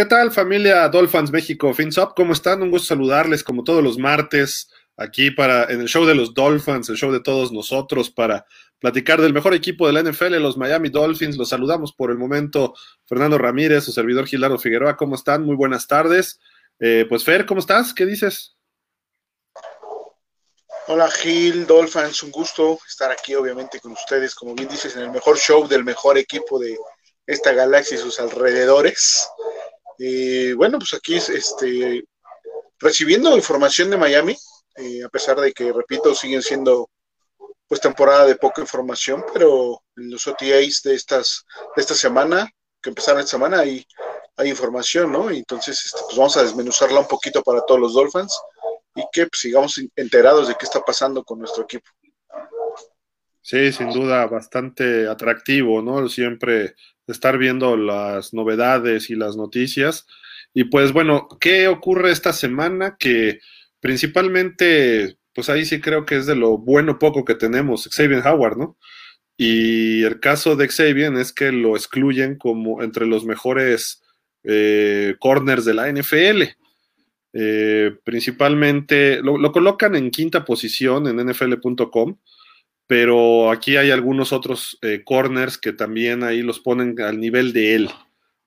¿Qué tal familia Dolphins México FinSop? ¿Cómo están? Un gusto saludarles como todos los martes aquí para en el show de los Dolphins, el show de todos nosotros para platicar del mejor equipo de la NFL, los Miami Dolphins. Los saludamos por el momento Fernando Ramírez, su servidor Gilardo Figueroa. ¿Cómo están? Muy buenas tardes. Eh, pues Fer, ¿cómo estás? ¿Qué dices? Hola Gil, Dolphins, un gusto estar aquí obviamente con ustedes, como bien dices, en el mejor show del mejor equipo de esta galaxia y sus alrededores. Eh, bueno, pues aquí este, recibiendo información de Miami, eh, a pesar de que, repito, siguen siendo pues temporada de poca información, pero en los OTAs de, estas, de esta semana, que empezaron esta semana, hay, hay información, ¿no? Entonces este, pues vamos a desmenuzarla un poquito para todos los Dolphins y que pues, sigamos enterados de qué está pasando con nuestro equipo. Sí, sin duda, bastante atractivo, ¿no? Siempre estar viendo las novedades y las noticias. Y pues bueno, ¿qué ocurre esta semana? Que principalmente, pues ahí sí creo que es de lo bueno poco que tenemos, Xavier Howard, ¿no? Y el caso de Xavier es que lo excluyen como entre los mejores eh, corners de la NFL. Eh, principalmente lo, lo, colocan en quinta posición en nfl.com pero aquí hay algunos otros eh, corners que también ahí los ponen al nivel de él.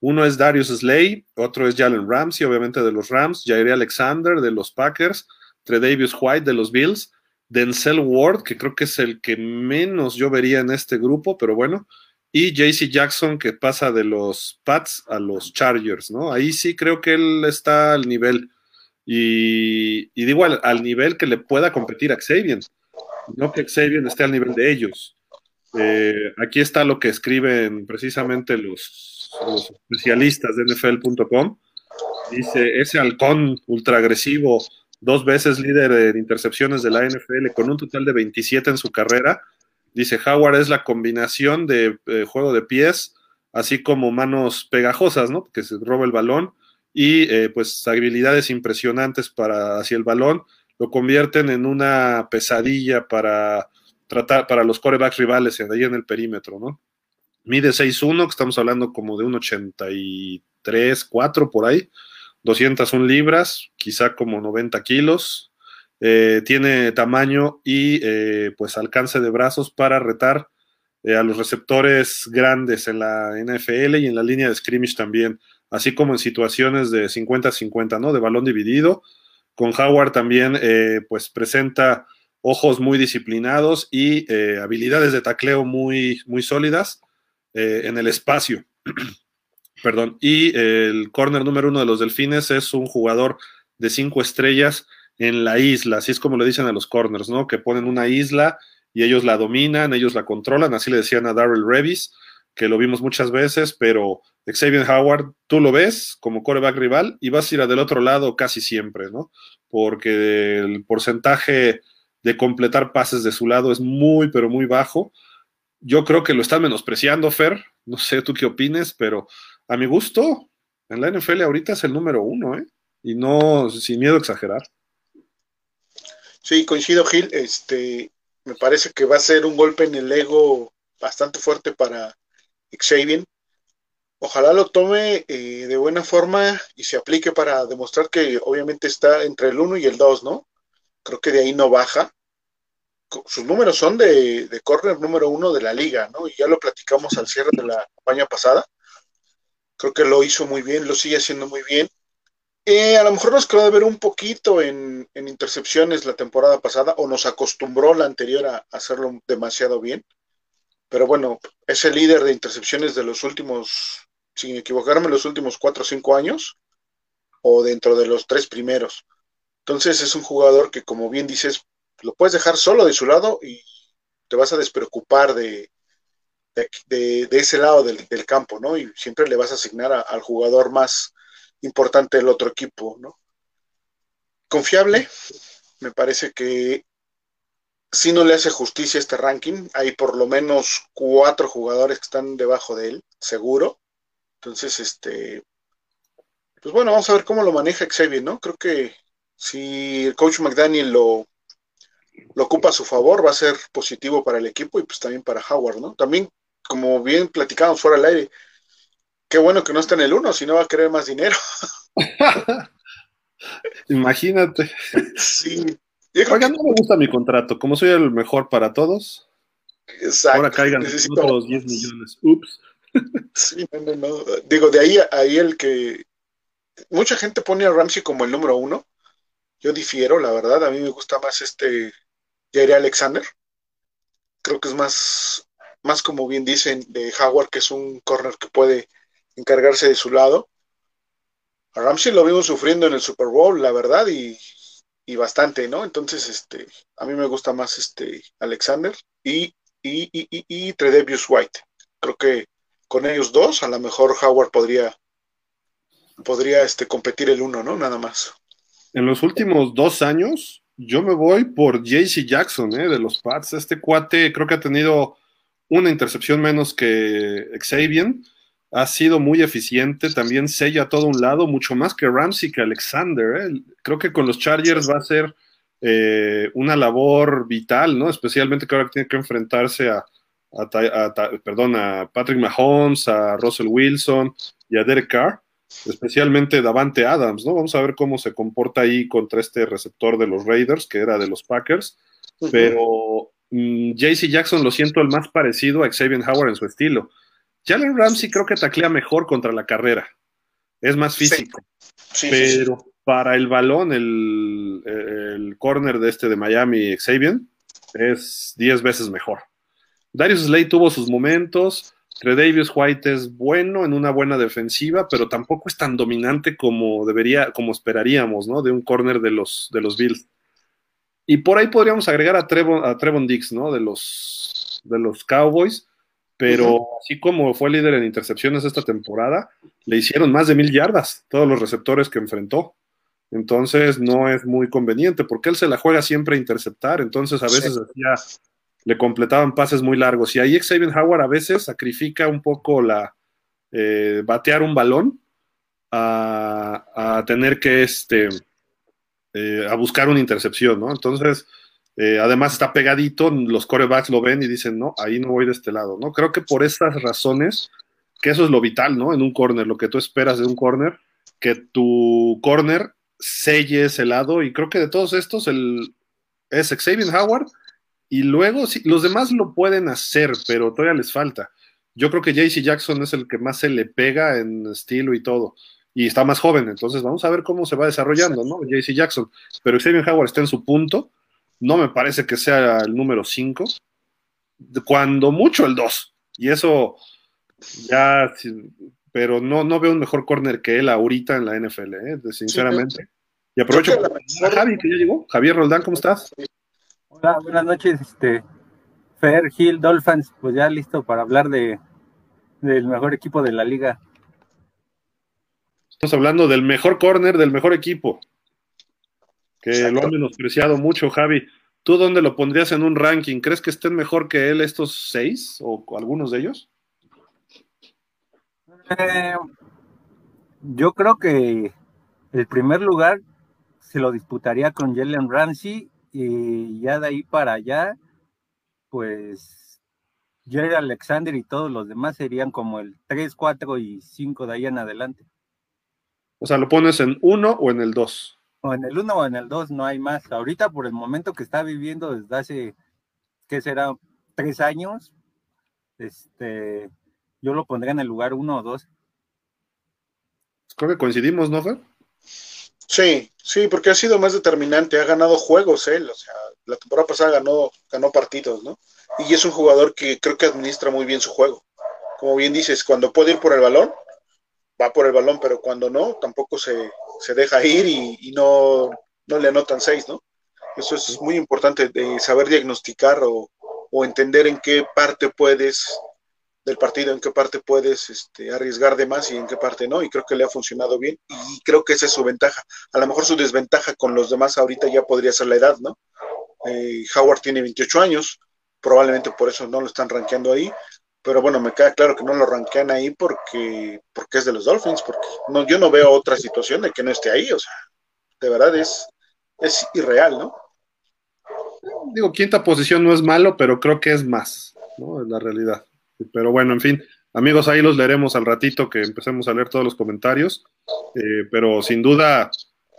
Uno es Darius Slay, otro es Jalen Ramsey, obviamente de los Rams, Jair Alexander de los Packers, Tredavious White de los Bills, Denzel Ward, que creo que es el que menos yo vería en este grupo, pero bueno, y JC Jackson, que pasa de los Pats a los Chargers, ¿no? Ahí sí creo que él está al nivel, y, digo al, al nivel que le pueda competir a Xavier no que Xavier esté al nivel de ellos. Eh, aquí está lo que escriben precisamente los, especialistas de NFL.com. Dice, ese halcón ultra agresivo, dos veces líder en intercepciones de la NFL, con un total de 27 en su carrera. Dice, Howard es la combinación de eh, juego de pies, así como manos pegajosas, ¿no? Que se roba el balón y eh, pues habilidades impresionantes para hacia el balón lo convierten en una pesadilla para tratar para los corebacks rivales ahí en el perímetro, ¿no? Mide 6'1, que estamos hablando como de un 83, 4 por ahí, 201 libras, quizá como 90 kilos. Eh, tiene tamaño y eh, pues alcance de brazos para retar eh, a los receptores grandes en la NFL y en la línea de scrimmage también, así como en situaciones de 50-50, ¿no? De balón dividido con Howard también, eh, pues presenta ojos muy disciplinados y eh, habilidades de tacleo muy, muy sólidas eh, en el espacio. Perdón. Y el corner número uno de los Delfines es un jugador de cinco estrellas en la isla, así es como le dicen a los corners, ¿no? Que ponen una isla y ellos la dominan, ellos la controlan, así le decían a Darrell Revis, que lo vimos muchas veces, pero Xavier Howard, tú lo ves como coreback rival y vas a ir del otro lado casi siempre, ¿no? Porque el porcentaje de completar pases de su lado es muy, pero muy bajo. Yo creo que lo están menospreciando, Fer. No sé tú qué opines, pero a mi gusto, en la NFL ahorita es el número uno, ¿eh? Y no, sin miedo a exagerar. Sí, coincido, Gil. Este, me parece que va a ser un golpe en el ego bastante fuerte para Xavier ojalá lo tome eh, de buena forma y se aplique para demostrar que obviamente está entre el 1 y el 2, ¿no? Creo que de ahí no baja. Sus números son de, de corner número uno de la liga, ¿no? Y ya lo platicamos al cierre de la campaña pasada. Creo que lo hizo muy bien, lo sigue haciendo muy bien. Eh, a lo mejor nos quedó de ver un poquito en, en, intercepciones la temporada pasada o nos acostumbró la anterior a hacerlo demasiado bien. Pero bueno, es el líder de intercepciones de los últimos sin equivocarme, los últimos cuatro o cinco años o dentro de los tres primeros. Entonces es un jugador que, como bien dices, lo puedes dejar solo de su lado y te vas a despreocupar de, de, ese lado del, campo, ¿no? Y siempre le vas a asignar al jugador más importante del otro equipo, ¿no? Confiable, me parece que si no le hace justicia este ranking, hay por lo menos cuatro jugadores que están debajo de él, seguro. Entonces, este, pues bueno, vamos a ver cómo lo maneja Xavier, ¿no? Creo que si el coach McDaniel lo, lo ocupa a su favor, va a ser positivo para el equipo y pues también para Howard, ¿no? También, como bien platicamos fuera del aire, qué bueno que no está en el 1, si no va a querer más dinero. Imagínate. Sí. Oigan, no me gusta mi contrato. Como soy el mejor para todos, Exacto. ahora caigan Necesito- otros 10 millones. Ups. Sí, no, no, no. Digo, de ahí, ahí el que. Mucha gente pone a Ramsey como el número uno. Yo difiero, la verdad. A mí me gusta más este Jair Alexander. Creo que es más, más como bien dicen, de Howard, que es un corner que puede encargarse de su lado. A Ramsey lo vimos sufriendo en el Super Bowl, la verdad, y, y bastante, ¿no? Entonces, este, a mí me gusta más este Alexander y, y, y, y, y Tredavious White. Creo que con ellos dos, a lo mejor Howard podría, podría este, competir el uno, ¿no? Nada más. En los últimos dos años, yo me voy por JC Jackson, ¿eh? de los Pats. Este cuate creo que ha tenido una intercepción menos que Xavier. Ha sido muy eficiente, también sella a todo un lado, mucho más que Ramsey, que Alexander. ¿eh? Creo que con los Chargers va a ser eh, una labor vital, ¿no? Especialmente que ahora tiene que enfrentarse a, a, a, a, perdón, a Patrick Mahomes, a Russell Wilson y a Derek Carr especialmente Davante Adams, ¿no? Vamos a ver cómo se comporta ahí contra este receptor de los Raiders, que era de los Packers, pero mmm, JC Jackson lo siento el más parecido a Xavier Howard en su estilo. Jalen Ramsey creo que taclea mejor contra la carrera, es más físico, sí. Sí, pero sí, para el balón, el, el corner de este de Miami, Xavier, es 10 veces mejor. Darius Slade tuvo sus momentos, Tredavious White es bueno en una buena defensiva, pero tampoco es tan dominante como debería, como esperaríamos, ¿no? De un corner de los, de los Bills. Y por ahí podríamos agregar a Trevon, a Trevon Dix, ¿no? De los, de los Cowboys, pero uh -huh. así como fue líder en intercepciones esta temporada, le hicieron más de mil yardas todos los receptores que enfrentó. Entonces no es muy conveniente, porque él se la juega siempre a interceptar, entonces a veces sí. le completaban pases muy largos. Y ahí Xavier Howard a veces sacrifica un poco la eh, batear un balón a, a tener que este eh, a buscar una intercepción, ¿no? Entonces, eh, además está pegadito, los corebacks lo ven y dicen, no, ahí no voy de este lado, ¿no? Creo que por esas razones, que eso es lo vital, ¿no? En un corner, lo que tú esperas de un corner, que tu corner selle ese lado, y creo que de todos estos, el, es Xavier Howard, y luego sí, los demás lo pueden hacer, pero todavía les falta. Yo creo que JC Jackson es el que más se le pega en estilo y todo. Y está más joven, entonces vamos a ver cómo se va desarrollando, ¿no? JC Jackson. Pero Xavier Howard está en su punto. No me parece que sea el número 5. Cuando mucho el 2. Y eso ya. Pero no, no veo un mejor corner que él ahorita en la NFL, ¿eh? sinceramente. Y aprovecho para a Javi, que ya llegó. Javier Roldán, ¿cómo estás? Hola, buenas noches, este, Fer, Hill, Dolphins, pues ya listo para hablar de del mejor equipo de la liga. Estamos hablando del mejor corner del mejor equipo, que Exacto. lo han menospreciado mucho, Javi. ¿Tú dónde lo pondrías en un ranking? ¿Crees que estén mejor que él estos seis o algunos de ellos? Eh, yo creo que el primer lugar se lo disputaría con Jalen Ramsey y ya de ahí para allá, pues Jerry Alexander y todos los demás serían como el 3, 4 y 5 de ahí en adelante. O sea, ¿lo pones en 1 o en el 2? O en el 1 o en el 2, no hay más. Ahorita por el momento que está viviendo desde hace, ¿qué será? Tres años, este, yo lo pondría en el lugar 1 o 2. Creo que coincidimos, ¿no, Fer? Sí, sí, porque ha sido más determinante, ha ganado juegos él, o sea, la temporada pasada ganó, ganó partidos, ¿no? Y es un jugador que creo que administra muy bien su juego. Como bien dices, cuando puede ir por el balón, va por el balón, pero cuando no, tampoco se, se deja ir y, no, no le anotan seis, ¿no? Eso es muy importante de saber diagnosticar o, o entender en qué parte puedes del partido, en qué parte puedes este, arriesgar de más y en qué parte no, y creo que le ha funcionado bien, y creo que esa es su ventaja. A lo mejor su desventaja con los demás ahorita ya podría ser la edad, ¿no? Eh, Howard tiene 28 años, probablemente por eso no lo están rankeando ahí, pero bueno, me queda claro que no lo rankean ahí porque, porque es de los Dolphins, porque no, yo no veo otra situación de que no esté ahí, o sea, de verdad es, es irreal, ¿no? Digo, quinta posición no es malo, pero creo que es más, ¿no? Es la realidad. Pero bueno, en fin, Amigos, ahí los leeremos al ratito que empecemos a leer todos los comentarios. Eh, pero sin duda,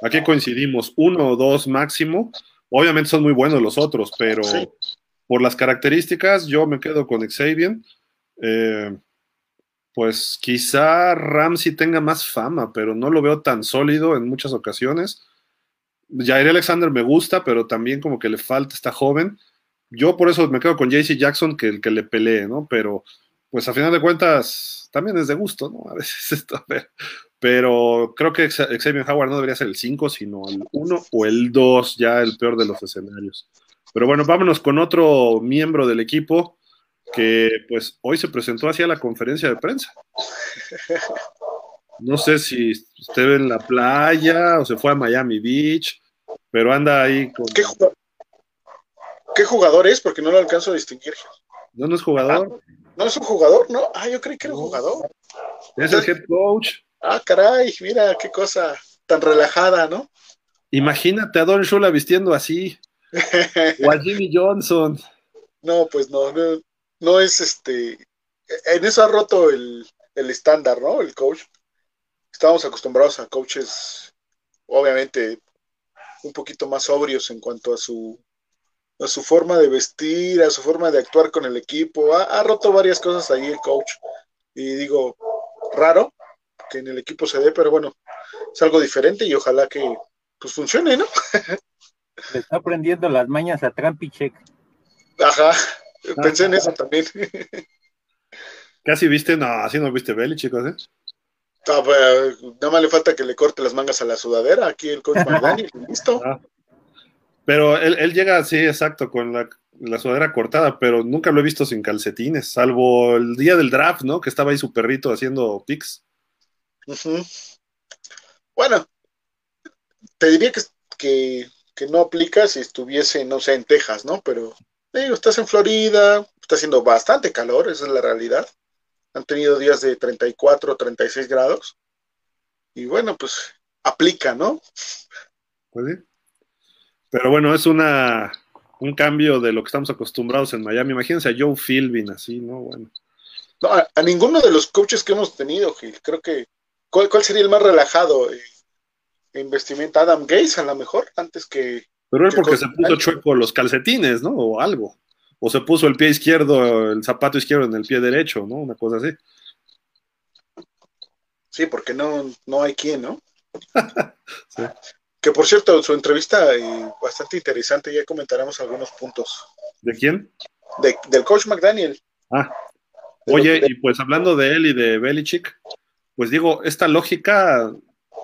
aquí coincidimos, uno o dos máximo. Obviamente son muy buenos los otros, pero por las características yo me quedo con Xavier. Eh, pues quizá Ramsey tenga más fama, pero no lo veo tan sólido en muchas ocasiones. Jair Alexander me gusta, pero también como que le falta, está joven. Yo por eso me quedo con JC Jackson, que el que le pelee, ¿no? Pero pues a final de cuentas también es de gusto, ¿no? A veces esto, pero creo que Xavier Howard no debería ser el 5, sino el 1 o el 2, ya el peor de los escenarios. Pero bueno, vámonos con otro miembro del equipo que pues hoy se presentó hacia la conferencia de prensa. No sé si usted en la playa o se fue a Miami Beach, pero anda ahí con... ¿Qué, ¿Qué jugador es? Porque no lo alcanzo a distinguir. No, no es jugador. Ah, no es un jugador, ¿no? Ah, yo creí que era un jugador. Es el head coach. Ah, caray, mira qué cosa tan relajada, ¿no? Imagínate a Don Shula vistiendo así. o a Jimmy Johnson. No, pues no, no, no es este. En eso ha roto el, el estándar, ¿no? El coach. Estábamos acostumbrados a coaches, obviamente, un poquito más sobrios en cuanto a su a su forma de vestir, a su forma de actuar con el equipo. Ha, roto varias cosas ahí el coach. Y digo, raro que en el equipo se dé, pero bueno, es algo diferente y ojalá que pues funcione, ¿no? Le está aprendiendo las mañas a Trump y Check. Ajá, pensé en eso también. Casi viste, no, así no viste Belly, chicos, ¿eh? Pues, nada más le falta que le corte las mangas a la sudadera, aquí el coach McDaniel, listo. Ah. Pero él, llega, sí, exacto, con la, la, sudadera cortada, pero nunca lo he visto sin calcetines, salvo el día del draft, ¿no? Que estaba ahí su perrito haciendo pics. Bueno, te diría que, que, no aplica si estuviese, no sé, en Texas, ¿no? Pero digo, estás en Florida, está haciendo bastante calor, esa es la realidad. Han tenido días de 34, 36 grados. Y bueno, pues aplica, ¿no? Pues sí. Pero bueno, es una, un cambio de lo que estamos acostumbrados en Miami. Imagínense a Joe Philbin así, ¿no? Bueno. a, ninguno de los coaches que hemos tenido, Gil. Creo que. ¿Cuál, sería el más relajado? Eh, en vestimenta Adam Gates, a lo mejor, antes que. Pero él porque se puso chueco los calcetines, ¿no? O algo. O se puso el pie izquierdo, el zapato izquierdo en el pie derecho, ¿no? Una cosa así. Sí, porque no, no hay quien, ¿no? sí. Que por cierto, su entrevista eh, bastante interesante, ya comentaremos algunos puntos. ¿De quién? del coach McDaniel. Ah. Oye, y pues hablando de él y de Belichick, pues digo, esta lógica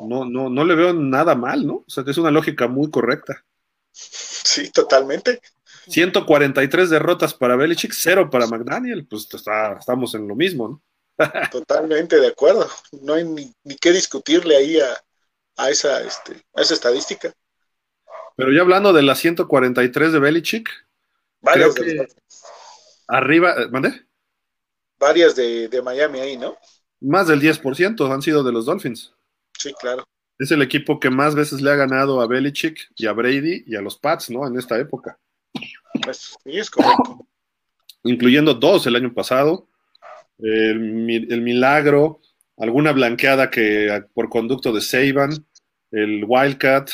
no, no, no le veo nada mal, ¿no? O sea, es una lógica muy correcta. Sí, totalmente. 143 derrotas para Belichick, cero para McDaniel, pues estamos en lo mismo, ¿no? Totalmente de acuerdo. No hay ni, ni qué discutirle ahí a, a esa, este, esa estadística. Pero ya hablando de las 143 de Belichick, varias que arriba, eh, ¿mande? Varias de, de, Miami ahí, ¿no? Más del 10% han sido de los Dolphins. Sí, claro. Es el equipo que más veces le ha ganado a Belichick y a Brady y a los Pats, ¿no? En esta época. Pues, sí, es correcto. Incluyendo dos el año pasado. El, el milagro, alguna blanqueada que por conducto de Saban, el Wildcat,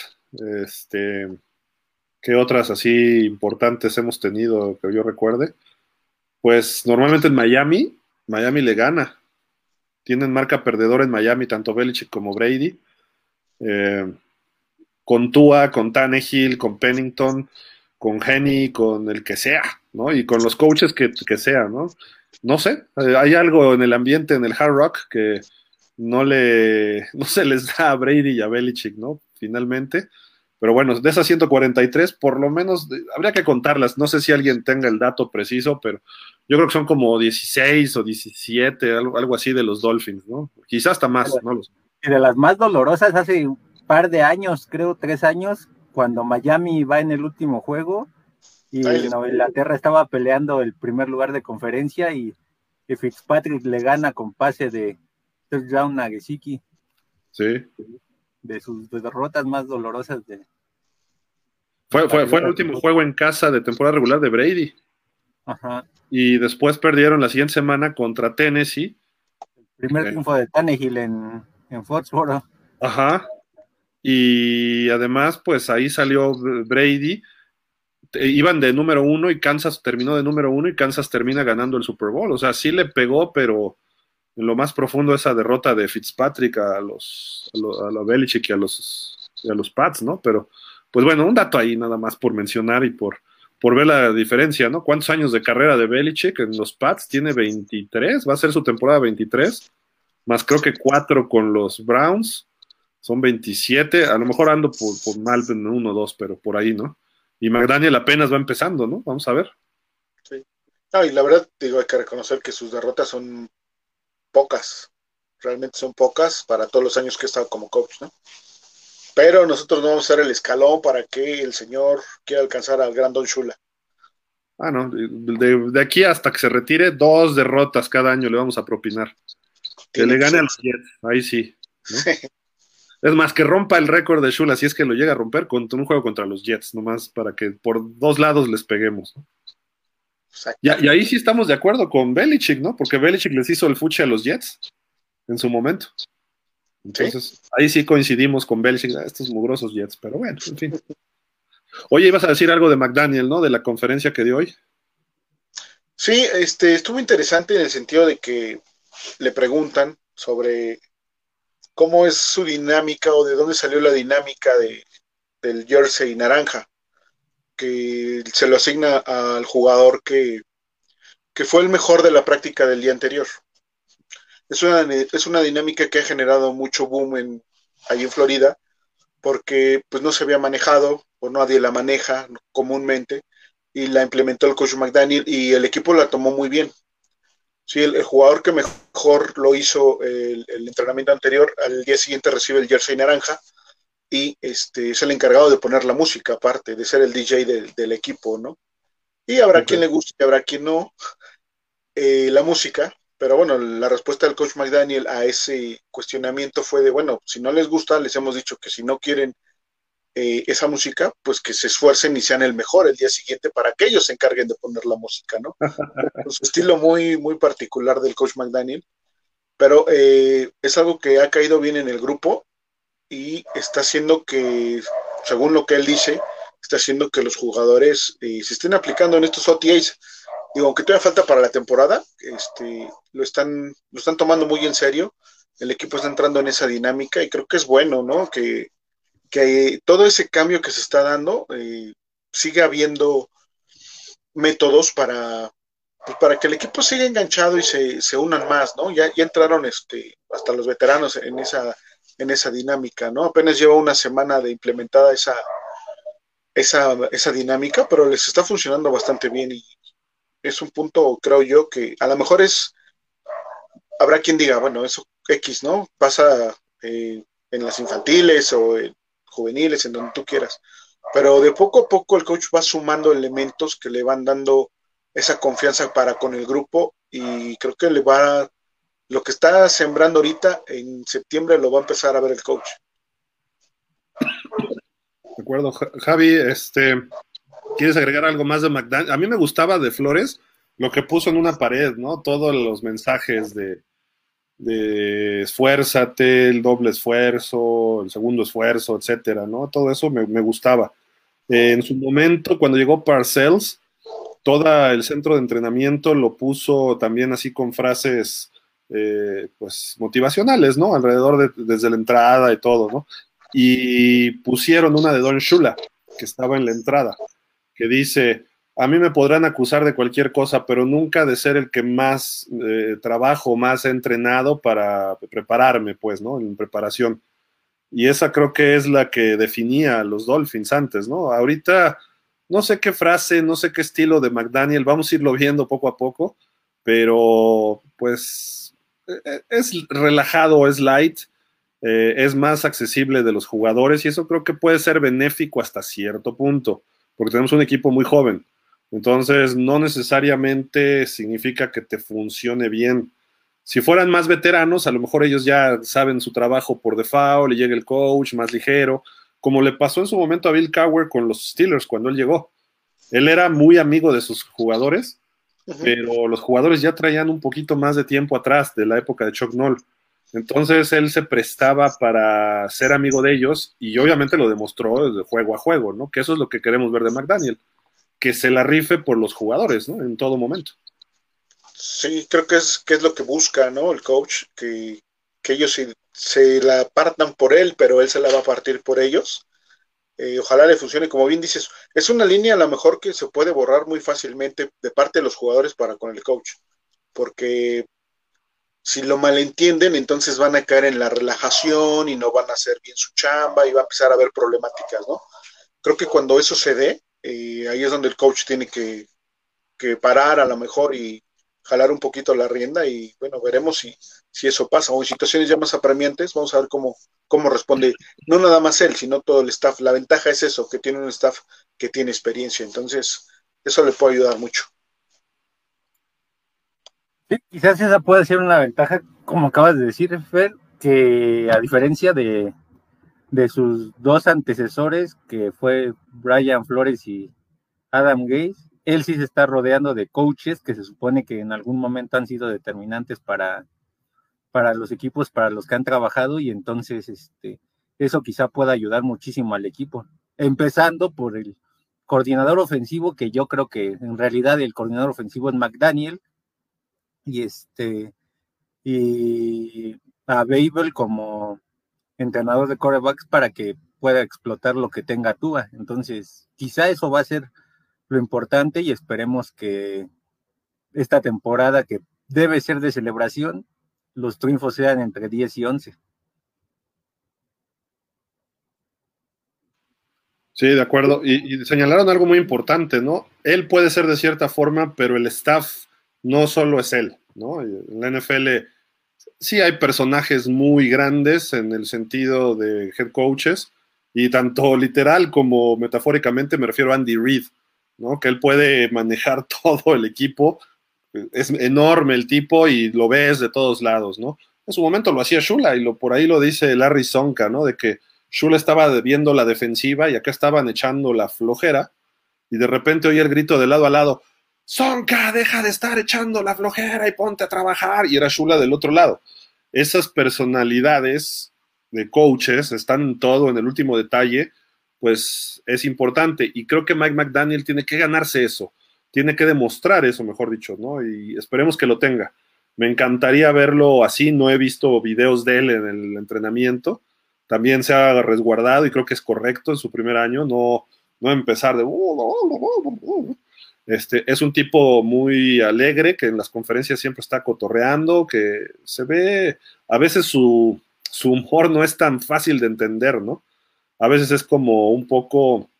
este, ¿qué otras así importantes hemos tenido que yo recuerde? Pues normalmente en Miami, Miami le gana. Tienen marca perdedora en Miami, tanto Belichick como Brady. Eh, con Tua, con Tannehill, con Pennington, con Henny, con el que sea, ¿no? Y con los coaches que, que sea, ¿no? No sé, eh, hay algo en el ambiente, en el Hard Rock, que no le, no se les da a Brady y a Belichick, ¿no? Finalmente. Pero bueno, de esas 143, por lo menos habría que contarlas. No sé si alguien tenga el dato preciso, pero yo creo que son como 16 o 17, algo, algo así de los Dolphins, ¿no? Quizás hasta más, no Y de las más dolorosas, hace un par de años, creo tres años, cuando Miami va en el último juego y Inglaterra estaba peleando el primer lugar de conferencia y Fitzpatrick le gana con pase de, touchdown a Gesicki. Sí. De sus derrotas más dolorosas de. Fue, fue, fue el último juego en casa de temporada regular de Brady. Ajá. Y después perdieron la siguiente semana contra Tennessee Primer triunfo de Tannehill en, en Foxborough. Ajá. Y además, pues ahí salió Brady. Iban de número uno y Kansas terminó de número uno y Kansas termina ganando el Super Bowl. O sea, sí le pegó, pero en lo más profundo esa derrota de Fitzpatrick a los a, los, a Belichick y a los, a los Pats, ¿no? Pero, pues bueno, un dato ahí nada más por mencionar y por, por ver la diferencia, ¿no? ¿Cuántos años de carrera de Belichick en los Pats? Tiene 23, va a ser su temporada 23, más creo que 4 con los Browns, son 27, a lo mejor ando por, por mal en uno o dos, pero por ahí, ¿no? Y McDaniel apenas va empezando, ¿no? Vamos a ver. Sí. No, y la verdad, digo, hay que reconocer que sus derrotas son pocas, realmente son pocas para todos los años que he estado como coach, ¿no? Pero nosotros no vamos a ser el escalón para que el señor quiera alcanzar al gran Don Shula. Ah, no, de, aquí hasta que se retire, dos derrotas cada año le vamos a propinar. Que le gane a los Jets, ahí sí. es más, que rompa el récord de Shula, si es que lo llega a romper, con un juego contra los Jets, nomás para que por dos lados les peguemos. Y, y, ahí sí estamos de acuerdo con Belichick, ¿no? Porque Belichick les hizo el fuche a los Jets en su momento. Entonces, ahí sí coincidimos con Belichick, ah, estos mugrosos Jets, pero bueno, en fin. Oye, ibas a decir algo de McDaniel, ¿no? De la conferencia que dio hoy. Sí, este, estuvo interesante en el sentido de que le preguntan sobre cómo es su dinámica o de dónde salió la dinámica de, del jersey naranja, que se lo asigna al jugador que, que fue el mejor de la práctica del día anterior es una, es una dinámica que ha generado mucho boom en, ahí en Florida, porque pues no se había manejado o nadie la maneja comúnmente y la implementó el coach McDaniel y el equipo la tomó muy bien. Sí, el, jugador que mejor lo hizo el, entrenamiento anterior, al día siguiente recibe el jersey naranja y este, es el encargado de poner la música, aparte de ser el DJ del equipo, ¿no? Y habrá quien le guste y habrá quien no. Eh, la música, pero bueno, la respuesta del coach McDaniel a ese cuestionamiento fue de, bueno, si no les gusta, les hemos dicho que si no quieren eh, esa música, pues que se esfuercen y sean el mejor el día siguiente para que ellos se encarguen de poner la música, ¿no? Su estilo muy, muy particular del coach McDaniel, pero eh, es algo que ha caído bien en el grupo y está haciendo que, según lo que él dice, está haciendo que los jugadores eh, se estén aplicando en estos OTAs digo, aunque todavía falta para la temporada, este, lo están, lo están tomando muy en serio, el equipo está entrando en esa dinámica y creo que es bueno, ¿no? Que, todo ese cambio que se está dando, eh, siga habiendo métodos para, pues, para que el equipo siga enganchado y se, se unan más, ¿no? Ya, ya entraron este, hasta los veteranos en esa, en esa dinámica, ¿no? Apenas lleva una semana de implementada esa, esa, esa dinámica, pero les está funcionando bastante bien y, es un punto, creo yo, que a lo mejor es, habrá quien diga, bueno, eso X, ¿no? Pasa eh, en las infantiles o en juveniles, en donde tú quieras. Pero de poco a poco el coach va sumando elementos que le van dando esa confianza para con el grupo y creo que le va, lo que está sembrando ahorita, en septiembre lo va a empezar a ver el coach. De acuerdo, Javi, este, ¿Quieres agregar algo más de McDaniel? A mí me gustaba de Flores lo que puso en una pared, ¿no? Todos los mensajes de, de esfuérzate, el doble esfuerzo, el segundo esfuerzo, etcétera, ¿no? Todo eso me, gustaba. en su momento, cuando llegó Parcells, todo el centro de entrenamiento lo puso también así con frases eh, pues motivacionales, ¿no? Alrededor de, desde la entrada y todo, ¿no? Y pusieron una de Don Shula, que estaba en la entrada que dice, a mí me podrán acusar de cualquier cosa, pero nunca de ser el que más eh, trabajo, más he entrenado para prepararme, pues, ¿no? En preparación. Y esa creo que es la que definía a los Dolphins antes, ¿no? Ahorita no sé qué frase, no sé qué estilo de McDaniel, vamos a irlo viendo poco a poco, pero pues e, e, es relajado, es light, eh, es más accesible de los jugadores y eso creo que puede ser benéfico hasta cierto punto porque tenemos un equipo muy joven. Entonces, no necesariamente significa que te funcione bien. Si fueran más veteranos, a lo mejor ellos ya saben su trabajo por default, le llega el coach más ligero, como le pasó en su momento a Bill Cowher con los Steelers cuando él llegó. Él era muy amigo de sus jugadores pero los jugadores ya traían un poquito más de tiempo atrás de la época de Chuck Noll. Entonces él se prestaba para ser amigo de ellos y obviamente lo demostró desde juego a juego, ¿no? Que eso es lo que queremos ver de McDaniel, que se la rife por los jugadores, ¿no? En todo momento. Sí, creo que es, que es lo que busca, ¿no? El coach, que, ellos se, se, la partan por él, pero él se la va a partir por ellos. Eh, ojalá le funcione, como bien dices, es una línea a lo mejor que se puede borrar muy fácilmente de parte de los jugadores para con el coach, porque si lo malentienden, entonces van a caer en la relajación y no van a hacer bien su chamba y va a empezar a haber problemáticas, ¿no? Creo que cuando eso se dé, eh, ahí es donde el coach tiene que, que parar a lo mejor y, jalar un poquito la rienda y bueno, veremos si, si eso pasa o en situaciones ya más apremiantes, vamos a ver cómo, cómo responde, no nada más él, sino todo el staff. La ventaja es eso, que tiene un staff que tiene experiencia, entonces eso le puede ayudar mucho. Sí, quizás esa puede ser una ventaja, como acabas de decir, Fer, que a diferencia de, de sus dos antecesores, que fue Brian Flores y Adam Gates, él sí se está rodeando de coaches que se supone que en algún momento han sido determinantes para, para los equipos para los que han trabajado y entonces este, eso quizá pueda ayudar muchísimo al equipo. Empezando por el coordinador ofensivo, que yo creo que en realidad el coordinador ofensivo es McDaniel, y este, y a Babel como entrenador de corebacks para que pueda explotar lo que tenga Tua. Entonces, quizá eso va a ser lo importante y esperemos que esta temporada que debe ser de celebración, los triunfos sean entre 10 y 11. Sí, de acuerdo. Y, señalaron algo muy importante, ¿no? Él puede ser de cierta forma, pero el staff no solo es él, ¿no? La NFL sí hay personajes muy grandes en el sentido de head coaches, y tanto literal como metafóricamente me refiero a Andy Reid, ¿no? Que él puede manejar todo el equipo. Es enorme el tipo y lo ves de todos lados, ¿no? En su momento lo hacía Shula y lo, por ahí lo dice Larry Sonka, ¿no? De que Shula estaba viendo la defensiva y acá estaban echando la flojera y de repente oía el grito de lado a lado, Sonka, deja de estar echando la flojera y ponte a trabajar. Y era Shula del otro lado. Esas personalidades de coaches están en todo, en el último detalle, pues es importante. Y creo que Mike McDaniel tiene que ganarse eso, tiene que demostrar eso, mejor dicho, ¿no? Y esperemos que lo tenga. Me encantaría verlo así, no he visto videos de él en el entrenamiento. También se ha resguardado y creo que es correcto en su primer año, no, no empezar de... Este, es un tipo muy alegre que en las conferencias siempre está cotorreando, que se ve, a veces su, su humor no es tan fácil de entender, ¿no? a veces es como un poco,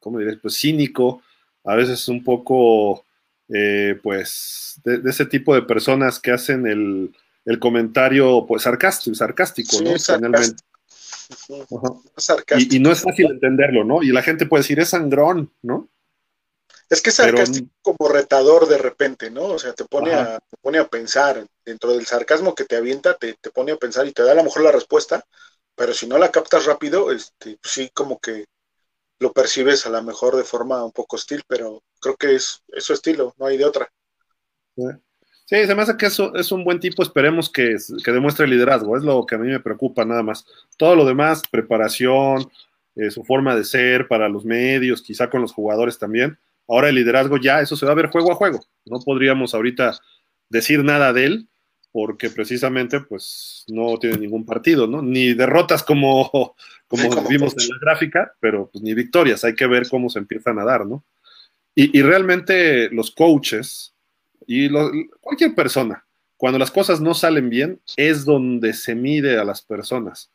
¿cómo diré? Pues cínico, a veces un poco, eh, pues, de, ese tipo de personas que hacen el, comentario, pues, sarcástico, sarcástico, ¿no? Sarcástico. Y, no es fácil entenderlo, ¿no? Y la gente puede decir, es sangrón, ¿no? Es que es sarcástico como retador de repente, ¿no? O sea, te pone, a, pone a pensar, dentro del sarcasmo que te avienta, te, te, pone a pensar y te da a lo mejor la respuesta, pero si no la captas rápido, este, pues sí, como que lo percibes a lo mejor de forma un poco hostil, pero creo que es, su estilo, no hay de otra. Sí, se me hace que eso es un buen tipo, esperemos que, que, demuestre liderazgo, es lo que a mí me preocupa nada más. Todo lo demás, preparación, eh, su forma de ser para los medios, quizá con los jugadores también. Ahora el liderazgo ya, eso se va a ver juego a juego. No podríamos ahorita decir nada de él, porque precisamente pues no tiene ningún partido, ¿no? Ni derrotas como, como vimos en la gráfica, pero pues ni victorias, hay que ver cómo se empiezan a dar, ¿no? Y, realmente los coaches y cualquier persona, cuando las cosas no salen bien, es donde se mide a las personas.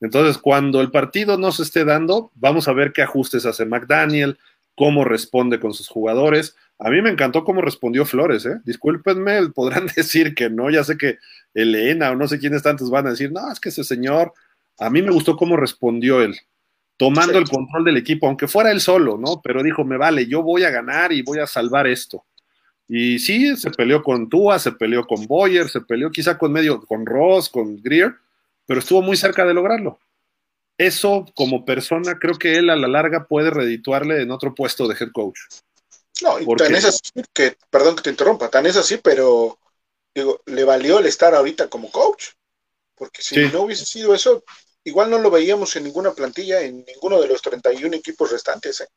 Entonces, cuando el partido no se esté dando, vamos a ver qué ajustes hace McDaniel, cómo responde con sus jugadores. A mí me encantó cómo respondió Flores, ¿eh? Discúlpenme, podrán decir que no, ya sé que Elena o no sé quiénes tantos van a decir, no, es que ese señor, a mí me gustó cómo respondió él, tomando el control del equipo, aunque fuera él solo, ¿no? Pero dijo, me vale, yo voy a ganar y voy a salvar esto. Y sí, se peleó con Tua, se peleó con Boyer, se peleó quizá con medio, con Ross, con Greer, pero estuvo muy cerca de lograrlo eso como persona creo que él a la larga puede redituarle en otro puesto de head coach. No, y tan es así que, perdón que te interrumpa, tan es así, pero digo, le valió el estar ahorita como coach. Porque si no hubiese sido eso, igual no lo veíamos en ninguna plantilla, en ninguno de los 31 equipos restantes. ¿eh?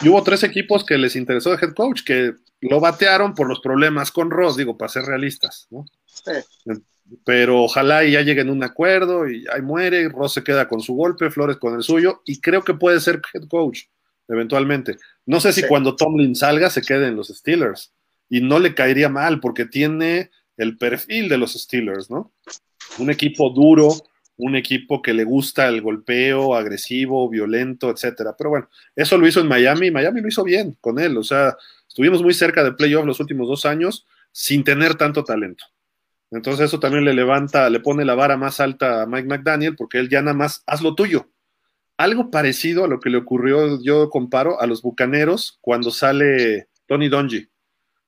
Y hubo tres equipos que les interesó de head coach, que lo batearon por los problemas con Ross, digo, para ser realistas, ¿no? Pero ojalá y ya lleguen a un acuerdo y ahí muere, Ross se queda con su golpe, Flores con el suyo, y creo que puede ser head coach, eventualmente. No sé si cuando Tomlin salga se quede en los Steelers, y no le caería mal, porque tiene el perfil de los Steelers, ¿no? Un equipo duro, un equipo que le gusta el golpeo agresivo, violento, etcétera. Pero bueno, eso lo hizo en Miami, Miami lo hizo bien con él, o sea, estuvimos muy cerca de playoff los últimos dos años sin tener tanto talento. Entonces eso también le levanta, le pone la vara más alta a Mike McDaniel porque él ya nada más haz lo tuyo. Algo parecido a lo que le ocurrió, yo comparo, a los Bucaneros cuando sale Tony Donji.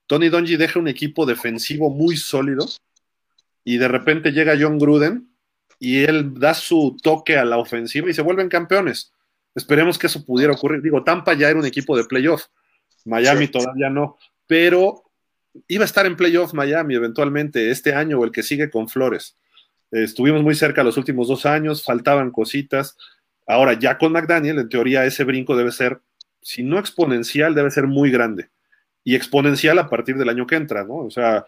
Tony Donji deja un equipo defensivo muy sólido y de repente llega John Gruden y él da su toque a la ofensiva y se vuelven campeones. Esperemos que eso pudiera ocurrir. Digo, Tampa ya era un equipo de playoff, Miami todavía no, pero iba a estar en playoff Miami eventualmente este año o el que sigue con Flores. estuvimos muy cerca los últimos dos años, faltaban cositas. Ahora, ya con McDaniel, en teoría, ese brinco debe ser, si no exponencial, debe ser muy grande. Y exponencial a partir del año que entra, ¿no? O sea,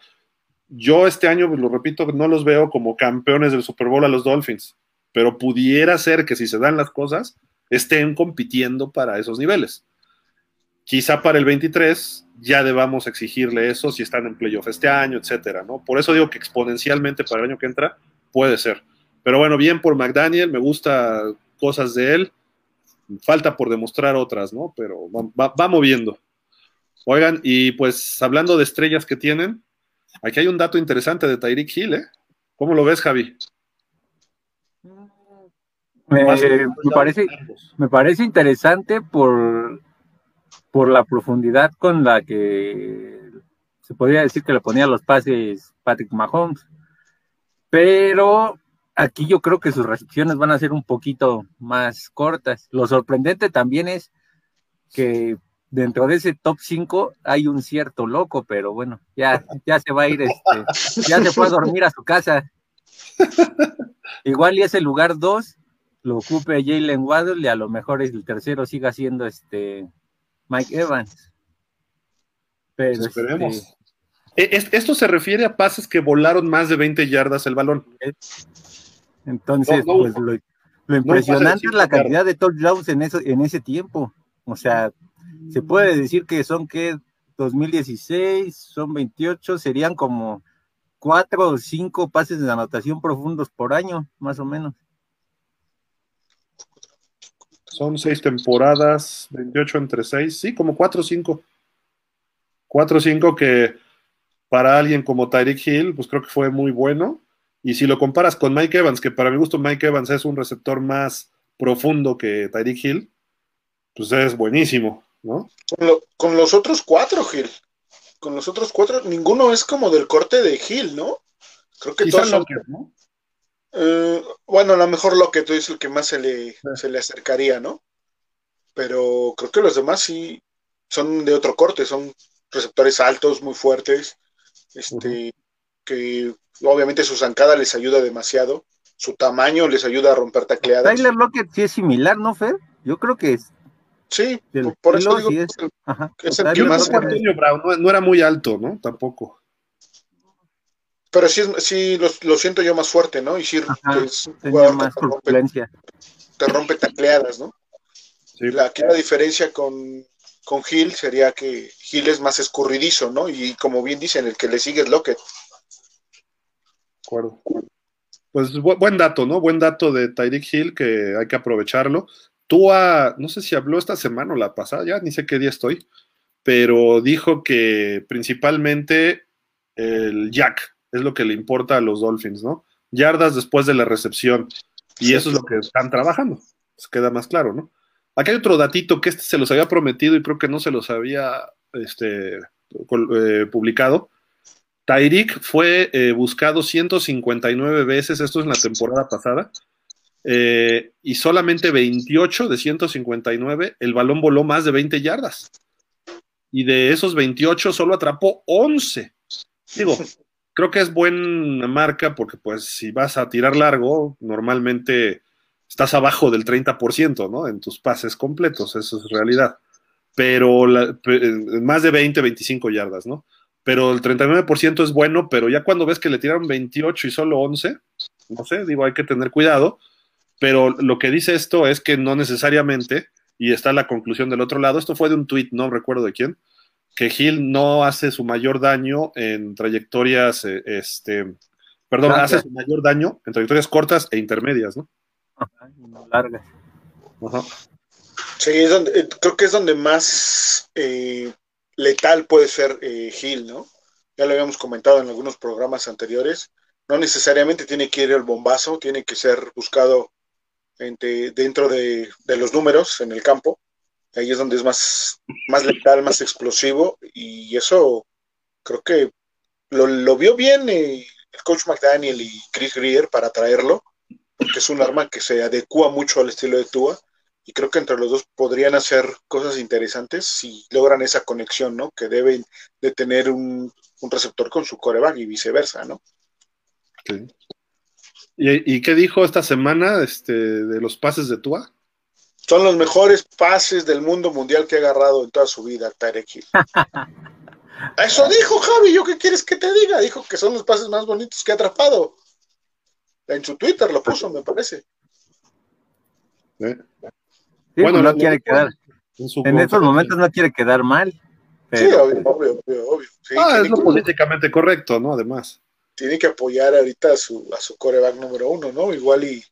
yo este año, lo repito, no los veo como campeones del Super Bowl a los Dolphins, pero pudiera ser que si se dan las cosas, estén compitiendo para esos niveles. Quizá para el 23 ya debamos exigirle eso si están en playoff este año, etcétera, ¿no? Por eso digo que exponencialmente para el año que entra puede ser. Pero bueno, bien por McDaniel, me gusta cosas de él, falta por demostrar otras, ¿no? Pero va, va moviendo. Oigan, y pues hablando de estrellas que tienen, Aquí hay un dato interesante de Tyreek Hill, ¿eh? ¿Cómo lo ves, Javi? Me, parece, me parece interesante por, por la profundidad con la que se podría decir que le ponía los pases Patrick Mahomes. Pero aquí yo creo que sus recepciones van a ser un poquito más cortas. Lo sorprendente también es que dentro de ese top 5 hay un cierto loco, pero bueno, ya, ya se va a ir, este, ya se fue a dormir a su casa. Igual y ese lugar 2 lo ocupe Jalen Waddle y a lo mejor el tercero siga siendo este Mike Evans. Pero Esperemos. Este, e, esto se refiere a pases que volaron más de 20 yardas el balón. Entonces, pues lo, impresionante es la cantidad de touchdowns en, eso, en ese tiempo. O sea, se puede decir que son que 2016, son 28, serían como cuatro o cinco pases de anotación profundos por año, más o menos. Son seis temporadas, 28 entre seis, sí, como cuatro o cinco. Cuatro o cinco que para alguien como Tyreek Hill, pues creo que fue muy bueno. Y si lo comparas con Mike Evans, que para mi gusto Mike Evans es un receptor más profundo que Tyreek Hill, pues es buenísimo. Con, los otros cuatro, Gil. Con los otros cuatro, ninguno es como del corte de Gil, ¿no? Creo que todos son... ¿no? Eh, bueno, a lo mejor lo que tú dices el que más se le, se le acercaría, ¿no? Pero creo que los demás sí son de otro corte, son receptores altos, muy fuertes, este, que obviamente su zancada les ayuda demasiado, su tamaño les ayuda a romper tacleadas. Tyler Lockett sí es similar, ¿no, Fer? Yo creo que Sí, por eso digo es, que es el que más. no, era muy alto, ¿no? Tampoco. Pero sí, sí lo, siento yo más fuerte, ¿no? Y sí, es más te rompe, te rompe tacleadas, ¿no? Sí. La, aquí la diferencia con, con Gil sería que Gil es más escurridizo, ¿no? Y como bien dicen, el que le sigue es Lockett. De acuerdo. Pues buen dato, ¿no? Buen dato de Tyreek Hill que hay que aprovecharlo. Tua, no sé si habló esta semana o la pasada, ya ni sé qué día estoy, pero dijo que principalmente el jack es lo que le importa a los Dolphins, ¿no? Yardas después de la recepción. Y eso es lo que están trabajando. Pues queda más claro, ¿no? Aquí hay otro datito que este se los había prometido y creo que no se los había este, eh, publicado. Tyreek fue eh, buscado 159 veces, esto es en la temporada pasada, eh, y solamente 28 de 159, el balón voló más de 20 yardas. y de esos 28 solo atrapó 11. Digo, creo que es buena marca porque pues si vas a tirar largo, normalmente estás abajo del 30%, ¿no? En tus pases completos, eso es realidad. Pero más de 20, 25 yardas, ¿no? Pero el 39% es bueno, pero ya cuando ves que le tiraron 28 y solo 11, no sé, digo, hay que tener cuidado. Pero lo que dice esto es que no necesariamente, y está la conclusión del otro lado, esto fue de un tweet, no recuerdo de quién, que Hill no hace su mayor daño en trayectorias, eh, este, perdón, hace su mayor daño en trayectorias cortas e intermedias, ¿no? largas. Sí, eh, creo que es donde más eh, letal puede ser Hill, ¿no? Ya lo habíamos comentado en algunos programas anteriores. No necesariamente tiene que ir el bombazo, tiene que ser buscado dentro de, los números en el campo. Ahí es donde es más, más letal, más explosivo. Y eso creo que lo, vio bien eh, el coach McDaniel y Chris Greer para traerlo, porque es un arma que se adecua mucho al estilo de Tua. Y creo que entre los dos podrían hacer cosas interesantes si logran esa conexión, ¿no? Que deben de tener un, un receptor con su coreback y viceversa, ¿no? Sí. ¿Y, qué dijo esta semana este, de los pases de Tua? Son los mejores pases del mundo mundial que ha agarrado en toda su vida, Tarek Eso dijo Javi, ¿yo qué quieres que te diga? Dijo que son los pases más bonitos que ha atrapado. En su Twitter lo puso, me parece. ¿Eh? bueno, no, quiere quedar. En, estos momentos no quiere quedar mal. Sí, obvio, obvio, obvio. ah, es lo políticamente correcto, ¿no? Además tiene que apoyar ahorita a su, a su coreback número uno, ¿no? Igual y,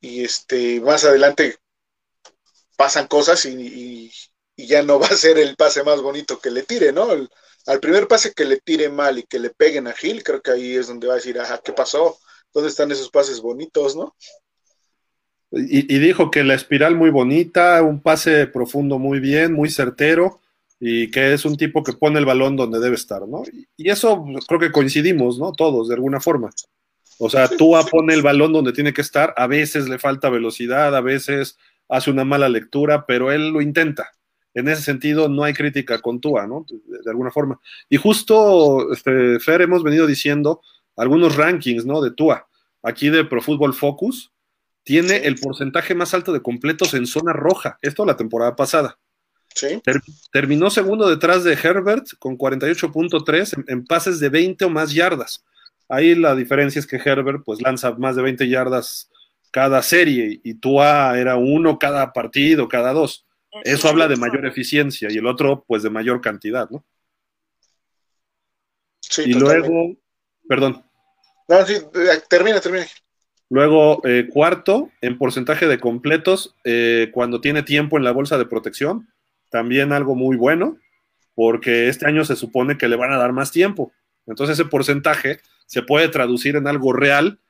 y este, más adelante pasan cosas y, ya no va a ser el pase más bonito que le tire, ¿no? al primer pase que le tire mal y que le peguen a Gil, creo que ahí es donde va a decir, ajá, ¿qué pasó? ¿Dónde están esos pases bonitos, no? Y, y dijo que la espiral muy bonita, un pase profundo muy bien, muy certero y que es un tipo que pone el balón donde debe estar, ¿no? Y eso creo que coincidimos, ¿no? Todos, de alguna forma. O sea, Tua pone el balón donde tiene que estar, a veces le falta velocidad, a veces hace una mala lectura, pero él lo intenta. En ese sentido, no hay crítica con Tua, ¿no? De, alguna forma. Y justo, este, Fer, hemos venido diciendo algunos rankings, ¿no? De Tua. Aquí de Pro Football Focus, tiene el porcentaje más alto de completos en zona roja. Esto la temporada pasada terminó segundo detrás de Herbert con 48.3 en, pases de 20 o más yardas. Ahí la diferencia es que Herbert pues lanza más de 20 yardas cada serie y Tua era uno cada partido, cada dos. Eso habla de mayor eficiencia y el otro pues de mayor cantidad, ¿no? Sí, y luego, perdón. No, sí, eh, termina, termina. Luego, eh, cuarto, en porcentaje de completos, eh, cuando tiene tiempo en la bolsa de protección, también algo muy bueno, porque este año se supone que le van a dar más tiempo. Entonces ese porcentaje se puede traducir en algo real,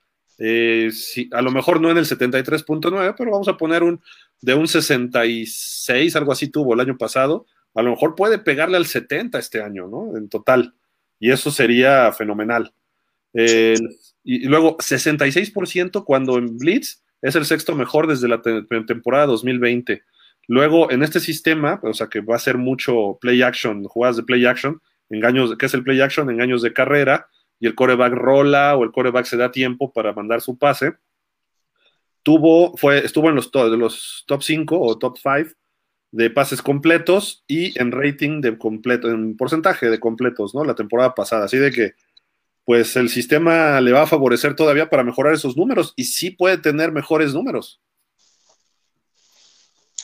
eh, a lo mejor no en el 73.9, pero vamos a poner un de un 66, algo así tuvo el año pasado, a lo mejor puede pegarle al 70 este año, ¿no? En total. Y eso sería fenomenal. y, luego 66% cuando en Blitz es el sexto mejor desde la temporada 2020. Luego, en este sistema, o sea que va a ser mucho play action, jugadas de play action, engaños, ¿qué es el play action? Engaños de carrera, y el coreback rola o el coreback se da tiempo para mandar su pase. Tuvo, fue, estuvo en los, los top 5 o top 5 de pases completos y en rating de completo, en porcentaje de completos, ¿no? La temporada pasada. Así de que, pues el sistema le va a favorecer todavía para mejorar esos números y sí puede tener mejores números.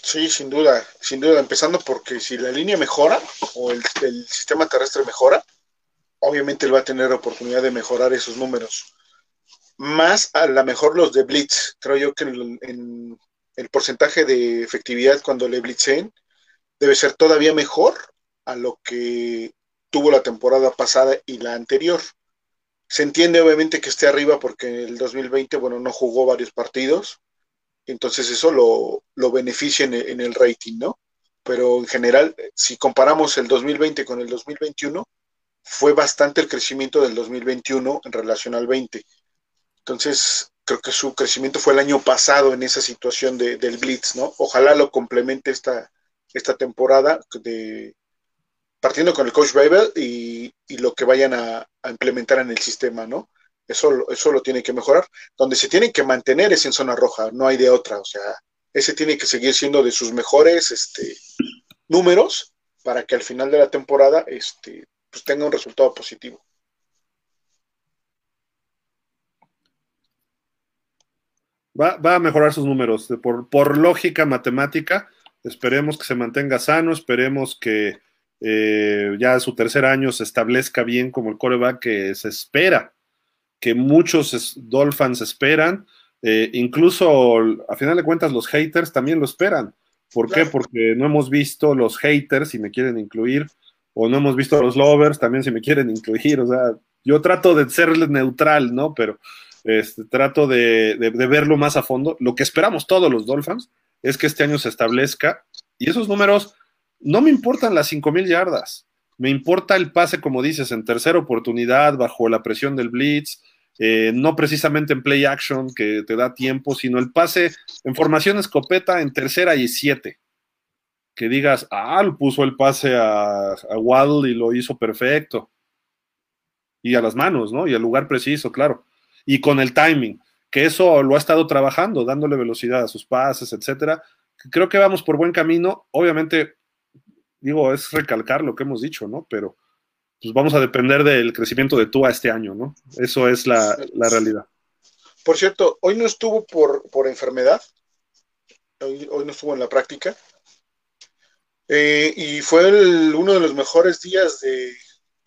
Sí, sin duda, sin duda, empezando porque si la línea mejora o el, sistema terrestre mejora, obviamente él va a tener oportunidad de mejorar esos números. Más a lo mejor los de Blitz, creo yo que en, el porcentaje de efectividad cuando le blitzen debe ser todavía mejor a lo que tuvo la temporada pasada y la anterior. Se entiende obviamente que esté arriba porque el 2020, bueno, no jugó varios partidos, entonces eso lo, lo beneficia en el, rating, ¿no? Pero en general, si comparamos el 2020 con el 2021, fue bastante el crecimiento del 2021 en relación al 20. Entonces, creo que su crecimiento fue el año pasado en esa situación de, del Blitz, ¿no? Ojalá lo complemente esta, esta temporada de, partiendo con el coach Babel y, lo que vayan a, implementar en el sistema, ¿no? Eso, eso lo tiene que mejorar. Donde se tienen que mantener es en zona roja, no hay de otra. O sea, ese tiene que seguir siendo de sus mejores este, números para que al final de la temporada este, pues tenga un resultado positivo. Va, a mejorar sus números. Por, por, lógica matemática, esperemos que se mantenga sano, esperemos que eh, ya su tercer año se establezca bien como el coreback que se espera, que muchos Dolphins esperan. Eh, incluso a final de cuentas los haters también lo esperan. ¿Por qué? Porque no hemos visto los haters, si me quieren incluir, o no hemos visto los lovers también, si me quieren incluir. O sea, yo trato de ser neutral, ¿no? Pero este, trato de, verlo más a fondo. Lo que esperamos todos los Dolphins es que este año se establezca y esos números no me importan las 5.000 yardas. Me importa el pase, como dices, en tercera oportunidad, bajo la presión del blitz, eh, no precisamente en play action que te da tiempo, sino el pase en formación escopeta en tercera y siete. Que digas, ah, puso el pase a, a Waddle y lo hizo perfecto. Y a las manos, ¿no? Y al lugar preciso, claro. Y con el timing, que eso lo ha estado trabajando, dándole velocidad a sus pases, etcétera. Creo que vamos por buen camino. Obviamente, digo, es recalcar lo que hemos dicho, ¿no? Pero pues vamos a depender del crecimiento de Tua este año, ¿no? Eso es la, realidad. Por cierto, hoy no estuvo por, por enfermedad, hoy, no estuvo en la práctica, eh, y fue uno de los mejores días de,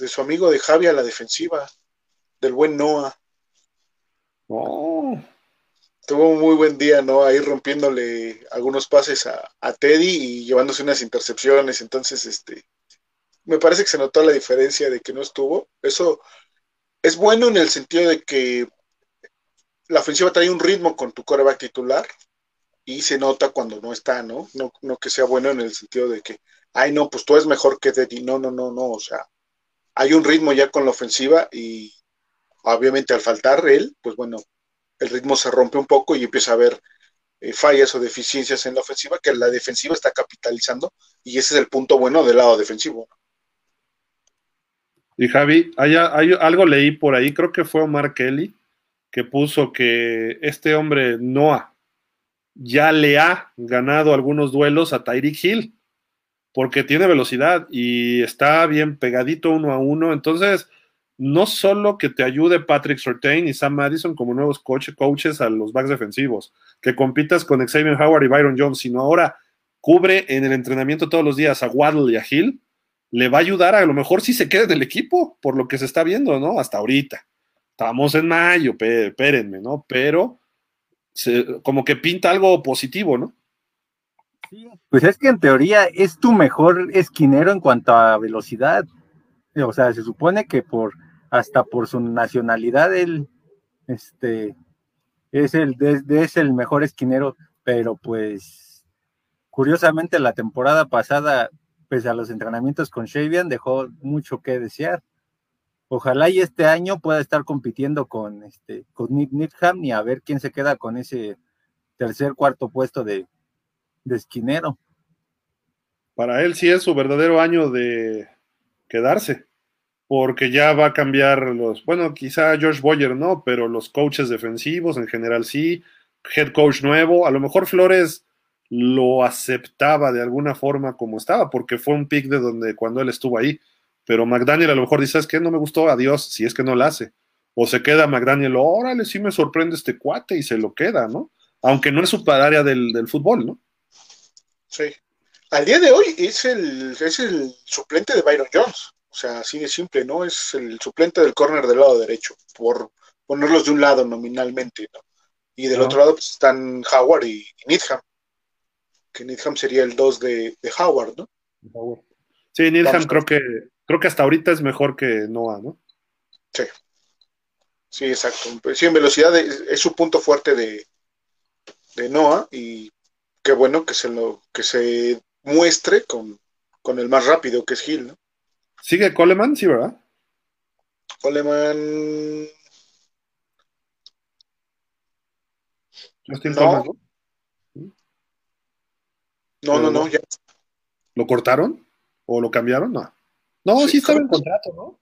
su amigo de Javi a la defensiva, del buen Noah. Oh. Tuvo un muy buen día, ¿no? Ahí rompiéndole algunos pases a, a Teddy y llevándose unas intercepciones. Entonces, este, me parece que se notó la diferencia de que no estuvo. Eso es bueno en el sentido de que la ofensiva trae un ritmo con tu coreback titular y se nota cuando no está, ¿no? ¿no? No que sea bueno en el sentido de que, ay, no, pues tú eres mejor que Teddy. No, no, no, no. O sea, hay un ritmo ya con la ofensiva y obviamente al faltar él, pues bueno, el ritmo se rompe un poco y empieza a haber eh, fallas o deficiencias en la ofensiva que la defensiva está capitalizando y ese es el punto bueno del lado defensivo. Y Javi, hay, algo leí por ahí, creo que fue Omar Kelly, que puso que este hombre Noah ya le ha ganado algunos duelos a Tyreek Hill, porque tiene velocidad y está bien pegadito uno a uno. Entonces, no solo que te ayude Patrick Surtain y Sam Madison como nuevos coaches a los backs defensivos, que compitas con Xavier Howard y Byron Jones, sino ahora cubre en el entrenamiento todos los días a Waddle y a Hill le va a ayudar a, lo mejor si se quede del equipo, por lo que se está viendo, ¿no? Hasta ahorita. Estamos en mayo, espérenme, ¿no? Pero como que pinta algo positivo, ¿no? Sí, pues es que en teoría es tu mejor esquinero en cuanto a velocidad. O sea, se supone que por hasta por su nacionalidad él este es el es el mejor esquinero, pero pues curiosamente la temporada pasada pese a los entrenamientos con Shavian, dejó mucho que desear. Ojalá y este año pueda estar compitiendo con, este, con Nick Needham y a ver quién se queda con ese tercer, cuarto puesto de, de esquinero. Para él sí es su verdadero año de quedarse, porque ya va a cambiar los, bueno, quizá George Boyer no, pero los coaches defensivos en general sí, head coach nuevo, a lo mejor Flores lo aceptaba de alguna forma como estaba, porque fue un pick de donde cuando él estuvo ahí. Pero McDaniel a lo mejor dice, es que no me gustó, adiós, si es que no lo hace. O se queda McDaniel, órale, sí me sorprende este cuate y se lo queda, ¿no? Aunque no es su área del, del fútbol, ¿no? Sí. Al día de hoy es el, es el suplente de Byron Jones. O sea, así de simple, ¿no? Es el suplente del córner del lado derecho, por ponerlos de un lado nominalmente, ¿no? Y del otro lado pues, están Howard y, y Needham que Needham sería el 2 de, Howard, ¿no? Sí, Needham creo que, creo que hasta ahorita es mejor que Noah, ¿no? Sí. Sí, exacto. Sí, en velocidad es, su punto fuerte de, de Noah y qué bueno que se lo que se muestre con, el más rápido que es Hill, ¿no? ¿Sigue Coleman? Sí, ¿verdad? Coleman. Justin no. ¿no? No, no, no, ya. ¿Lo cortaron? ¿O lo cambiaron? No. No, sí, estaba en contrato, ¿no?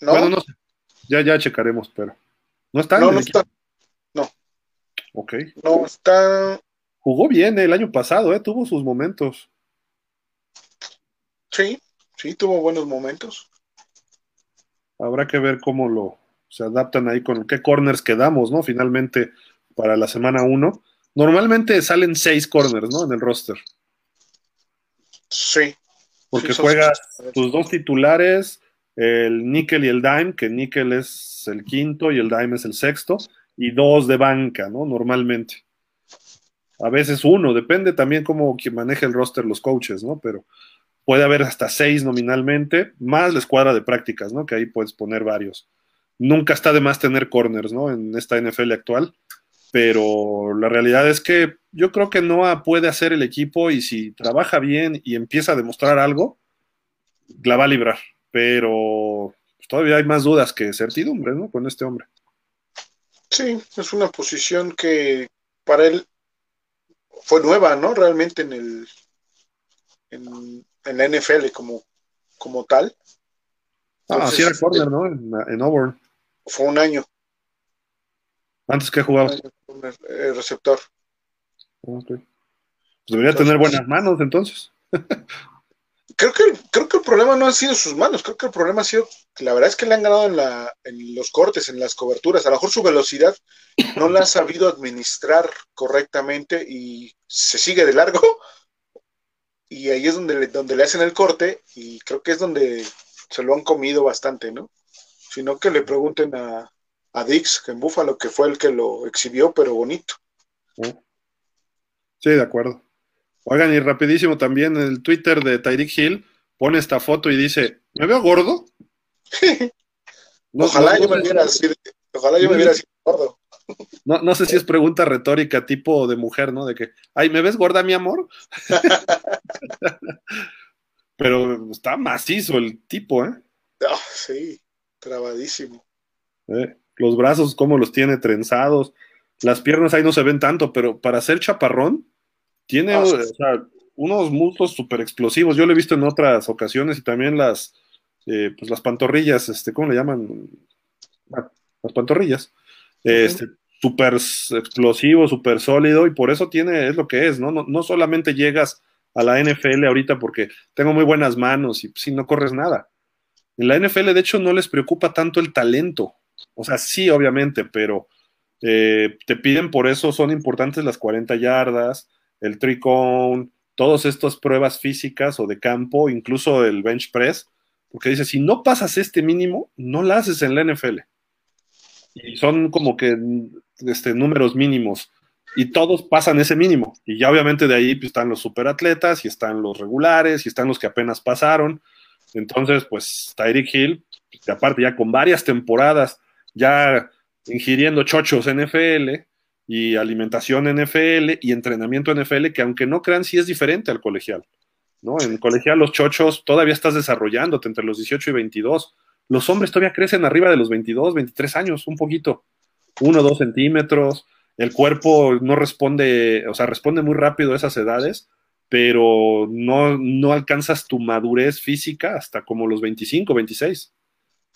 No, Bueno, no sé. Ya, ya checaremos, pero. ¿No está? no, no equipo? está. Ok. No está. Jugó bien el año pasado, ¿eh? Tuvo sus momentos. Sí, sí, tuvo buenos momentos. Habrá que ver cómo lo se adaptan ahí con qué corners quedamos, ¿no? Finalmente para la semana 1. Normalmente salen seis corners, ¿no? En el roster. Sí. Porque Sí, juegas tus dos titulares, el níquel y el dime, que níquel es el quinto y el dime es el sexto, y dos de banca, ¿no? Normalmente. A veces uno, depende también cómo quien maneja el roster los coaches, ¿no? Pero puede haber hasta seis nominalmente, más la escuadra de prácticas, ¿no? Que ahí puedes poner varios. Nunca está de más tener corners, ¿no? En esta NFL actual, pero la realidad es que yo creo que Noah puede hacer el equipo y si trabaja bien y empieza a demostrar algo, la va a librar. Pero pues, todavía hay más dudas que certidumbres, ¿no? Con este hombre. Sí, es una posición que para él fue nueva, ¿no? Realmente en el en, en la NFL como, como tal. Ah, Entonces, sí era corner, ¿no? En, en Auburn. Fue un año, Antes que jugaba. eh, receptor. Ok. Pues debería tener buenas manos entonces. Creo que, creo que el problema no han sido sus manos, creo que el problema ha sido, la verdad es que le han ganado en, la, en los cortes, en las coberturas. A lo mejor su velocidad no la ha sabido administrar correctamente y se sigue de largo. Y ahí es donde le, donde le hacen el corte y creo que es donde se lo han comido bastante, ¿no? Sino que le pregunten a, a Dix, que en Búfalo, que fue el que lo exhibió, pero bonito. Sí, de acuerdo. Oigan, y rapidísimo también el Twitter de Tyreek Hill pone esta foto y dice, ¿me veo gordo? No, ojalá no, yo me no viera así, ojalá yo me viera así gordo. No, no sé si es pregunta retórica tipo de mujer, ¿no? De que, ay, ¿me ves gorda, mi amor? Pero está macizo el tipo, ¿eh? Ah, sí, trabadísimo. ¿Eh? Los brazos, cómo los tiene trenzados. Las piernas ahí no se ven tanto, pero para ser chaparrón, tiene Ah, sí. o sea, unos muslos súper explosivos. Yo lo he visto en otras ocasiones y también las, eh, pues las pantorrillas, este, ¿cómo le llaman? Ah, las pantorrillas. Este, súper explosivo, súper sólido, y por eso tiene, es lo que es, ¿no? No, no solamente llegas a la NFL ahorita porque tengo muy buenas manos y si no corres nada. En la NFL, de hecho, no les preocupa tanto el talento. O sea, sí, obviamente, pero eh, te piden por eso, son importantes las 40 yardas, el three cone, todas estas pruebas físicas o de campo, incluso el bench press, porque dice, si no pasas este mínimo, no la haces en la NFL. Y son como que este, números mínimos. Y todos pasan ese mínimo. Y ya obviamente de ahí pues, están los superatletas, y están los regulares, y están los que apenas pasaron. Entonces, pues Tyreek Hill, que aparte ya con varias temporadas, ya ingiriendo chochos NFL y alimentación NFL y entrenamiento NFL, que aunque no crean, sí es diferente al colegial. ¿no? En colegial los chochos todavía estás desarrollándote entre los 18 y 22. Los hombres todavía crecen arriba de los 22, 23 años, un poquito, uno, dos centímetros. El cuerpo no responde, o sea, responde muy rápido a esas edades, pero no, no alcanzas tu madurez física hasta como los 25, 26.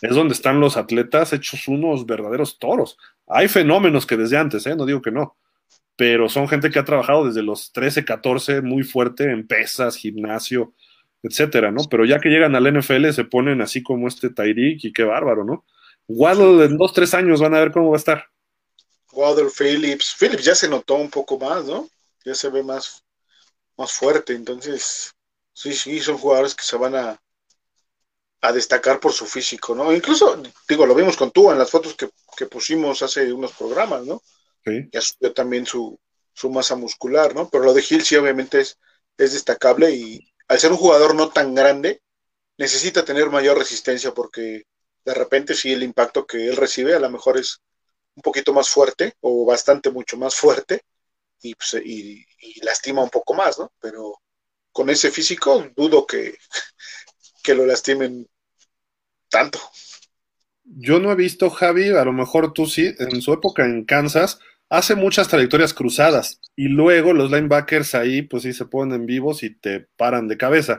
Es donde están los atletas hechos unos verdaderos toros. Hay fenómenos que desde antes, ¿eh? no digo que no, pero son gente que ha trabajado desde los 13, 14 muy fuerte en pesas, gimnasio, etcétera, ¿no? Pero ya que llegan al NFL se ponen así como este Tyreek y qué bárbaro, ¿no? Waddle en dos, tres años van a ver cómo va a estar. Waddle Phillips. Phillips ya se notó un poco más, ¿no? Ya se ve más, más fuerte. Entonces, sí, sí, son jugadores que se van a, a destacar por su físico, ¿no? Incluso, digo, lo vimos con tú en las fotos que, que pusimos hace unos programas, ¿no? Sí. Ya subió también su, su masa muscular, ¿no? Pero lo de Hill sí, obviamente, es, es destacable y al ser un jugador no tan grande, necesita tener mayor resistencia porque de repente sí el impacto que él recibe a lo mejor es un poquito más fuerte o bastante mucho más fuerte y, pues, y, y lastima un poco más, ¿no? Pero con ese físico dudo que, que lo lastimen tanto. Yo no he visto, Javi, a lo mejor tú sí, en su época en Kansas, hace muchas trayectorias cruzadas y luego los linebackers ahí pues sí se ponen vivos y te paran de cabeza.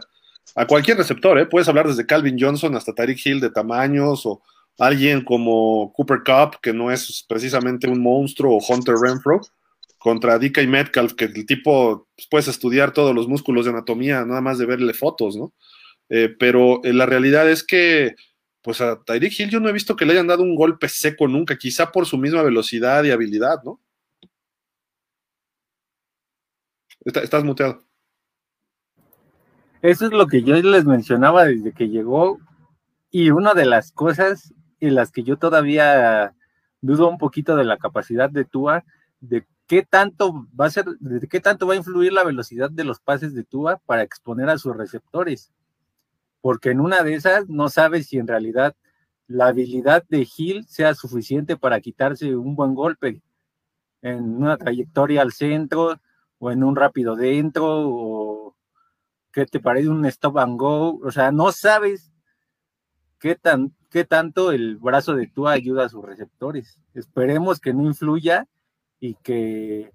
A cualquier receptor, ¿eh? puedes hablar desde Calvin Johnson hasta Tariq Hill de tamaños o alguien como Cooper Cup, que no es precisamente un monstruo, o Hunter Renfro, contra DK Metcalf, que el tipo pues, puedes estudiar todos los músculos de anatomía, nada más de verle fotos, ¿no? Eh, pero eh, la realidad es que, pues a Tyreek Hill yo no he visto que le hayan dado un golpe seco nunca, quizá por su misma velocidad y habilidad, ¿no? estás muteado. Eso es lo que yo les mencionaba desde que llegó y una de las cosas en las que yo todavía dudo un poquito de la capacidad de Tua, de qué tanto va a ser, de qué tanto va a influir la velocidad de los pases de Tua para exponer a sus receptores. Porque en una de esas no sabes si en realidad la habilidad de Hill sea suficiente para quitarse un buen golpe en una trayectoria al centro o en un rápido dentro o que te parece un stop and go. O sea, no sabes qué tan qué tanto el brazo de Tua ayuda a sus receptores. Esperemos que no influya y que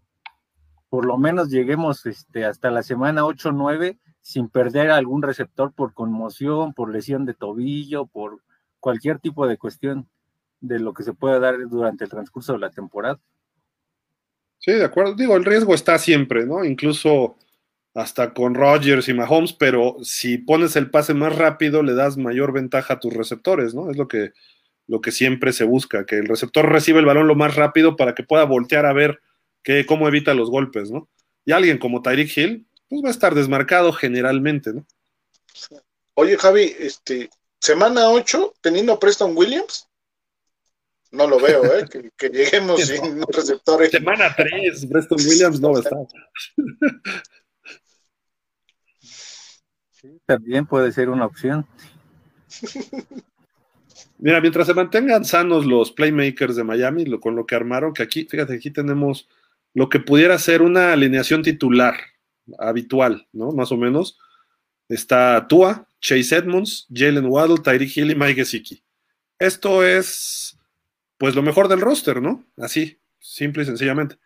por lo menos lleguemos este, hasta la semana 8 o 9 sin perder algún receptor por conmoción, por lesión de tobillo, por cualquier tipo de cuestión de lo que se pueda dar durante el transcurso de la temporada. Sí, de acuerdo. Digo, el riesgo está siempre, ¿no? Incluso hasta con Rodgers y Mahomes, pero si pones el pase más rápido, le das mayor ventaja a tus receptores, ¿no? Es lo que, lo que siempre se busca, que el receptor reciba el balón lo más rápido para que pueda voltear a ver que, cómo evita los golpes, ¿no? Y alguien como Tyreek Hill, pues va a estar desmarcado generalmente, ¿no? Oye, Javi, este, semana 8, teniendo Preston Williams, no lo veo, ¿eh? que, lleguemos sin receptores. Semana 3, Preston Williams no va a estar. también puede ser una opción. Mira, mientras se mantengan sanos los playmakers de Miami, lo, con lo que armaron, que aquí, fíjate, aquí tenemos lo que pudiera ser una alineación titular habitual, ¿no? Más o menos. Está Tua, Chase Edmonds, Jalen Waddle, Tyreek Hill y Mike Gesicki. Esto es, pues, lo mejor del roster, ¿no? Así, simple y sencillamente.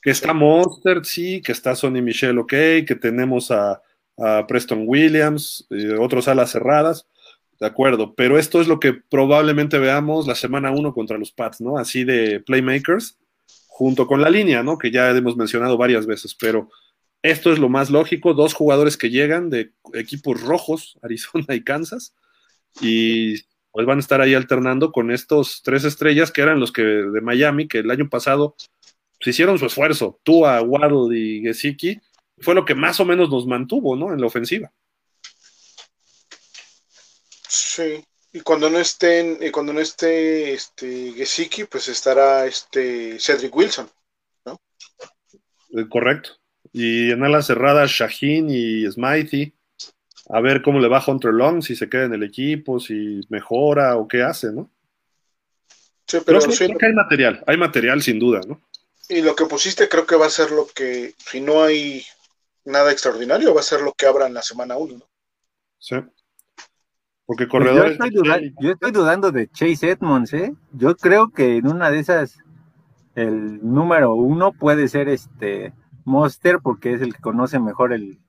Que está Monster, sí, que está Sonny Michelle, ok, que tenemos a a Preston Williams, y otros alas cerradas, de acuerdo, pero esto es lo que probablemente veamos la semana 1 contra los Pats, ¿no? Así de playmakers, junto con la línea, ¿no? Que ya hemos mencionado varias veces, pero esto es lo más lógico, dos jugadores que llegan de equipos rojos, Arizona y Kansas, y pues van a estar ahí alternando con estos tres estrellas que eran los que de Miami, que el año pasado se hicieron su esfuerzo, Tua, Waddle y Gesicki, fue lo que más o menos nos mantuvo, ¿no? En la ofensiva. Sí, y cuando no estén, y cuando no esté este Gesicki, pues estará este Cedric Wilson, ¿no? Eh, correcto. Y en ala cerrada, Shaheen y Smithy. A ver cómo le va Hunter Long, si se queda en el equipo, si mejora o qué hace, ¿no? Sí, pero creo que hay material, hay material sin duda, ¿no? Y lo que pusiste creo que va a ser lo que, si no hay nada extraordinario, va a ser lo que abra en la semana 1, ¿no? Sí. Porque pues corredores. yo, estoy dudando, de Chase Edmonds, ¿eh? Yo creo que en una de esas, el número uno puede ser este Monster, porque es el que conoce mejor el,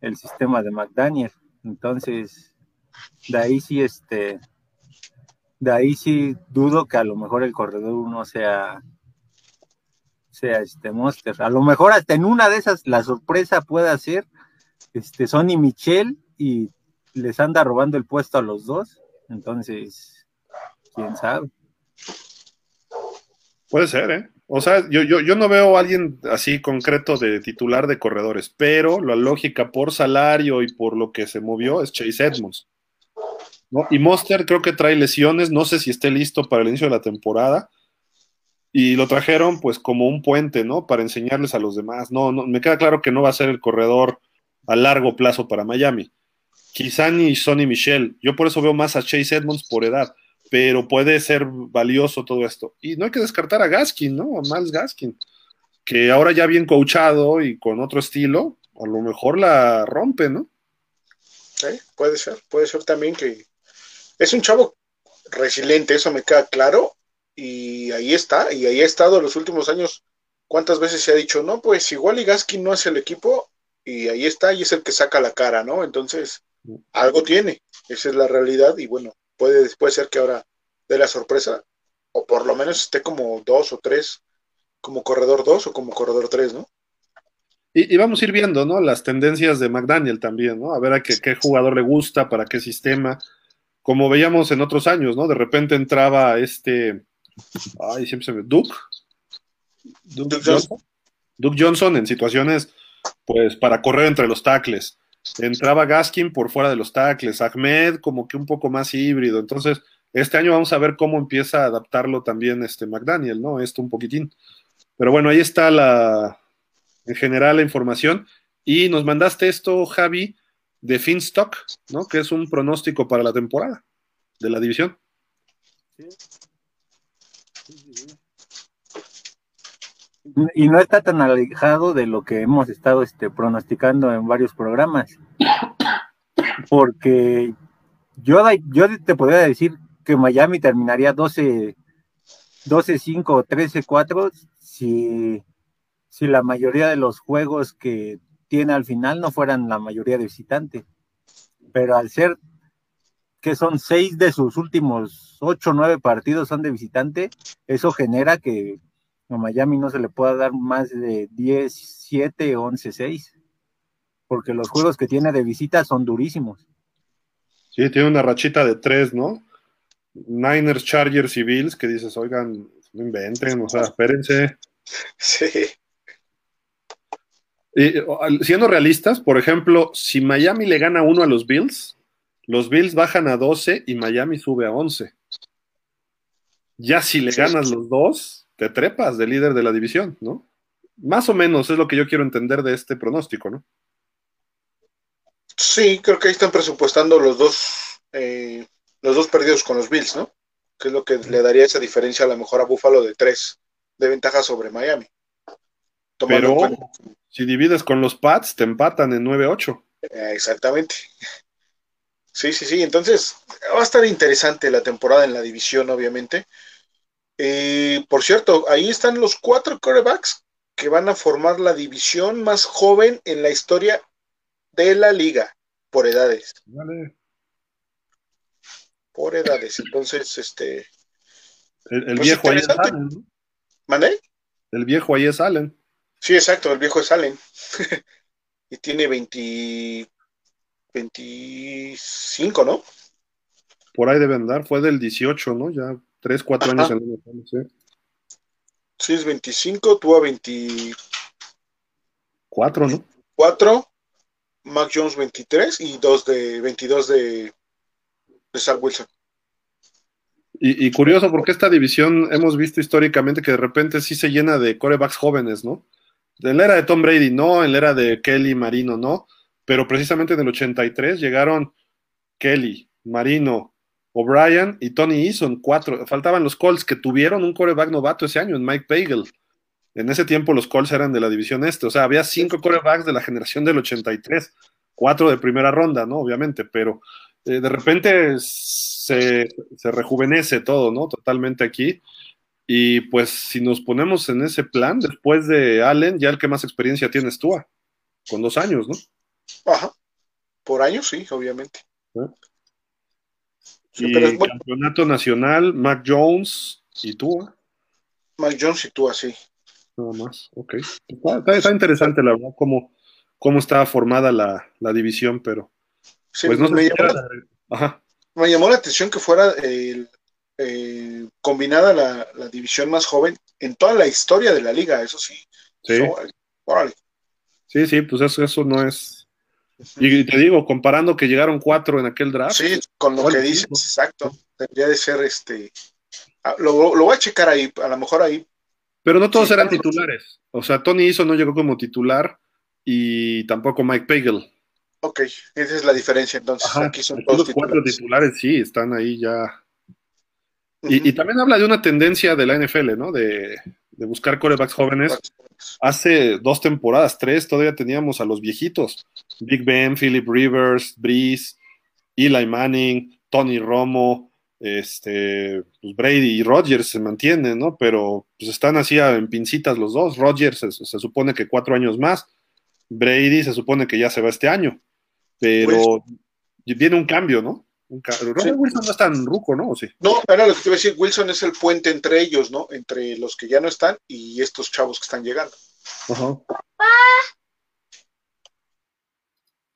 el sistema de McDaniel. Entonces, de ahí sí, este, de ahí sí dudo que a lo mejor el corredor uno sea sea este Monster. A lo mejor hasta en una de esas la sorpresa puede ser este Sonny Michel y les anda robando el puesto a los dos. Entonces, quién sabe. Puede ser, ¿eh? O sea, yo, yo, yo no veo a alguien así concreto de titular de corredores, pero la lógica por salario y por lo que se movió es Chase Edmonds. Y Monster creo que trae lesiones, no sé si esté listo para el inicio de la temporada, y lo trajeron pues como un puente, ¿no? Para enseñarles a los demás. No, no, me queda claro que no va a ser el corredor a largo plazo para Miami. Quizá ni Sonny Michel. Yo por eso veo más a Chase Edmonds por edad, pero puede ser valioso todo esto. Y no hay que descartar a Gaskin, ¿no? A Miles Gaskin, que ahora ya bien coachado y con otro estilo, a lo mejor la rompe, ¿no? Sí, puede ser, puede ser también que es un chavo resiliente, eso me queda claro, y ahí está, y ahí ha estado los últimos años ¿Cuántas veces se ha dicho, no, pues igual y Gaskin no es el equipo y ahí está y es el que saca la cara, ¿no? Entonces, algo tiene, esa es la realidad y bueno, puede, puede ser que ahora dé la sorpresa o por lo menos esté como dos o tres, como corredor dos o como corredor tres, ¿no? Y, vamos a ir viendo, ¿no? Las tendencias de McDaniel también, ¿no? A ver a qué, qué jugador le gusta, para qué sistema. Como veíamos en otros años, ¿no? De repente entraba este. Ay, siempre se me. Duke. Duke, Johnson. Duke Johnson en situaciones, pues, para correr entre los tackles. Entraba Gaskin por fuera de los tackles. Ahmed, como que un poco más híbrido. Entonces, este año vamos a ver cómo empieza a adaptarlo también este McDaniel, ¿no? Esto un poquitín. Pero bueno, ahí está la, en general la información. Y nos mandaste esto, Javi, de Finstock, ¿no? Que es un pronóstico para la temporada de la división. Y no está tan alejado de lo que hemos estado este, pronosticando en varios programas. Porque yo, te podría decir que Miami terminaría 12, 12-5 o 13-4 si si la mayoría de los juegos que tiene al final no fueran la mayoría de visitante. Pero al ser que son seis de sus últimos ocho o nueve partidos son de visitante, eso genera que a Miami no se le pueda dar más de 10, 7, 11, 6. Porque los juegos que tiene de visita son durísimos. Sí, tiene una rachita de tres, ¿no? Niners, Chargers y Bills, que dices, oigan, no inventen, o sea, espérense. Sí. siendo realistas, por ejemplo, si Miami le gana uno a los Bills, los Bills bajan a 12 y Miami sube a 11. Ya si le ganas los dos, te trepas de líder de la división, ¿no? Más o menos es lo que yo quiero entender de este pronóstico, ¿no? Sí, creo que ahí están presupuestando los dos, eh, los dos perdidos con los Bills, ¿no? Que es lo que le daría esa diferencia a lo mejor a Buffalo de tres de ventaja sobre Miami. Pero si divides con los Pats, te empatan en 9-8. Eh, exactamente. Sí, sí, sí. Entonces, va a estar interesante la temporada en la división, obviamente. Eh, por cierto, ahí están los cuatro quarterbacks que van a formar la división más joven en la historia de la liga, por edades. Vale. Por edades. Entonces, este. El, pues viejo ahí es Allen. ¿Mandé? El viejo ahí es Allen. Sí, exacto, el viejo es Allen. y tiene 20, 25, ¿no? Por ahí debe andar, fue del 18, ¿no? Ya 3, 4 años en el ¿sí? sí, es 25, tú a 24, ¿no? 4, Mac Jones 23 y 2 de 22 de, de Zach Wilson. Y, curioso porque esta división hemos visto históricamente que de repente sí se llena de corebacks jóvenes, ¿no? En la era de Tom Brady no, en la era de Kelly Marino no, pero precisamente en el 83 llegaron Kelly, Marino, O'Brien y Tony Eason, cuatro. Faltaban los Colts que tuvieron un coreback novato ese año en Mike Pagel. En ese tiempo los Colts eran de la división este, o sea, había cinco corebacks de la generación del 83, cuatro de primera ronda, ¿no? Obviamente, pero eh, de repente se, rejuvenece todo, ¿no? Totalmente aquí. Y pues si nos ponemos en ese plan, después de Allen, ya el que más experiencia tienes tú, con dos años, ¿no? Ajá. Por años, sí, obviamente. Campeonato nacional, Mac Jones y tú. Mac Jones y tú, así. Nada más, ok. Está, interesante, la verdad, cómo, cómo está formada la, la división, pero pues no me, llamó la, atención que fuera eh, combinada la, división más joven en toda la historia de la liga, eso sí. Sí, sí, sí, pues eso, eso no es. Y te digo, comparando que llegaron cuatro en aquel draft. Sí, con lo que dices, exacto. Tendría de ser este. Ah, lo, voy a checar ahí, a lo mejor ahí. Pero no todos eran titulares. O sea, Tony Iso no llegó como titular y tampoco Mike Pagel. Ok, esa es la diferencia entonces. aquí son todos los cuatro titulares, sí, están ahí ya. y, también habla de una tendencia de la NFL, ¿no? De, buscar corebacks jóvenes. Hace dos temporadas, tres, todavía teníamos a los viejitos. Big Ben, Philip Rivers, Breeze, Eli Manning, Tony Romo, este, pues Brady y Rodgers se mantienen, ¿no? Pero pues están así en pincitas los dos. Rodgers se, supone que cuatro años más. Brady se supone que ya se va este año. Pero viene un cambio, ¿no? Un Wilson no es tan ruco, ¿no? sí? No, era lo que te iba a decir. Wilson es el puente entre ellos, ¿no? Entre los que ya no están y estos chavos que están llegando. Ajá.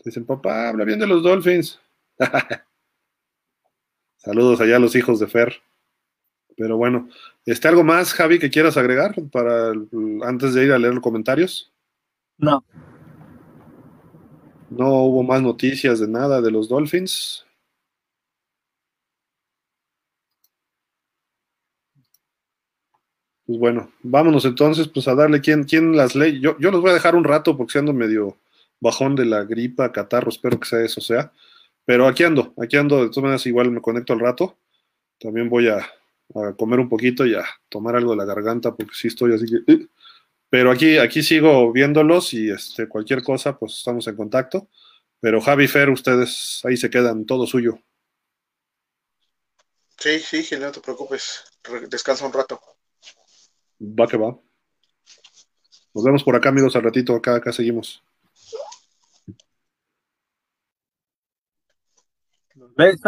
Dicen, papá, habla bien de los Dolphins. Saludos allá a los hijos de Fer. Pero bueno, ¿este algo más, Javi, que quieras agregar para antes de ir a leer los comentarios? No. No hubo más noticias de nada de los Dolphins. Pues bueno, vámonos entonces pues a darle quién, quién las lee. Yo, yo los voy a dejar un rato porque ando medio bajón de la gripa, catarro, espero que sea eso, sea. Pero aquí ando, aquí ando, de todas maneras igual me conecto al rato. También voy a, comer un poquito y a tomar algo de la garganta porque sí estoy así que... Eh. Pero aquí, aquí sigo viéndolos y este, cualquier cosa, pues estamos en contacto. Pero Javi Fer, ustedes ahí se quedan, todo suyo. Sí, sí, Gil, no te preocupes. Descansa un rato. Va que va. Nos vemos por acá, amigos, al ratito. Acá, acá seguimos. ¿Ves,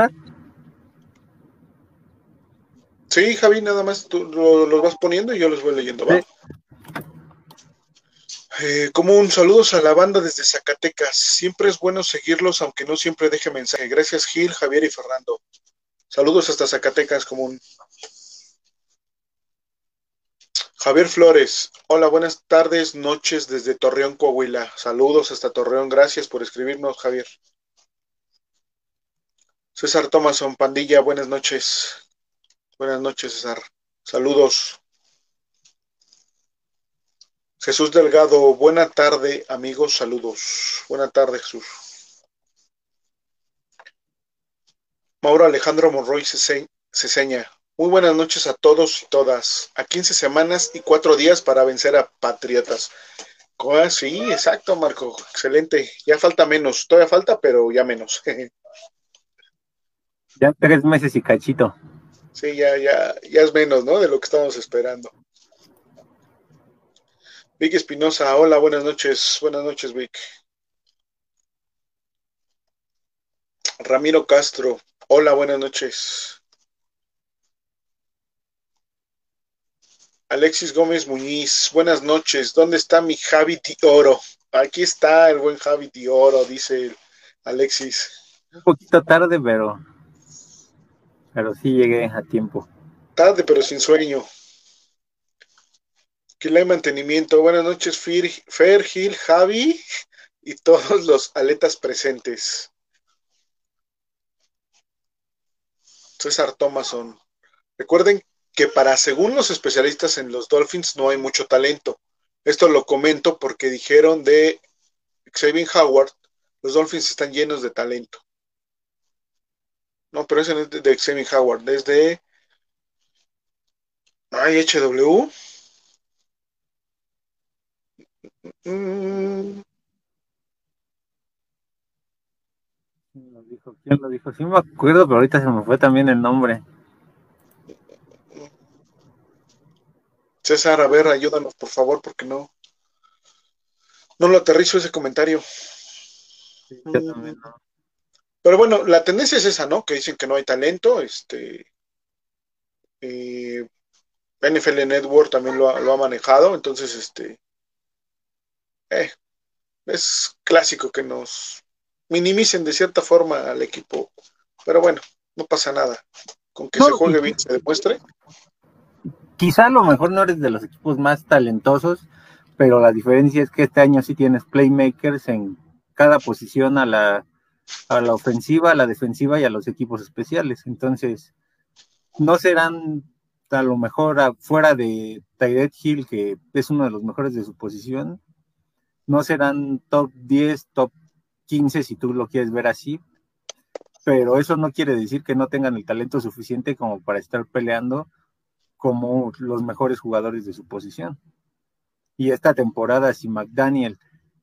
Sí, Javi, nada más tú los vas poniendo y yo los voy leyendo. ¿va? Eh, como un saludo a la banda desde Zacatecas. Siempre es bueno seguirlos, aunque no siempre deje mensaje. Gracias, Gil, Javier y Fernando. Saludos hasta Zacatecas, común. Javier Flores. Hola, buenas tardes, noches desde Torreón, Coahuila. Saludos hasta Torreón. Gracias por escribirnos, Javier. César Thomason, pandilla, buenas noches. Buenas noches, César. Saludos. Jesús Delgado, buena tarde, amigos, saludos. Buena tarde, Jesús. Mauro Alejandro Monroy Ceseña. Muy buenas noches a todos y todas. A 15 semanas y cuatro días para vencer a Patriotas. Sí, exacto, Marco. Excelente. Ya falta menos. Todavía falta, pero ya menos. Ya tres meses y cachito. Sí, ya, ya, ya es menos, ¿no? De lo que estamos esperando. Vic Espinosa, hola, buenas noches. Buenas noches, Vic. Ramiro Castro, hola, buenas noches. Alexis Gómez Muñiz, buenas noches. ¿Dónde está mi Javi Oro? Aquí está el buen Javi Oro, dice Alexis. Un poquito tarde, pero pero sí llegué a tiempo. Tarde, pero sin sueño. Que hay mantenimiento. Buenas noches, Fer, Gil, Javi y todos los aletas presentes. César Thomason. Recuerden que para según los especialistas en los Dolphins no hay mucho talento. Esto lo comento porque dijeron de Xavier Howard, los Dolphins están llenos de talento. No, pero ese es de, Xavier Howard, desde HW. ¿Quién lo dijo? ¿Quién lo dijo? Sí me acuerdo, pero ahorita se me fue también el nombre. César, a ver, ayúdanos, por favor, porque no. No lo aterrizo ese comentario. Sí, yo también no. Pero bueno, la tendencia es esa, ¿no? Que dicen que no hay talento. Este, eh, NFL Network también lo ha, manejado. Entonces, este, eh, es clásico que nos minimicen de cierta forma al equipo. Pero bueno, no pasa nada. Con que se juegue bien, se demuestre. Quizá a lo mejor no eres de los equipos más talentosos, pero la diferencia es que este año sí tienes playmakers en cada posición a la a la ofensiva, a la defensiva y a los equipos especiales. Entonces, no serán a lo mejor fuera de Tyred Hill, que es uno de los mejores de su posición, no serán top 10, top 15 si tú lo quieres ver así, pero eso no quiere decir que no tengan el talento suficiente como para estar peleando como los mejores jugadores de su posición. Y esta temporada, si McDaniel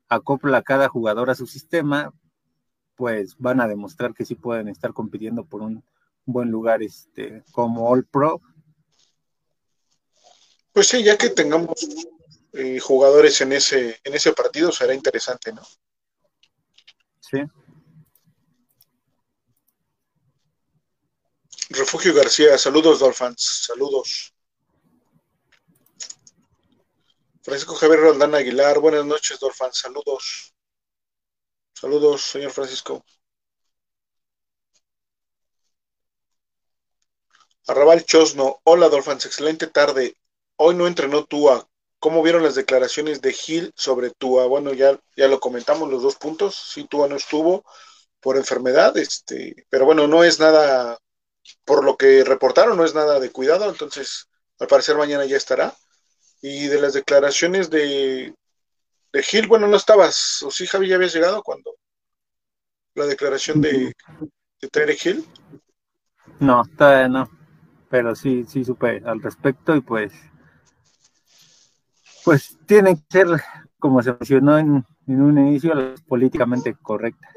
acopla a cada jugador a su sistema, pues van a demostrar que sí pueden estar compitiendo por un, buen lugar este, como All Pro. Pues sí, ya que tengamos eh, jugadores en ese, en ese partido, será interesante, ¿no? Sí. Refugio García, saludos Dolphins, saludos. Francisco Javier Roldán Aguilar, buenas noches Dolphins, saludos. Saludos, señor Francisco. Arrabal Chosno, hola Dolphins, excelente tarde. Hoy no entrenó Tua. ¿Cómo vieron las declaraciones de Gil sobre Tua? Bueno, ya, ya lo comentamos los dos puntos. Sí, Tua no estuvo por enfermedad, este, pero bueno, no es nada, por lo que reportaron, no es nada de cuidado, entonces al parecer mañana ya estará. Y de las declaraciones de, de Gil, bueno, no estabas, o sí, Javi, ya habías llegado cuando la declaración de, de Tyre Hill. No, todavía no pero sí, sí supe al respecto y pues, pues tienen que ser, como se mencionó en, un inicio, políticamente correctas.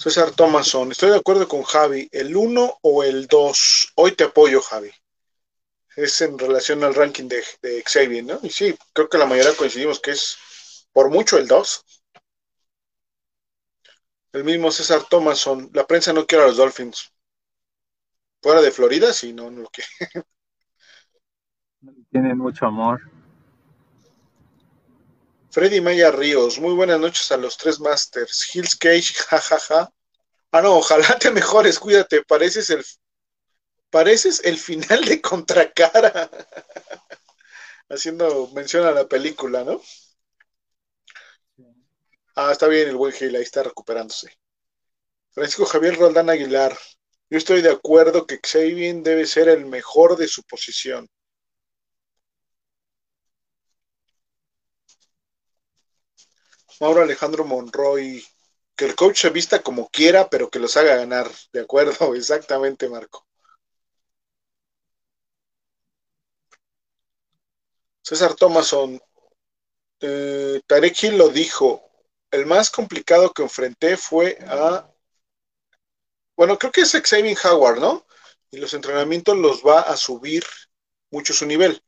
César Thomason, estoy de acuerdo con Javi, el 1 o el 2, hoy te apoyo Javi. Es en relación al ranking de, de Xavier, ¿no? Y sí, creo que la mayoría coincidimos que es por mucho el 2. El mismo César Thomason, la prensa no quiere a los Dolphins. Fuera de Florida, sí, no, no lo quiere. Tienen mucho amor. Freddy Maya Ríos, muy buenas noches a los tres Masters. Hills Cage, jajaja. Ah, no, ojalá te mejores, cuídate, pareces el pareces el final de Contracara. Haciendo mención a la película, ¿no? Ah, está bien el buen Gil, ahí está recuperándose. Francisco Javier Roldán Aguilar. Yo estoy de acuerdo que Xavier debe ser el mejor de su posición. Mauro Alejandro Monroy. Que el coach se vista como quiera, pero que los haga ganar. De acuerdo, exactamente, Marco. César Thomason. Eh, lo dijo el más complicado que enfrenté fue a. Bueno, creo que es Xavier Howard, ¿no? Y los entrenamientos los va a subir mucho su nivel.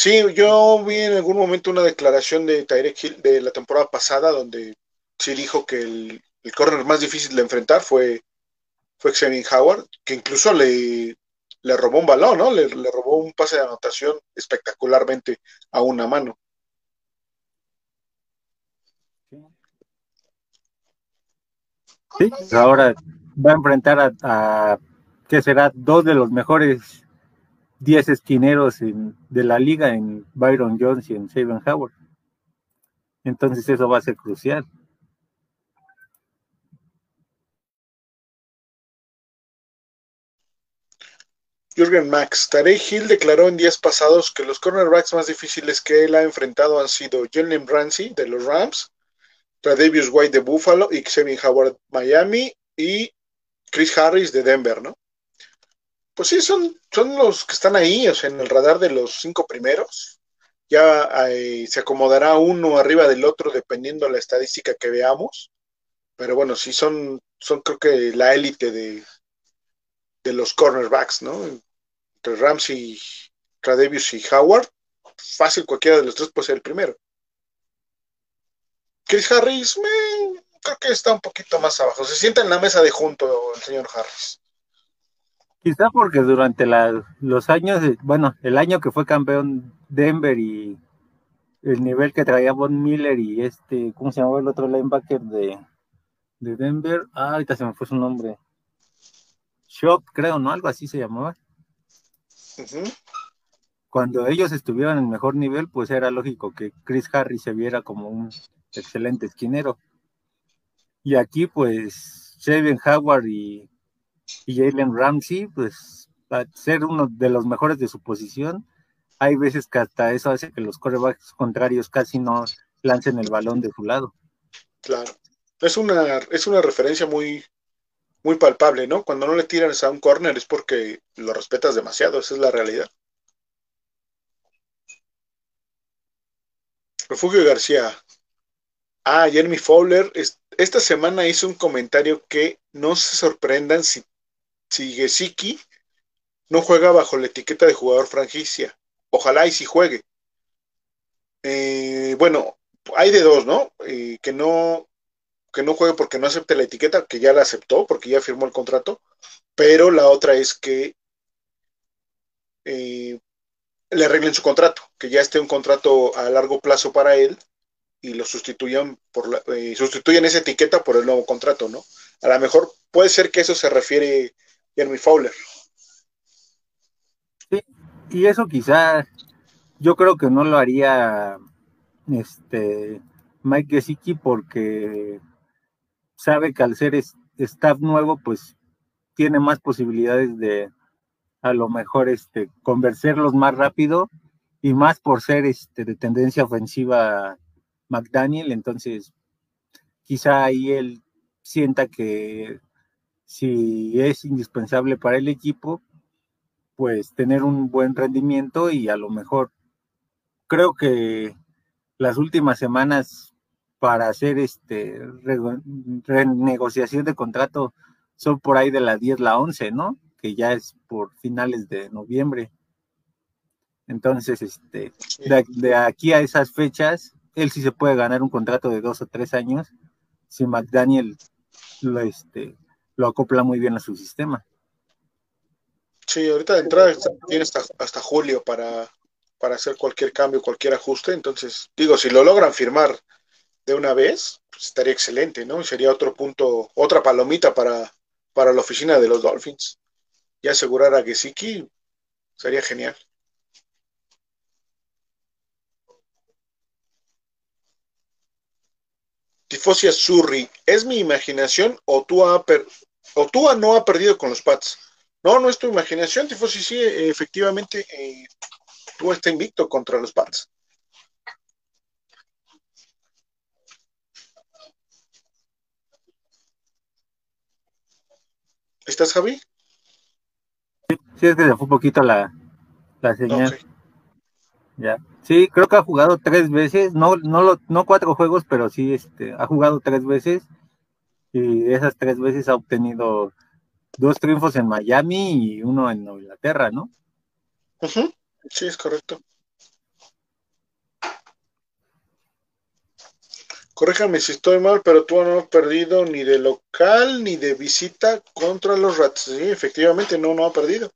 Sí, yo vi en algún momento una declaración de Tyrek Hill de la temporada pasada donde sí dijo que el, el corner más difícil de enfrentar fue, fue Xavier Howard, que incluso le, le robó un balón, ¿no? Le, robó un pase de anotación espectacularmente a una mano. Sí, ahora va a enfrentar a, a que será dos de los mejores 10 esquineros de la liga en Byron Jones y en Saban Howard. Entonces eso va a ser crucial. Jürgen Max, Tarek Hill declaró en días pasados que los cornerbacks más difíciles que él ha enfrentado han sido Jalen Ramsey de los Rams, Davis White de Buffalo y Xavier Howard Miami y Chris Harris de Denver, ¿no? Pues sí, son, son los que están ahí, o sea, en el radar de los cinco primeros. Ya se acomodará uno arriba del otro dependiendo de la estadística que veamos. Pero bueno, sí son, son creo que la élite de, de los cornerbacks, ¿no? Entre Ramsey, Tradevius y Howard, fácil cualquiera de los tres puede ser el primero. Chris Harris, creo que está un poquito más abajo. Se sienta en la mesa de junto el señor Harris. Quizá porque durante los años, bueno, el año que fue campeón Denver y el nivel que traía Von Miller y este, ¿cómo se llamaba el otro linebacker de, de Denver? Ah, ahorita se me fue su nombre. Shock, creo, ¿no? Algo así se llamaba. Cuando ellos estuvieron en mejor nivel, pues era lógico que Chris Harris se viera como un excelente esquinero. Y aquí, pues, Shaven Howard y, Jalen Ramsey, pues, a ser uno de los mejores de su posición, hay veces que hasta eso hace que los corebacks contrarios casi no lancen el balón de su lado. Claro. Es una, es una referencia muy, muy palpable, ¿no? Cuando no le tiran a un corner es porque lo respetas demasiado, esa es la realidad. Refugio García, Ah, Jeremy Fowler, esta semana hizo un comentario que no se sorprendan si, si Gesicki no juega bajo la etiqueta de jugador franquicia. Ojalá y si juegue. Eh, bueno, hay de dos, ¿no? Eh, que no que no juegue porque no acepte la etiqueta, que ya la aceptó porque ya firmó el contrato, pero la otra es que eh, le arreglen su contrato, que ya esté un contrato a largo plazo para él y lo sustituyan por la, sustituyen esa etiqueta por el nuevo contrato, ¿no? A lo mejor puede ser que eso se refiere Jeremy Fowler. Sí, y eso quizá yo creo que no lo haría este Mike Gesicki porque sabe que al ser staff nuevo, pues tiene más posibilidades de a lo mejor este convencerlos más rápido y más por ser este de tendencia ofensiva McDaniel, entonces quizá ahí él sienta que si es indispensable para el equipo, pues tener un buen rendimiento y a lo mejor creo que las últimas semanas para hacer este renegociación de contrato son por ahí de la 10 la 11, ¿no? Que ya es por finales de noviembre. Entonces, este, de, aquí a esas fechas, él sí se puede ganar un contrato de dos o tres años si McDaniel lo, este, lo acopla muy bien a su sistema. Sí, ahorita de entrada tiene hasta, julio para, para hacer cualquier cambio, cualquier ajuste. Entonces, digo, si lo logran firmar de una vez, pues estaría excelente, ¿no? Sería otro punto, otra palomita para, para la oficina de los Dolphins. Y asegurar a Gesicki sería genial. Tifosia Surri, ¿es mi imaginación o tú, ha o no ha perdido con los Pats? No, no es tu imaginación, Tifosi, sí, efectivamente, eh, tú está invicto contra los Pats. ¿Estás, Javi? Sí, es que se fue un poquito la, la señal. Ya. Sí, creo que ha jugado tres veces, no, no, lo, no cuatro juegos, pero sí este, ha jugado tres veces. Y esas tres veces ha obtenido dos triunfos en Miami y uno en Inglaterra, ¿no? Sí, es correcto. Corréjame si estoy mal, pero tú no has perdido ni de local ni de visita contra los Rats. Sí, efectivamente, no, no ha perdido.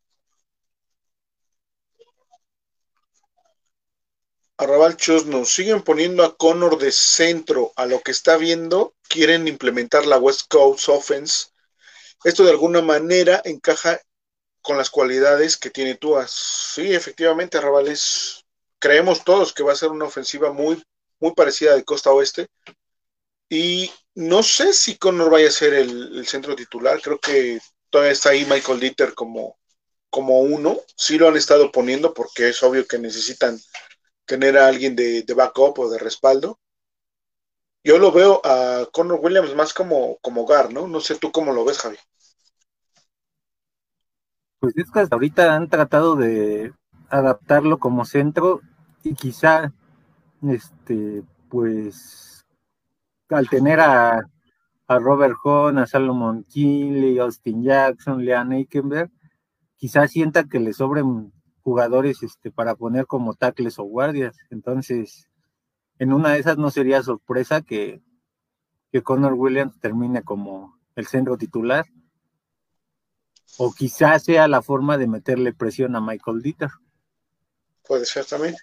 Arrabal nos siguen poniendo a Connor de centro a lo que está viendo. Quieren implementar la West Coast Offense. Esto de alguna manera encaja con las cualidades que tiene Tua. Sí, efectivamente, Arrabal creemos todos que va a ser una ofensiva muy muy parecida de costa oeste. Y no sé si Connor vaya a ser el, centro titular, creo que todavía está ahí Michael Dieter como, como uno. Sí lo han estado poniendo porque es obvio que necesitan tener a alguien de, backup o de respaldo. Yo lo veo a Connor Williams más como, como Gar, ¿no? No sé tú cómo lo ves, Javi. Pues es que hasta ahorita han tratado de adaptarlo como centro y quizá este, pues, al tener a, Robert Hahn, a Salomon Kinley, Austin Jackson, Leon Eikenberg, quizás sienta que le sobren jugadores este, para poner como tackles o guardias. Entonces, en una de esas no sería sorpresa que, que Connor Williams termine como el centro titular. O quizás sea la forma de meterle presión a Michael Dieter. Puede ser también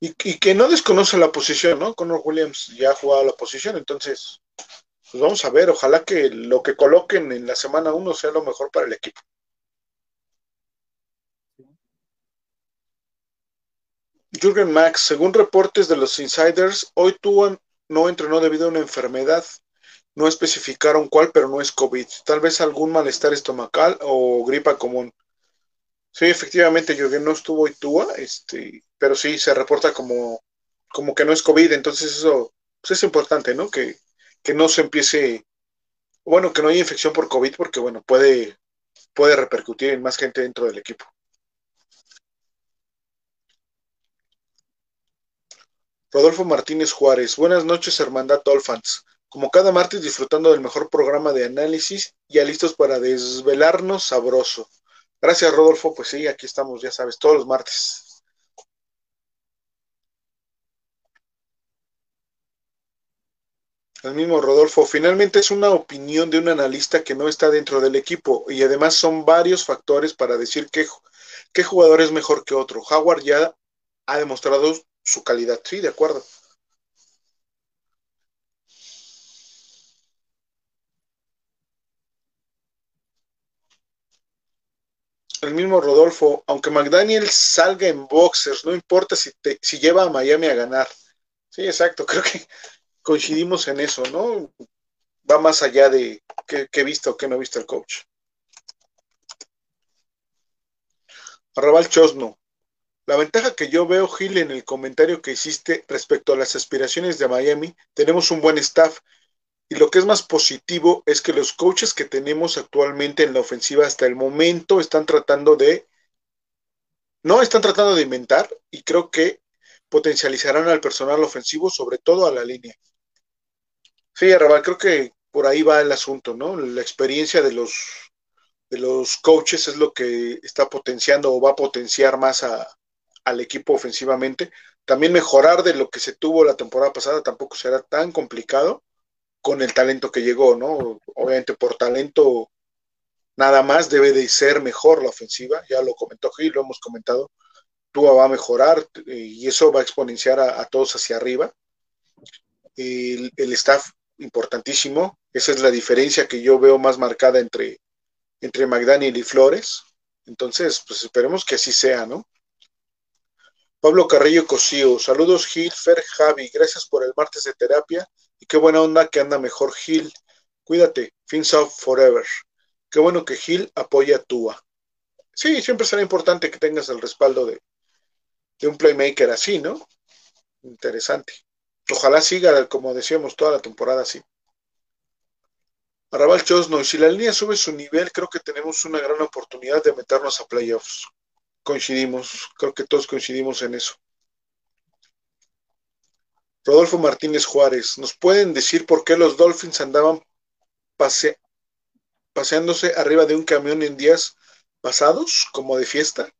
y, que no desconoce la posición, ¿no? Conor Williams ya ha jugado la posición, entonces, pues vamos a ver, ojalá que lo que coloquen en la semana 1 sea lo mejor para el equipo. Jürgen Max, según reportes de los insiders, hoy tuvo, no entrenó debido a una enfermedad. No especificaron cuál, pero no es COVID. Tal vez algún malestar estomacal o gripa común. Sí, efectivamente, Jürgen no estuvo y tuvo, este, pero sí se reporta como, como que no es COVID, entonces eso pues es importante, ¿no? Que, que no se empiece, bueno, que no haya infección por COVID, porque bueno, puede, puede repercutir en más gente dentro del equipo. Rodolfo Martínez Juárez, buenas noches, Hermandad Dolphins. Como cada martes, disfrutando del mejor programa de análisis, ya listos para desvelarnos sabroso. Gracias, Rodolfo. Pues sí, aquí estamos, ya sabes, todos los martes. El mismo Rodolfo, finalmente es una opinión de un analista que no está dentro del equipo y además son varios factores para decir qué, qué jugador es mejor que otro. Howard ya ha demostrado su calidad. Sí, de acuerdo. El mismo Rodolfo, aunque McDaniel salga en boxers, no importa si, te, si lleva a Miami a ganar. Sí, exacto, creo que coincidimos en eso, ¿no? Va más allá de qué, qué visto o qué no ha visto el coach. Arrabal Chosno, la ventaja que yo veo, Gil, en el comentario que hiciste respecto a las aspiraciones de Miami, tenemos un buen staff. Y lo que es más positivo es que los coaches que tenemos actualmente en la ofensiva hasta el momento están tratando de, no están tratando de inventar y creo que potencializarán al personal ofensivo, sobre todo a la línea. Sí, Arrabal, creo que por ahí va el asunto, ¿no? La experiencia de los, de los coaches es lo que está potenciando o va a potenciar más a, al equipo ofensivamente. También mejorar de lo que se tuvo la temporada pasada tampoco será tan complicado con el talento que llegó, ¿no? Obviamente por talento nada más debe de ser mejor la ofensiva, ya lo comentó Gil, lo hemos comentado, Tua va a mejorar eh, y eso va a exponenciar a, todos hacia arriba. El, el, staff importantísimo, esa es la diferencia que yo veo más marcada entre, entre McDaniel y Flores. Entonces, pues esperemos que así sea, ¿no? Pablo Carrillo Cosío, saludos Gil, Fer, Javi, gracias por el martes de terapia y qué buena onda que anda mejor Gil. Cuídate, fins of forever. Qué bueno que Gil apoya a Tua. Sí, siempre será importante que tengas el respaldo de, de un playmaker así, ¿no? Interesante. Ojalá siga, como decíamos, toda la temporada así. Arrabal Chosno, si la línea sube su nivel, creo que tenemos una gran oportunidad de meternos a playoffs coincidimos, creo que todos coincidimos en eso. Rodolfo Martínez Juárez, ¿nos pueden decir por qué los Dolphins andaban paseándose arriba de un camión en días pasados, como de fiesta?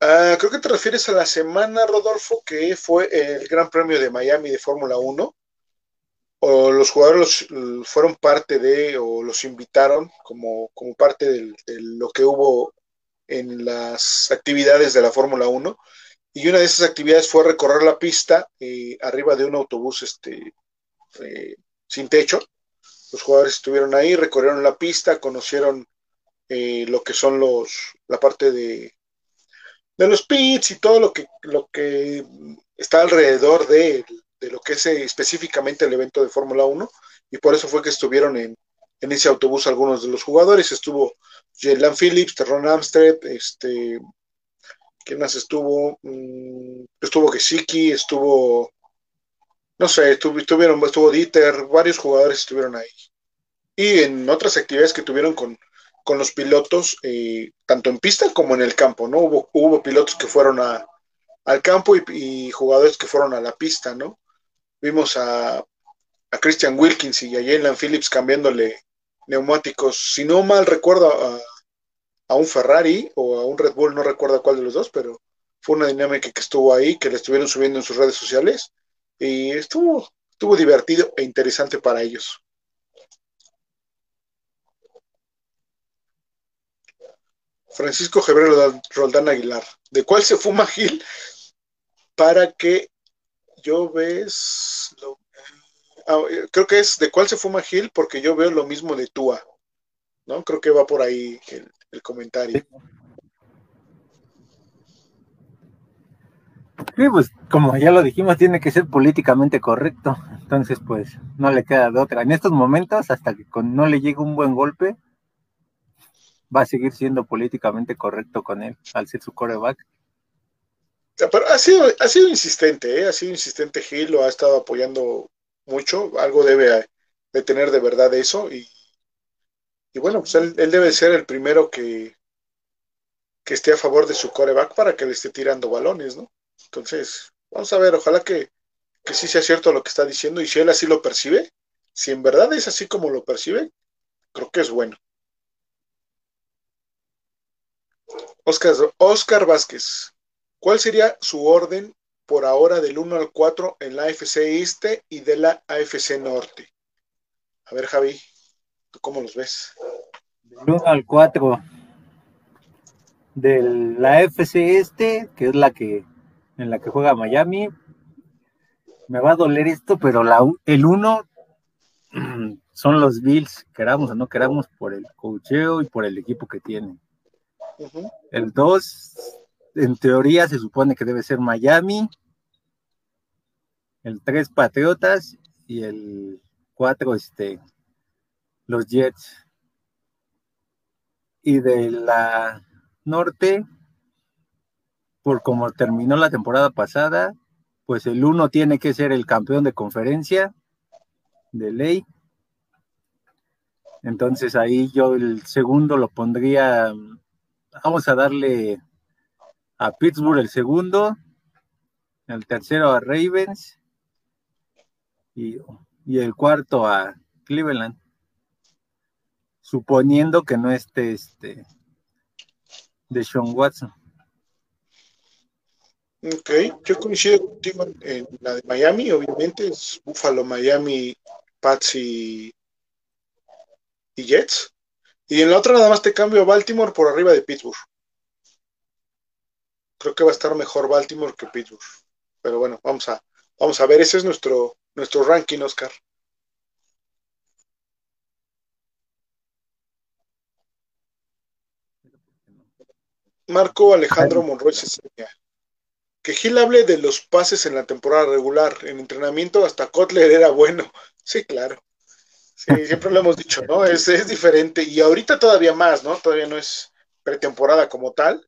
Ah, creo que te refieres a la semana, Rodolfo, que fue el Gran Premio de Miami de Fórmula 1. O los jugadores fueron parte de, o los invitaron como, como parte de lo que hubo en las actividades de la Fórmula 1 y una de esas actividades fue recorrer la pista eh, arriba de un autobús este, eh, sin techo. Los jugadores estuvieron ahí, recorrieron la pista, conocieron eh, lo que son los, la parte de, de los pits y todo lo que, lo que está alrededor de, de lo que es específicamente el evento de Fórmula 1 y por eso fue que estuvieron en, en ese autobús algunos de los jugadores. Estuvo Jalen Phillips, Terron Amstred, este, ¿quién más estuvo? Mm, estuvo Gesicki, estuvo, no sé, estuvieron, estuvo Dieter, varios jugadores estuvieron ahí. Y en otras actividades que tuvieron con, con los pilotos, eh, tanto en pista como en el campo, ¿no? Hubo, hubo pilotos que fueron a, al campo y, jugadores que fueron a la pista, ¿no? Vimos a, a Christian Wilkins y a Jalen Phillips cambiándole neumáticos, si no mal recuerdo, a, un Ferrari o a un Red Bull, no recuerdo cuál de los dos, pero fue una dinámica que estuvo ahí, que le estuvieron subiendo en sus redes sociales y estuvo, estuvo divertido e interesante para ellos. Francisco Gebrero Roldán Aguilar, ¿de cuál se fuma Gil para que yo ves Ah, creo que es de cuál se fuma Gil, porque yo veo lo mismo de Tua, ¿no? Creo que va por ahí el, comentario. Sí, pues como ya lo dijimos, tiene que ser políticamente correcto. Entonces, pues no le queda de otra. En estos momentos, hasta que no le llegue un buen golpe, va a seguir siendo políticamente correcto con él, al ser su coreback. Pero ha sido, ha sido insistente, ¿eh? ha sido insistente Gil, lo ha estado apoyando mucho, algo debe de tener de verdad eso y, y bueno, pues él, debe ser el primero que, que esté a favor de su coreback para que le esté tirando balones, ¿no? Entonces, Vamos a ver, ojalá que, que sí sea cierto lo que está diciendo y si él así lo percibe, si en verdad es así como lo percibe, creo que es bueno. Oscar, Oscar Vázquez, ¿cuál sería su orden por ahora del 1 al 4 en la AFC Este y de la AFC Norte? A ver, Javi, ¿tú cómo los ves? Del 1 al 4 de la AFC Este, que es la que en la que juega Miami. Me va a doler esto, pero la, el 1 son los Bills, queramos o no queramos, por el cocheo y por el equipo que tienen. El 2, en teoría, se supone que debe ser Miami. El 3, Patriotas. Y el 4, este, los Jets. Y de la norte, por como terminó la temporada pasada, pues el 1 tiene que ser el campeón de conferencia de ley. Entonces ahí yo el segundo lo pondría vamos a darle a Pittsburgh el segundo, el tercero a Ravens y, el cuarto a Cleveland, suponiendo que no esté este de Sean Watson. Ok, yo coincido contigo en la de Miami, obviamente es Buffalo, Miami, Pats y Jets. Y en la otra nada más te cambio Baltimore por arriba de Pittsburgh. Creo que va a estar mejor Baltimore que Pittsburgh. Pero bueno, vamos a, vamos a ver. Ese es nuestro, nuestro ranking, Oscar. Marco Alejandro Monroy Que Gil hable de los pases en la temporada regular. En entrenamiento hasta Kotler era bueno. Sí, claro. Sí, siempre lo hemos dicho, ¿no? Es, es diferente y ahorita todavía más, ¿no? Todavía no es pretemporada como tal.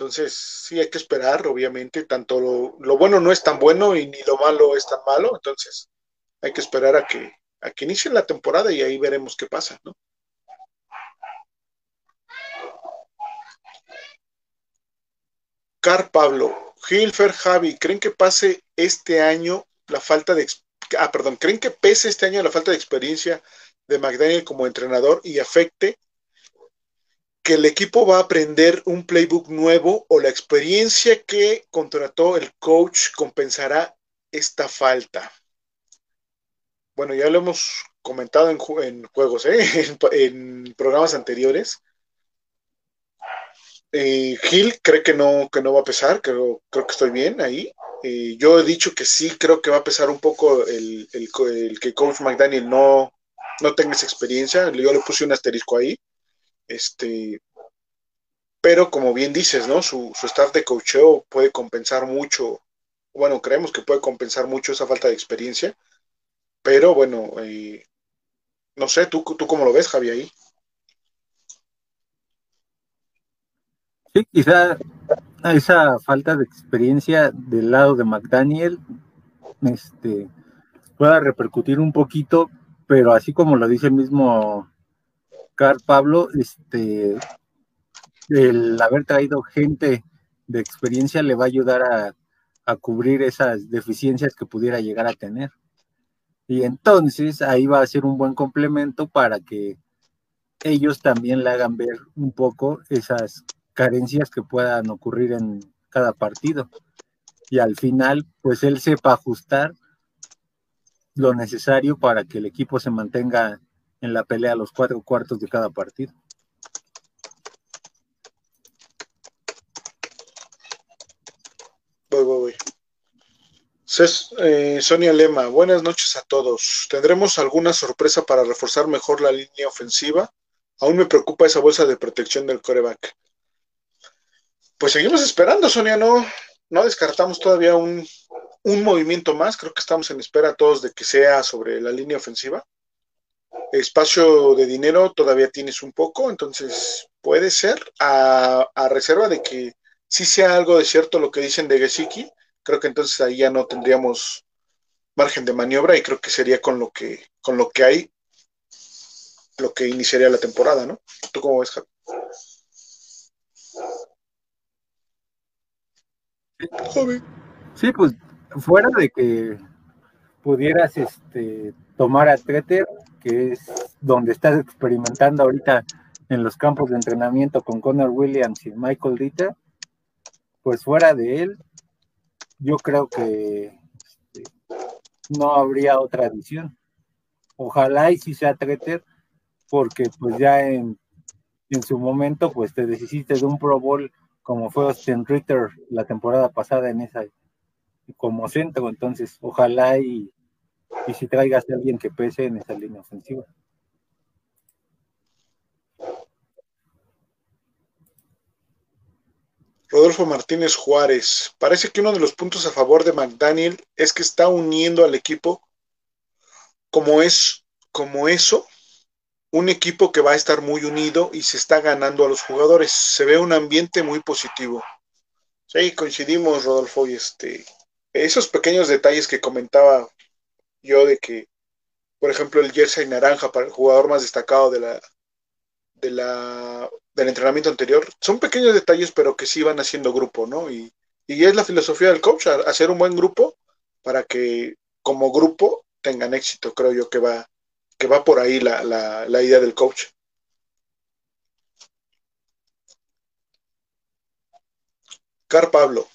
Entonces, sí hay que esperar, obviamente, tanto lo, bueno no es tan bueno y ni lo malo es tan malo, entonces hay que esperar a que, a que inicie la temporada y ahí veremos qué pasa, ¿no? Car Pablo, Gilfer, Javi, ¿creen que pase este año la falta de ah, perdón, ¿creen que pese este año la falta de experiencia de McDaniel como entrenador y afecte que el equipo va a aprender un playbook nuevo o la experiencia que contrató el coach compensará esta falta? Bueno, ya lo hemos comentado en, juegos, ¿eh? en, programas anteriores. Eh, Gil cree que no, que no va a pesar, creo, creo que estoy bien ahí. Eh, yo he dicho que sí, creo que va a pesar un poco el, que Coach McDaniel no, no tenga esa experiencia. Yo le puse un asterisco ahí. Este, pero como bien dices, ¿no? Su, su staff de coacheo puede compensar mucho, bueno, creemos que puede compensar mucho esa falta de experiencia, pero bueno, eh, no sé, ¿tú, ¿tú cómo lo ves, Javi, ahí? Sí, quizá esa falta de experiencia del lado de McDaniel este, pueda repercutir un poquito, pero así como lo dice el mismo Carl Pablo, este, el haber traído gente de experiencia le va a ayudar a, a cubrir esas deficiencias que pudiera llegar a tener. Y entonces ahí va a ser un buen complemento para que ellos también le hagan ver un poco esas carencias que puedan ocurrir en cada partido. Y al final, pues él sepa ajustar lo necesario para que el equipo se mantenga en la pelea los cuatro cuartos de cada partido. Voy, voy, voy. Eh, Sonia Lema, buenas noches a todos. ¿Tendremos alguna sorpresa para reforzar mejor la línea ofensiva? Aún me preocupa esa bolsa de protección del coreback. Pues seguimos esperando, Sonia, no, no descartamos todavía un, movimiento más, creo que estamos en espera todos de que sea sobre la línea ofensiva. Espacio de dinero todavía tienes un poco, entonces puede ser a, reserva de que si sea algo de cierto lo que dicen de Gesicki, creo que entonces ahí ya no tendríamos margen de maniobra y creo que sería con lo que, con lo que hay lo que iniciaría la temporada, ¿no? ¿Tú cómo ves, Javi? Sí, pues fuera de que pudieras este, tomar a Treter, que es donde estás experimentando ahorita en los campos de entrenamiento con Connor Williams y Michael Dieter, pues fuera de él, yo creo que este, no habría otra adición. Ojalá y si sea Treter, porque pues ya en, en su momento pues te deshiciste de un Pro Bowl como fue Austin Ritter la temporada pasada en esa como centro, entonces ojalá y, y si traigas a alguien que pese en esa línea ofensiva. Rodolfo Martínez Juárez. Parece que uno de los puntos a favor de McDaniel es que está uniendo al equipo como es, como eso, un equipo que va a estar muy unido y se está ganando a los jugadores. Se ve un ambiente muy positivo. Sí, coincidimos, Rodolfo, y este, esos pequeños detalles que comentaba yo de que, por ejemplo, el jersey naranja para el jugador más destacado de la, de la, del entrenamiento anterior, son pequeños detalles, pero que sí van haciendo grupo, ¿no? Y, y es la filosofía del coach, hacer un buen grupo para que como grupo tengan éxito, creo yo que va, que va por ahí la, la, idea del coach. Car Pablo.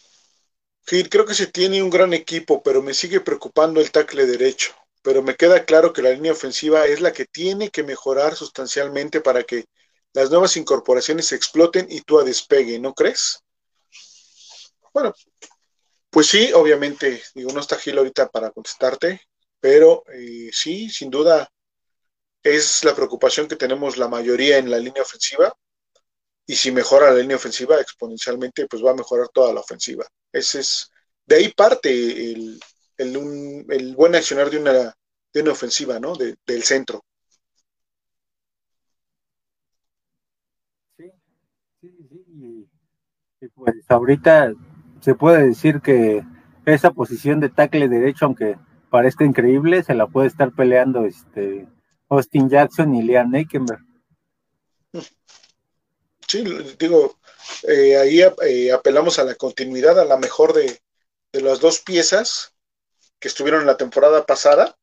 Gil, creo que se tiene un gran equipo, pero me sigue preocupando el tackle derecho. Pero me queda claro que la línea ofensiva es la que tiene que mejorar sustancialmente para que las nuevas incorporaciones exploten y tú a despegue, ¿no crees? Bueno, pues sí, obviamente, digo, no está Gil ahorita para contestarte, pero eh, sí, sin duda, es la preocupación que tenemos la mayoría en la línea ofensiva. Y si mejora la línea ofensiva exponencialmente, pues va a mejorar toda la ofensiva. Ese es, de ahí parte el, buen accionar de una, de una ofensiva, ¿no? del centro. Sí, sí, sí. Y, pues ahorita se puede decir que esa posición de tackle derecho, aunque parezca increíble, se la puede estar peleando este Austin Jackson y Liam. Sí, digo, eh, ahí eh, apelamos a la continuidad, a la mejor de, las dos piezas que estuvieron en la temporada pasada,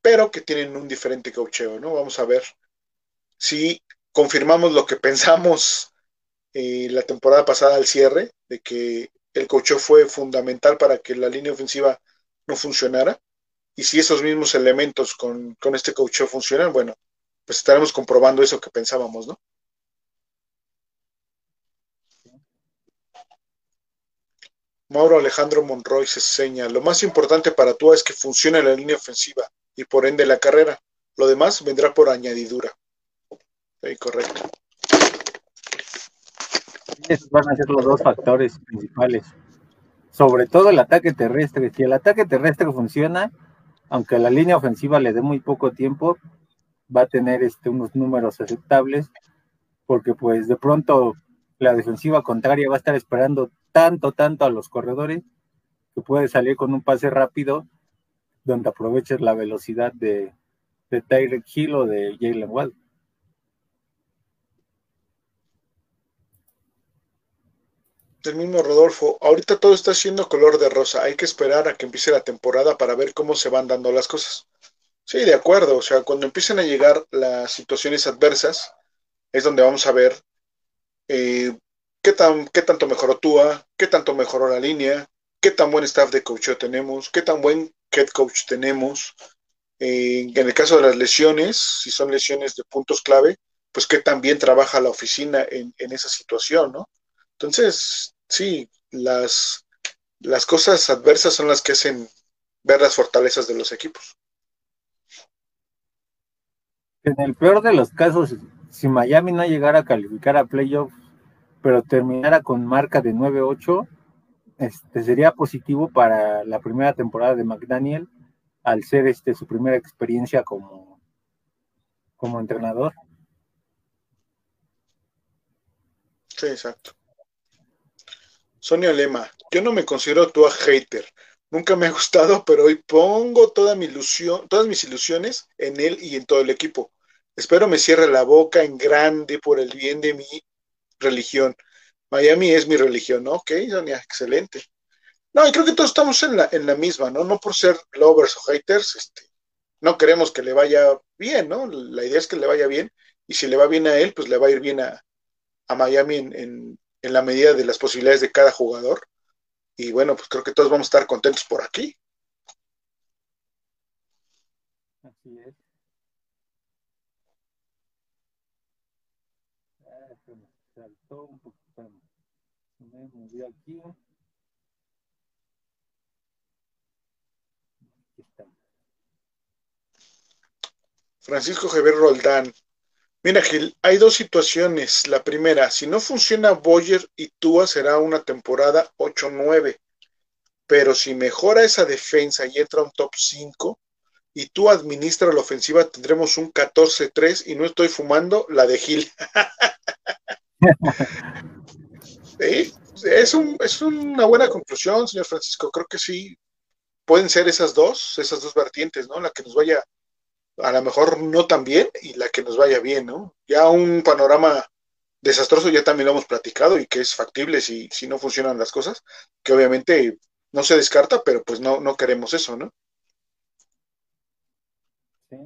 pero que tienen un diferente cocheo, ¿no? Vamos a ver si confirmamos lo que pensamos eh, la temporada pasada al cierre, de que el cocheo fue fundamental para que la línea ofensiva no funcionara, y si esos mismos elementos con, con este cocheo funcionan, bueno, pues estaremos comprobando eso que pensábamos, ¿no? Mauro Alejandro Monroy se señala, lo más importante para tú es que funcione la línea ofensiva y por ende la carrera. Lo demás vendrá por añadidura. Sí, correcto. Esos van a ser los dos factores principales. Sobre todo el ataque terrestre. Si el ataque terrestre funciona, aunque la línea ofensiva le dé muy poco tiempo, va a tener este, unos números aceptables, porque pues de pronto la defensiva contraria va a estar esperando tanto, tanto a los corredores que puede salir con un pase rápido donde aproveches la velocidad de, de Tyreek Hill o de Jalen Wall. Del mismo Rodolfo, ahorita todo está siendo color de rosa, hay que esperar a que empiece la temporada para ver cómo se van dando las cosas. Sí, de acuerdo, o sea, cuando empiecen a llegar las situaciones adversas, es donde vamos a ver eh, qué, tan, qué tanto mejoró Tua, qué tanto mejoró la línea, qué tan buen staff de coaching tenemos, qué tan buen head coach tenemos. Eh, en el caso de las lesiones, si son lesiones de puntos clave, pues qué tan bien trabaja la oficina en, esa situación, ¿no? Entonces, sí, las, las cosas adversas son las que hacen ver las fortalezas de los equipos. En el peor de los casos, si Miami no llegara a calificar a playoffs, pero terminara con marca de 9-8, este, sería positivo para la primera temporada de McDaniel al ser este, su primera experiencia como, como entrenador. Sí, exacto. Sonia Lema, yo no me considero tu hater. Nunca me ha gustado, pero hoy pongo toda mi ilusión, todas mis ilusiones en él y en todo el equipo. Espero me cierre la boca en grande por el bien de mi religión. Miami es mi religión, ¿no? Ok, Sonia, excelente. No, y creo que todos estamos en la, misma, ¿no? No por ser lovers o haters, este, no queremos que le vaya bien, ¿no? La idea es que le vaya bien, y si le va bien a él, pues le va a ir bien a, Miami en, la medida de las posibilidades de cada jugador. Y bueno, pues creo que todos vamos a estar contentos por aquí. Así es. aquí. Francisco Javier Roldán. Mira, Gil, hay dos situaciones. La primera, si no funciona Boyer y Tua será una temporada 8-9. Pero si mejora esa defensa y entra un top 5 y tú administra la ofensiva, tendremos un 14-3 y no estoy fumando la de Gil. sí, es, un, es una buena conclusión, señor Francisco. Creo que sí, pueden ser esas dos, esas dos vertientes, ¿no? La que nos vaya a lo mejor no tan bien y la que nos vaya bien, ¿no? Ya un panorama desastroso ya también lo hemos platicado y que es factible si, si no funcionan las cosas, que obviamente no se descarta, pero pues no, no queremos eso, ¿no? Sí.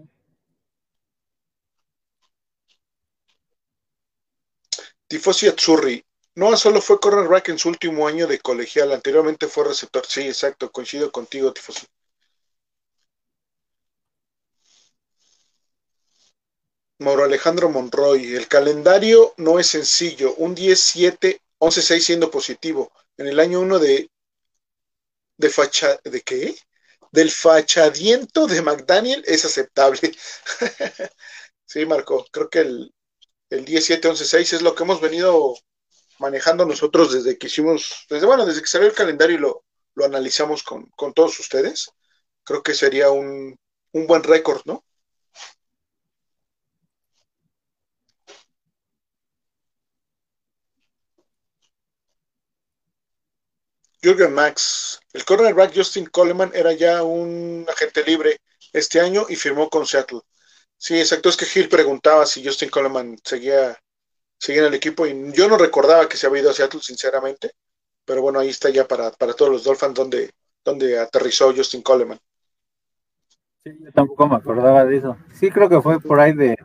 Tifosi Azzurri, no solo fue cornerback en su último año de colegial, anteriormente fue receptor. Sí, exacto, coincido contigo, Tifosi. Mauro Alejandro Monroy, el calendario no es sencillo, un 10-7, 11-6 siendo positivo. En el año 1 de, de facha, ¿de qué? Del fachadiento de McDaniel es aceptable. sí, Marco, creo que el, el 10-7, 11-6 es lo que hemos venido manejando nosotros desde que hicimos, desde bueno, desde que salió el calendario y lo, lo analizamos con, con todos ustedes. Creo que sería un, un buen récord, ¿no? Jürgen Max. El cornerback Justin Coleman era ya un agente libre este año y firmó con Seattle. Sí, exacto. Es que Gil preguntaba si Justin Coleman seguía, seguía en el equipo y yo no recordaba que se había ido a Seattle, sinceramente. Pero bueno, ahí está ya para, todos los Dolphins donde, donde aterrizó Justin Coleman. Sí, yo tampoco me acordaba de eso. Sí, creo que fue por ahí de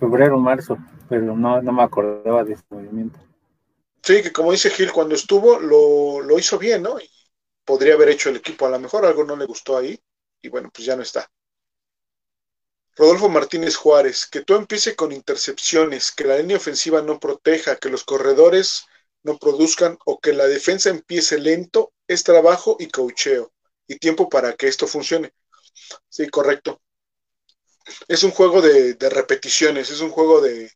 febrero, marzo, pero no, no me acordaba de ese movimiento. Sí, que como dice Gil, cuando estuvo lo, hizo bien, ¿no? Y podría haber hecho el equipo, a lo mejor algo no le gustó ahí, y bueno, pues ya no está. Rodolfo Martínez Juárez, que tú empiece con intercepciones, que la línea ofensiva no proteja, que los corredores no produzcan o que la defensa empiece lento, es trabajo y cocheo y tiempo para que esto funcione. Sí, correcto. Es un juego de, repeticiones, es un juego de,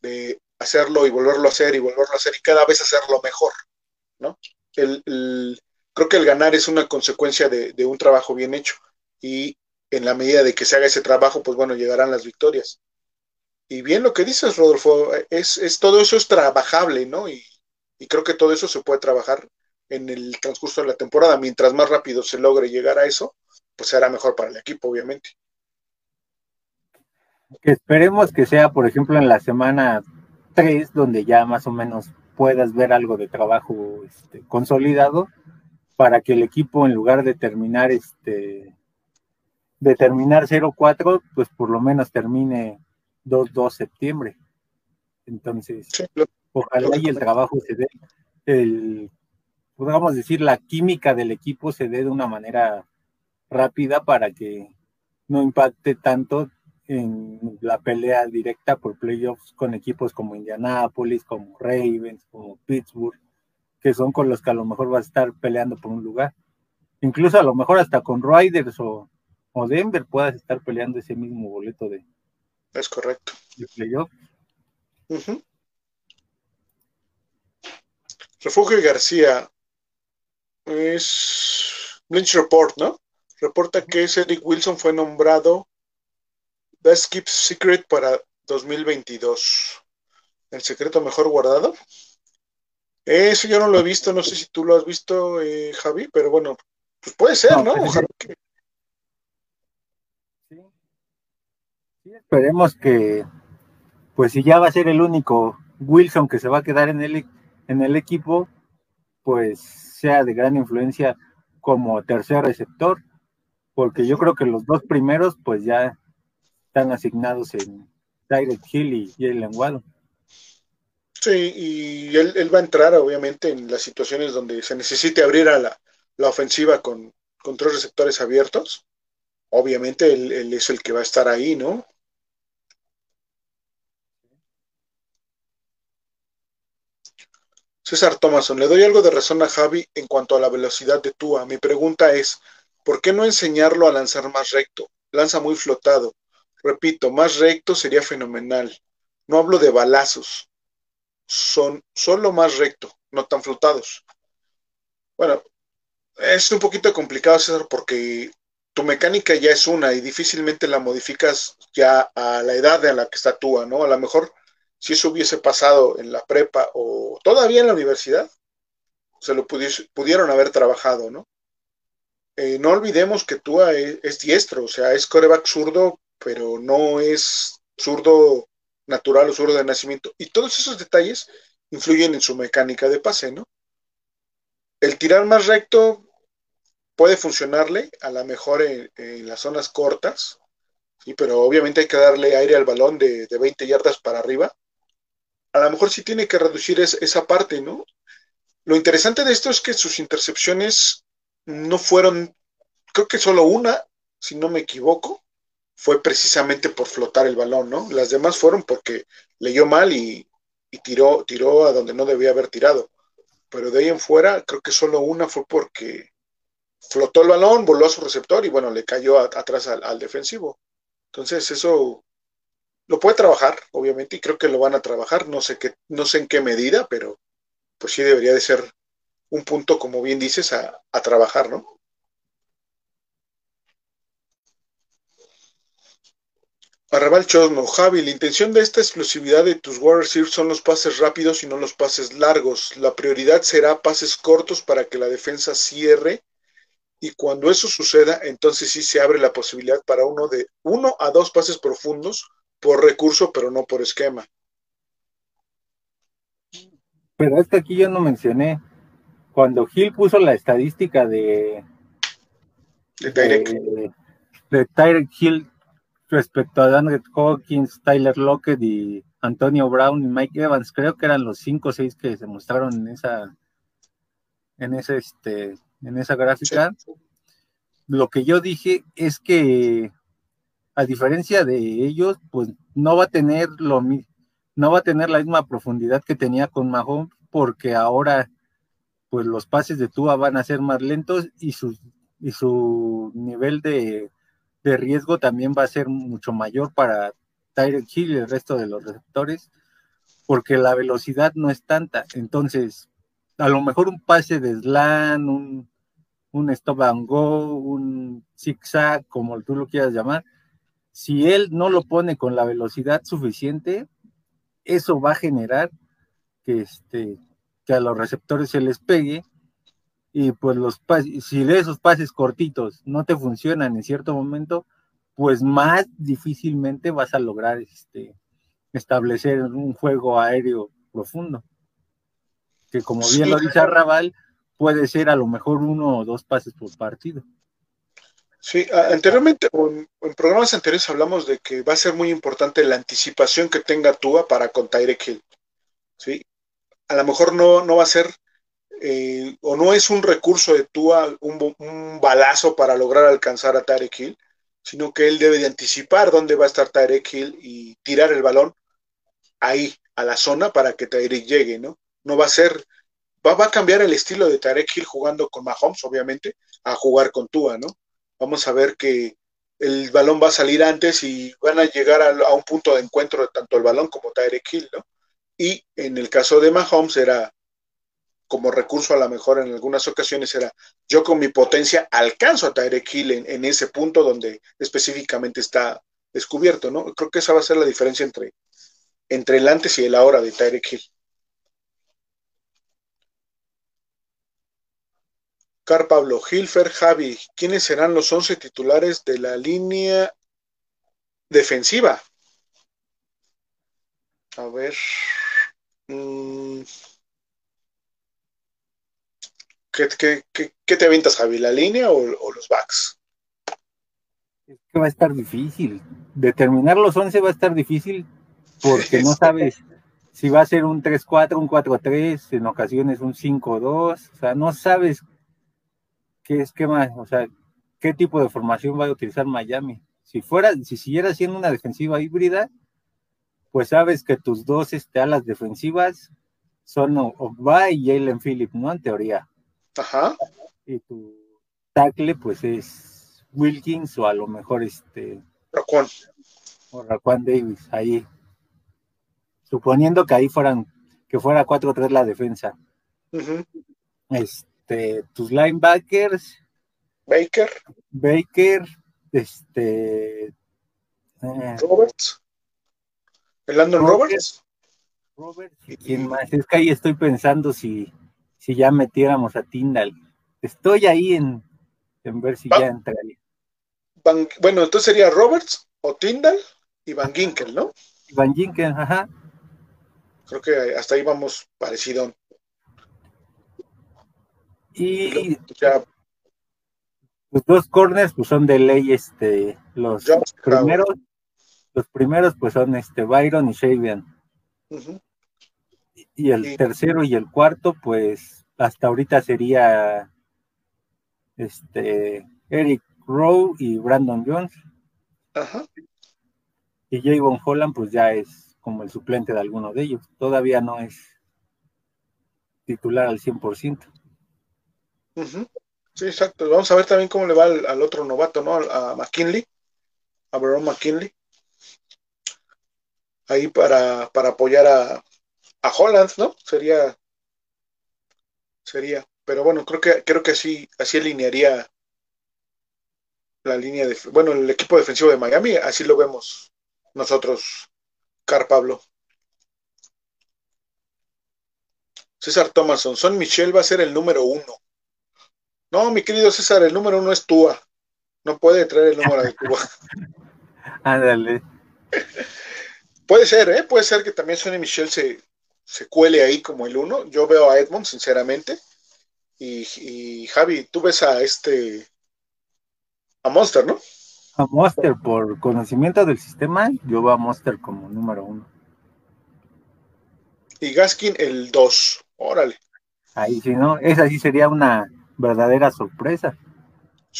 de hacerlo y volverlo a hacer y volverlo a hacer y cada vez hacerlo mejor, ¿no? El, creo que el ganar es una consecuencia de, un trabajo bien hecho y en la medida de que se haga ese trabajo, pues bueno, llegarán las victorias. Y bien lo que dices, Rodolfo, es, es todo eso es trabajable, ¿no? Y, y creo que todo eso se puede trabajar en el transcurso de la temporada. Mientras más rápido se logre llegar a eso, pues será mejor para el equipo, obviamente. Esperemos que sea, por ejemplo, en la semana tres, donde ya más o menos puedas ver algo de trabajo este, consolidado, para que el equipo, en lugar de terminar este de terminar 0-4, pues por lo menos termine 2-2 septiembre. Entonces, ojalá y el trabajo se dé, el, podríamos decir, la química del equipo se dé de una manera rápida para que no impacte tanto en la pelea directa por playoffs con equipos como Indianapolis, como Ravens, como Pittsburgh, que son con los que a lo mejor vas a estar peleando por un lugar. Incluso a lo mejor hasta con Riders o, Denver puedas estar peleando ese mismo boleto de. Es correcto. De playoff. Refugio García es Lynch Report, ¿no? Reporta que Cedric Wilson fue nombrado Best Keep Secret para 2022. ¿El secreto mejor guardado? Eso yo no lo he visto, no sé si tú lo has visto, eh, Javi, pero bueno, pues puede ser, ¿no? Pues sí. sí. esperemos que, pues si ya va a ser el único Wilson que se va a quedar en el, en el equipo, pues sea de gran influencia como tercer receptor, porque yo creo que los dos primeros pues ya están asignados en Direct Hill y Jalen Waddle. Sí, y él, va a entrar obviamente en las situaciones donde se necesite abrir a la, ofensiva con, con, tres receptores abiertos. Obviamente él, él, es el que va a estar ahí, ¿no? César Thomason, le doy algo de razón a Javi en cuanto a la velocidad de Tua. Mi pregunta es, ¿por qué no enseñarlo a lanzar más recto? Lanza muy flotado. Repito, más recto sería fenomenal. No hablo de balazos. Son solo más recto, no tan flotados. Bueno, es un poquito complicado, César, porque tu mecánica ya es una y difícilmente la modificas ya a la edad en la que está Tua, ¿no? A lo mejor si eso hubiese pasado en la prepa o todavía en la universidad, se lo pudieron haber trabajado, ¿no? Eh, no olvidemos que Tua es, diestro, o sea, es coreback zurdo, pero no es zurdo natural o zurdo de nacimiento. Y todos esos detalles influyen en su mecánica de pase, ¿no? El tirar más recto puede funcionarle, a lo mejor en, las zonas cortas, ¿sí? pero obviamente hay que darle aire al balón de, de 20 yardas para arriba a lo mejor sí tiene que reducir esa parte, ¿no? Lo interesante de esto es que sus intercepciones no fueron, creo que solo una, si no me equivoco, fue precisamente por flotar el balón, ¿no? Las demás fueron porque leyó mal y, tiró, tiró a donde no debía haber tirado. Pero de ahí en fuera, creo que solo una fue porque flotó el balón, voló a su receptor y bueno, le cayó atrás al defensivo. Entonces, eso lo puede trabajar, obviamente, y creo que lo van a trabajar, no sé qué, no sé en qué medida, pero pues sí debería de ser un punto, como bien dices, a, trabajar, ¿no? Arrabal Chosno, Javi, la intención de esta exclusividad de tus Warriors son los pases rápidos y no los pases largos. La prioridad será pases cortos para que la defensa cierre y cuando eso suceda, entonces sí se abre la posibilidad para uno de uno a dos pases profundos por recurso, pero no por esquema. Pero es que aquí yo no mencioné, cuando Gil puso la estadística de de Tyrek, de, Hill respecto a Dan Hawkins, Tyler Lockett y Antonio Brown y Mike Evans, creo que eran los cinco o seis que se mostraron en esa en ese este en esa gráfica. Lo que yo dije es que a diferencia de ellos, pues no va a tener lo no va a tener la misma profundidad que tenía con Mahomes, porque ahora pues los pases de Tua van a ser más lentos y su, y su nivel de, de riesgo también va a ser mucho mayor para Tyreek Hill y el resto de los receptores, porque la velocidad no es tanta. Entonces, a lo mejor un pase de slan, un, un stop and go, un zigzag, como tú lo quieras llamar, si él no lo pone con la velocidad suficiente, eso va a generar que, este, que a los receptores se les pegue y pues los si esos pases cortitos no te funcionan en cierto momento, pues más difícilmente vas a lograr este, establecer un juego aéreo profundo. Que como bien lo dice Arrabal, puede ser a lo mejor uno o dos pases por partido. Sí, anteriormente, en, en, programas anteriores hablamos de que va a ser muy importante la anticipación que tenga Tua para con Tyreek Hill. ¿sí? A lo mejor no, no va a ser, eh, o no es un recurso de Tua, un, un, balazo para lograr alcanzar a Tyreek Hill, sino que él debe de anticipar dónde va a estar Tyreek Hill y tirar el balón ahí, a la zona, para que Tyreek llegue, ¿no? No va a ser, va, va a cambiar el estilo de Tyreek Hill jugando con Mahomes, obviamente, a jugar con Tua, ¿no? vamos a ver que el balón va a salir antes y van a llegar a, un punto de encuentro de tanto el balón como Tyreek Hill, ¿no? Y en el caso de Mahomes era como recurso a lo mejor en algunas ocasiones era yo con mi potencia alcanzo a Tyreek Hill en, ese punto donde específicamente está descubierto, ¿no? Creo que esa va a ser la diferencia entre, entre el antes y el ahora de Tyreek Hill. Car Pablo, Hilfer, Javi, ¿quiénes serán los 11 titulares de la línea defensiva? A ver. Mm, ¿Qué, te avientas, Javi? ¿La línea o, los backs? Es que va a estar difícil. Determinar los 11 va a estar difícil porque no sabes si va a ser un 3-4, un 4-3, en ocasiones un 5-2, o sea, no sabes qué esquema, o sea, qué tipo de formación va a utilizar Miami. Si fuera, si siguiera siendo una defensiva híbrida, pues sabes que tus dos este, alas defensivas son Ogba y Jalen Phillips, ¿no? En teoría. Ajá. Y tu tackle, pues es Wilkins o a lo mejor este. Raquan. O Raquan Davis, ahí. Suponiendo que ahí fueran, que fuera 4-3 la defensa. Este, tus linebackers. Baker. Baker, este. Eh, Roberts. El Landon Roberts. Roberts. ¿Y quién más? Es que ahí estoy pensando si, si ya metiéramos a Tyndall. Estoy ahí en, en ver si ya entraría. bueno, entonces sería Roberts o Tyndall y Van Ginkel, ¿no? Van Ginkel, ajá. Creo que hasta ahí vamos parecido. Y ya los dos corners pues son de ley este los primeros los primeros pues son este Byron y Shavian y el tercero y el cuarto pues hasta ahorita sería este Eric Rowe y Brandon Jones Ajá. y Javon Holland pues ya es como el suplente de alguno de ellos todavía no es titular al 100% uh Sí, exacto. Vamos a ver también cómo le va al, otro novato, ¿no? A, McKinley, a Baron McKinley. Ahí para, apoyar a, a Holland, ¿no? Sería, sería. Pero bueno, creo que, creo que así, así alinearía la línea de, bueno, el equipo defensivo de Miami, así lo vemos nosotros, Car Pablo. César Thomason, Son Michel va a ser el número uno. No, mi querido César, el número uno es Tua. No puede traer el número de Tua. Ándale. puede ser, ¿eh? Puede ser que también Sonny Michel se, se cuele ahí como el uno. Yo veo a Edmond, sinceramente. Y, Javi, tú ves a este. A Monster, ¿no? A Monster, por conocimiento del sistema, yo veo a Monster como número uno. Y Gaskin el dos. Órale. Ahí sí, ¿no? Esa sí sería una verdadera sorpresa.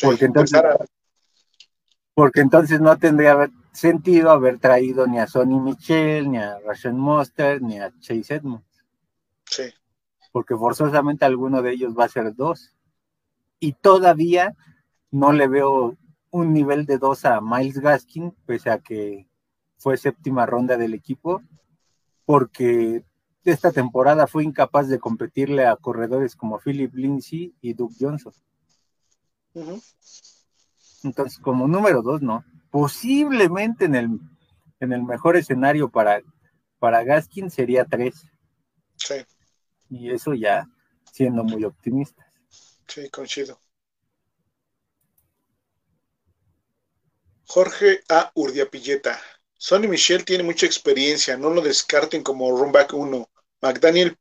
porque, entonces, porque entonces no tendría sentido haber traído ni a Sonny Michel, ni a Rashon Monster, ni a Chase Edmonds. Sí. Porque forzosamente alguno de ellos va a ser dos. Y todavía no le veo un nivel de dos a Miles Gaskin, pese a que fue séptima ronda del equipo, porque esta temporada fue incapaz de competirle a corredores como Philip Lindsay y Duke Johnson. Entonces, como número dos, no. Posiblemente en el, en el mejor escenario para, para Gaskin sería tres. Sí. Y eso ya siendo muy optimistas. Sí, coincido. Jorge A. Urdiapilleta. Sonny Michel tiene mucha experiencia, no lo descarten como runback 1. McDaniel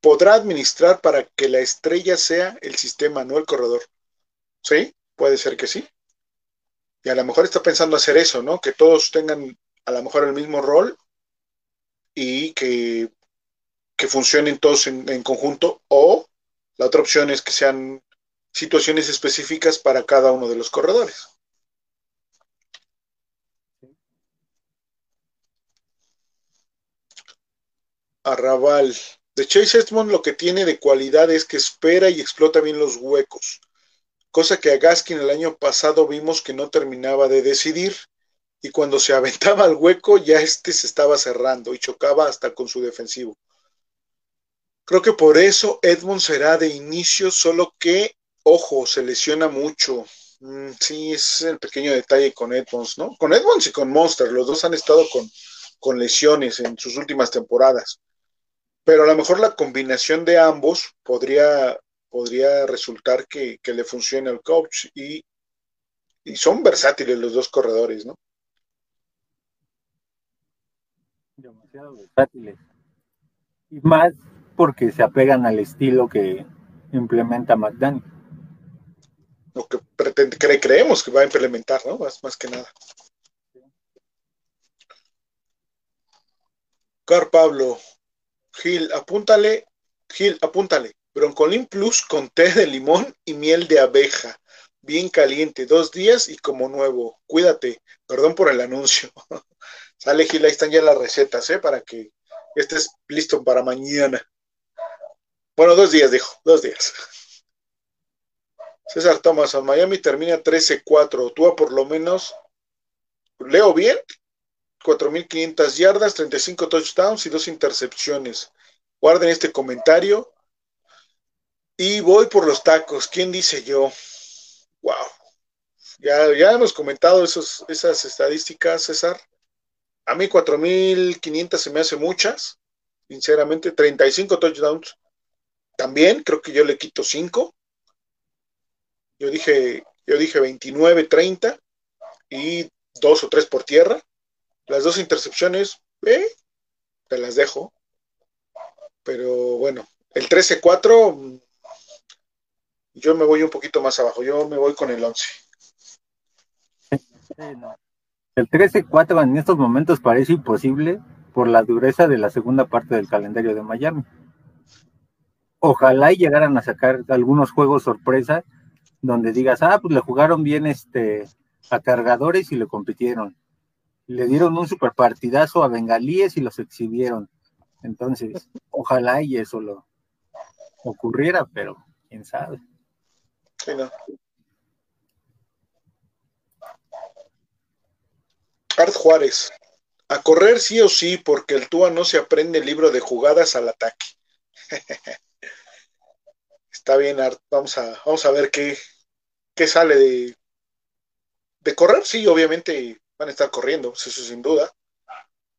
podrá administrar para que la estrella sea el sistema, no el corredor. ¿Sí? Puede ser que sí. Y a lo mejor está pensando hacer eso, ¿no? Que todos tengan a lo mejor el mismo rol y que, que funcionen todos en, en conjunto. O la otra opción es que sean situaciones específicas para cada uno de los corredores. Arrabal. De Chase Edmond lo que tiene de cualidad es que espera y explota bien los huecos, cosa que a Gaskin el año pasado vimos que no terminaba de decidir y cuando se aventaba al hueco ya este se estaba cerrando y chocaba hasta con su defensivo. Creo que por eso Edmond será de inicio, solo que, ojo, se lesiona mucho. Mm, sí, es el pequeño detalle con Edmonds, ¿no? Con Edmonds y con Monster, los dos han estado con, con lesiones en sus últimas temporadas pero a lo mejor la combinación de ambos podría, podría resultar que, le funcione al coach y, son versátiles los dos corredores, ¿no? Demasiado versátiles. Y más porque se apegan al estilo que, implementa McDaniel. Lo que pretende, creemos que va a implementar, ¿no? Más, más que nada. Car Pablo, Gil, apúntale, Gil, apúntale. Broncolin Plus con té de limón y miel de abeja. Bien caliente, dos días y como nuevo. Cuídate. Perdón por el anuncio. Sale Gil, ahí están ya las recetas, ¿eh? Para que estés listo para mañana. Bueno, dos días, dijo, dos días. César Thomas, Miami termina 13-4. Tú por lo menos, leo bien, 4.500 yardas, 35 touchdowns y dos intercepciones. Guarden este comentario. Y voy por los tacos. ¿Quién dice yo? Wow. Ya, ya hemos comentado esos, esas estadísticas, César. A mí 4.500 se me hace muchas. Sinceramente, 35 touchdowns. También creo que yo le quito 5. Yo dije, yo dije 29, 30 y dos o tres por tierra. Las dos intercepciones, eh, te las dejo. Pero bueno, el 13-4, yo me voy un poquito más abajo. Yo me voy con el 11. El 13-4 en estos momentos parece imposible por la dureza de la segunda parte del calendario de Miami. Ojalá y llegaran a sacar algunos juegos sorpresa donde digas, ah, pues le jugaron bien este a cargadores y le compitieron le dieron un super partidazo a Bengalíes y los exhibieron. Entonces, ojalá y eso lo ocurriera, pero quién sabe. Art Juárez. A correr sí o sí, porque el Tua no se aprende el libro de jugadas al ataque. Está bien, Art. Vamos a, vamos a ver qué, qué sale de, de correr. Sí, obviamente van a estar corriendo, eso sin duda.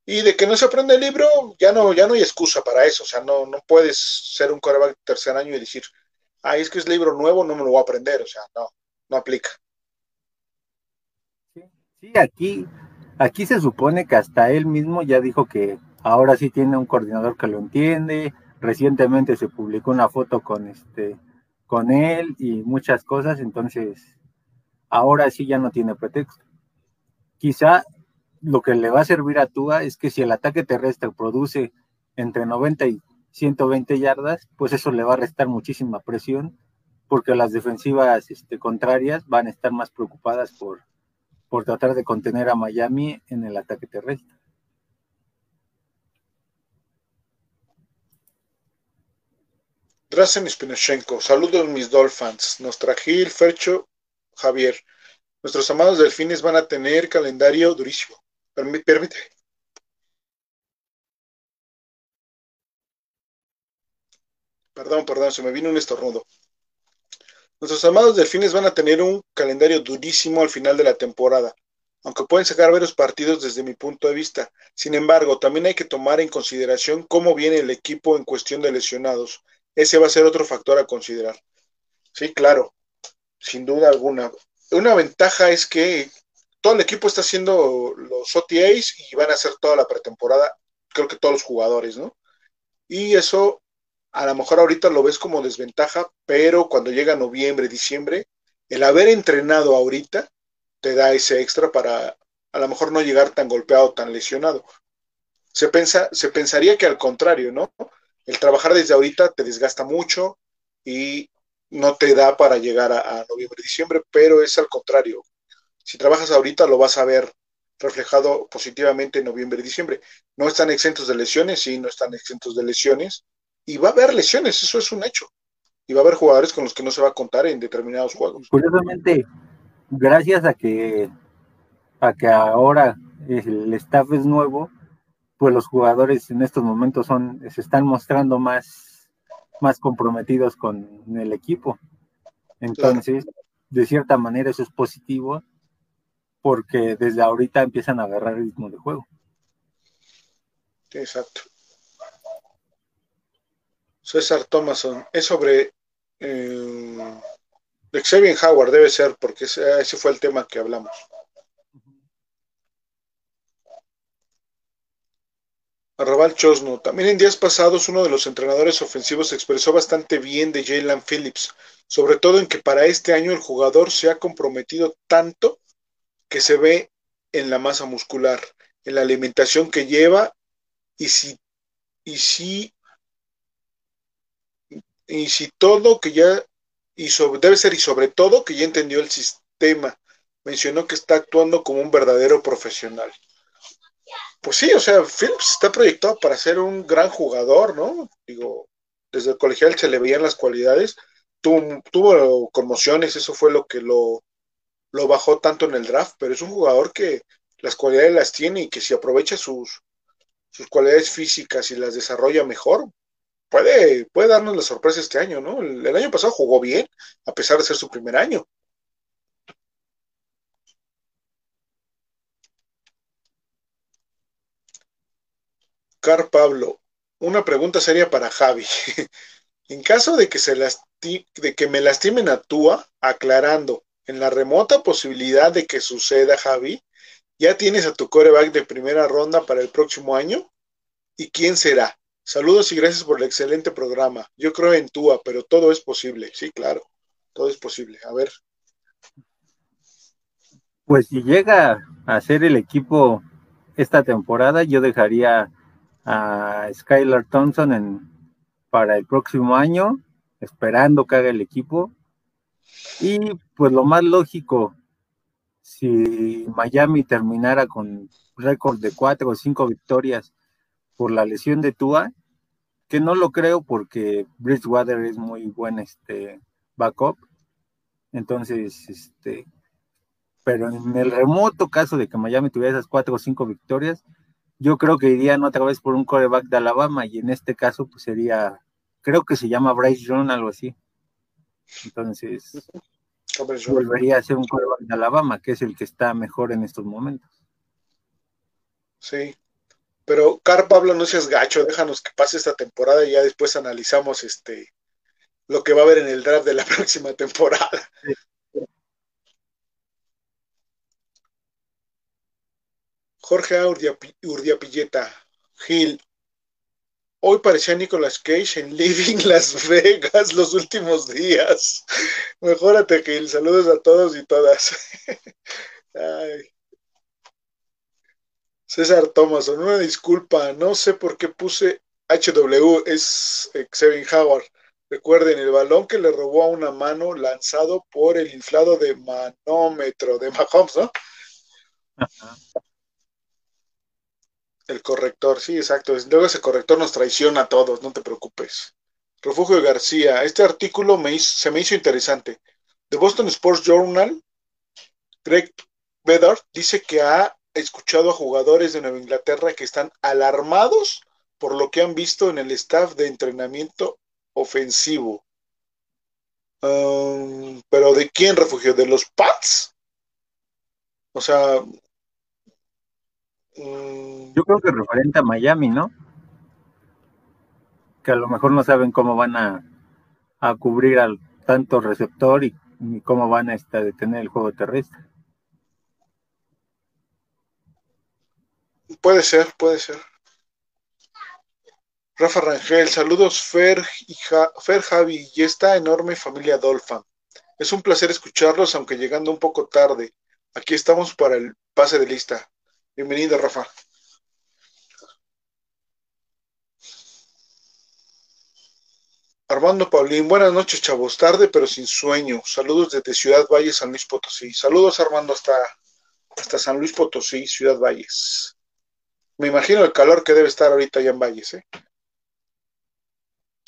Y de que no se aprende el libro, ya no, ya no hay excusa para eso. O sea, no, no puedes ser un coreback tercer año y decir, ah, es que es libro nuevo, no me lo voy a aprender. O sea, no, no aplica. Sí, aquí, aquí se supone que hasta él mismo ya dijo que ahora sí tiene un coordinador que lo entiende. Recientemente se publicó una foto con este con él y muchas cosas, entonces ahora sí ya no tiene pretexto. Quizá lo que le va a servir a Tua es que si el ataque terrestre produce entre 90 y 120 yardas, pues eso le va a restar muchísima presión, porque las defensivas este, contrarias van a estar más preocupadas por, por tratar de contener a Miami en el ataque terrestre. Drazen Spinochenko, saludos mis Dolphins, Nostragil, Fercho, Javier. Nuestros amados delfines van a tener calendario durísimo. Permite. Perdón, perdón, se me vino un estornudo. Nuestros amados delfines van a tener un calendario durísimo al final de la temporada, aunque pueden sacar varios partidos desde mi punto de vista. Sin embargo, también hay que tomar en consideración cómo viene el equipo en cuestión de lesionados. Ese va a ser otro factor a considerar. Sí, claro, sin duda alguna una ventaja es que todo el equipo está haciendo los OTAs y van a hacer toda la pretemporada, creo que todos los jugadores, ¿no? Y eso a lo mejor ahorita lo ves como desventaja, pero cuando llega noviembre, diciembre, el haber entrenado ahorita te da ese extra para a lo mejor no llegar tan golpeado, tan lesionado. Se, pensa, se pensaría que al contrario, ¿no? El trabajar desde ahorita te desgasta mucho y no te da para llegar a, noviembre, diciembre, pero es al contrario. Si trabajas ahorita lo vas a ver reflejado positivamente en noviembre diciembre. No están exentos de lesiones, sí, no están exentos de lesiones. Y va a haber lesiones, eso es un hecho. Y va a haber jugadores con los que no se va a contar en determinados juegos. Curiosamente, gracias a que, a que ahora el staff es nuevo, pues los jugadores en estos momentos son, se están mostrando más más comprometidos con el equipo. Entonces, de cierta manera eso es positivo porque desde ahorita empiezan a agarrar el ritmo de juego. Exacto. César Thomason, es sobre eh, Xavier Howard, debe ser, porque ese, fue el tema que hablamos. Arrabal Chosno. También en días pasados uno de los entrenadores ofensivos expresó bastante bien de Jalen Phillips, sobre todo en que para este año el jugador se ha comprometido tanto que se ve en la masa muscular, en la alimentación que lleva y si y si y si todo que ya y sobre, debe ser y sobre todo que ya entendió el sistema. Mencionó que está actuando como un verdadero profesional. Pues sí, o sea, Phillips está proyectado para ser un gran jugador, ¿no? Digo, desde el colegial se le veían las cualidades, tuvo, tuvo conmociones, eso fue lo que lo, lo bajó tanto en el draft, pero es un jugador que las cualidades las tiene y que si aprovecha sus, sus cualidades físicas y las desarrolla mejor, puede, puede darnos la sorpresa este año, ¿no? el, año pasado jugó bien, a pesar de ser su primer año. Car Pablo, una pregunta seria para Javi. en caso de que, se de que me lastimen a Tua, aclarando, en la remota posibilidad de que suceda, Javi, ¿ya tienes a tu coreback de primera ronda para el próximo año? ¿Y quién será? Saludos y gracias por el excelente programa. Yo creo en Tua, pero todo es posible. Sí, claro, todo es posible. A ver. Pues si llega a ser el equipo esta temporada, yo dejaría a Skylar Thompson en, para el próximo año, esperando que haga el equipo. Y pues lo más lógico, si Miami terminara con récord de cuatro o cinco victorias por la lesión de Tua, que no lo creo porque Bridgewater es muy buen este backup. Entonces, este, pero en el remoto caso de que Miami tuviera esas cuatro o cinco victorias, yo creo que irían otra vez por un coreback de Alabama y en este caso pues sería, creo que se llama Bryce Young, algo así. Entonces, volvería a ser un coreback de Alabama, que es el que está mejor en estos momentos. Sí, pero Car Pablo, no seas gacho, déjanos que pase esta temporada y ya después analizamos este lo que va a haber en el draft de la próxima temporada. Jorge Urdiapilleta, Gil. Hoy parecía Nicolas Cage en Living Las Vegas los últimos días. Mejórate, Gil. Saludos a todos y todas. César Thomason, una disculpa, no sé por qué puse HW, es Xavier Howard. Recuerden, el balón que le robó a una mano lanzado por el inflado de manómetro de Mahomes, ¿no? El corrector, sí, exacto. Luego ese corrector nos traiciona a todos, no te preocupes. Refugio García, este artículo me se me hizo interesante. The Boston Sports Journal, Greg Bedard dice que ha escuchado a jugadores de Nueva Inglaterra que están alarmados por lo que han visto en el staff de entrenamiento ofensivo. Um, pero ¿de quién refugio? ¿De los Pats? O sea, Mm, Yo creo que referente a Miami, ¿no? Que a lo mejor no saben cómo van a, cubrir al tanto receptor y, cómo van a este, detener el juego terrestre. Puede ser, puede ser. Rafa Rangel, saludos Fer, y Fer Javi y esta enorme familia Dolphin. Es un placer escucharlos, aunque llegando un poco tarde. Aquí estamos para el pase de lista. Bienvenido, Rafa. Armando Paulín, buenas noches, chavos. Tarde, pero sin sueño. Saludos desde Ciudad Valles, San Luis Potosí. Saludos, Armando, hasta, hasta San Luis Potosí, Ciudad Valles. Me imagino el calor que debe estar ahorita allá en Valles, ¿eh?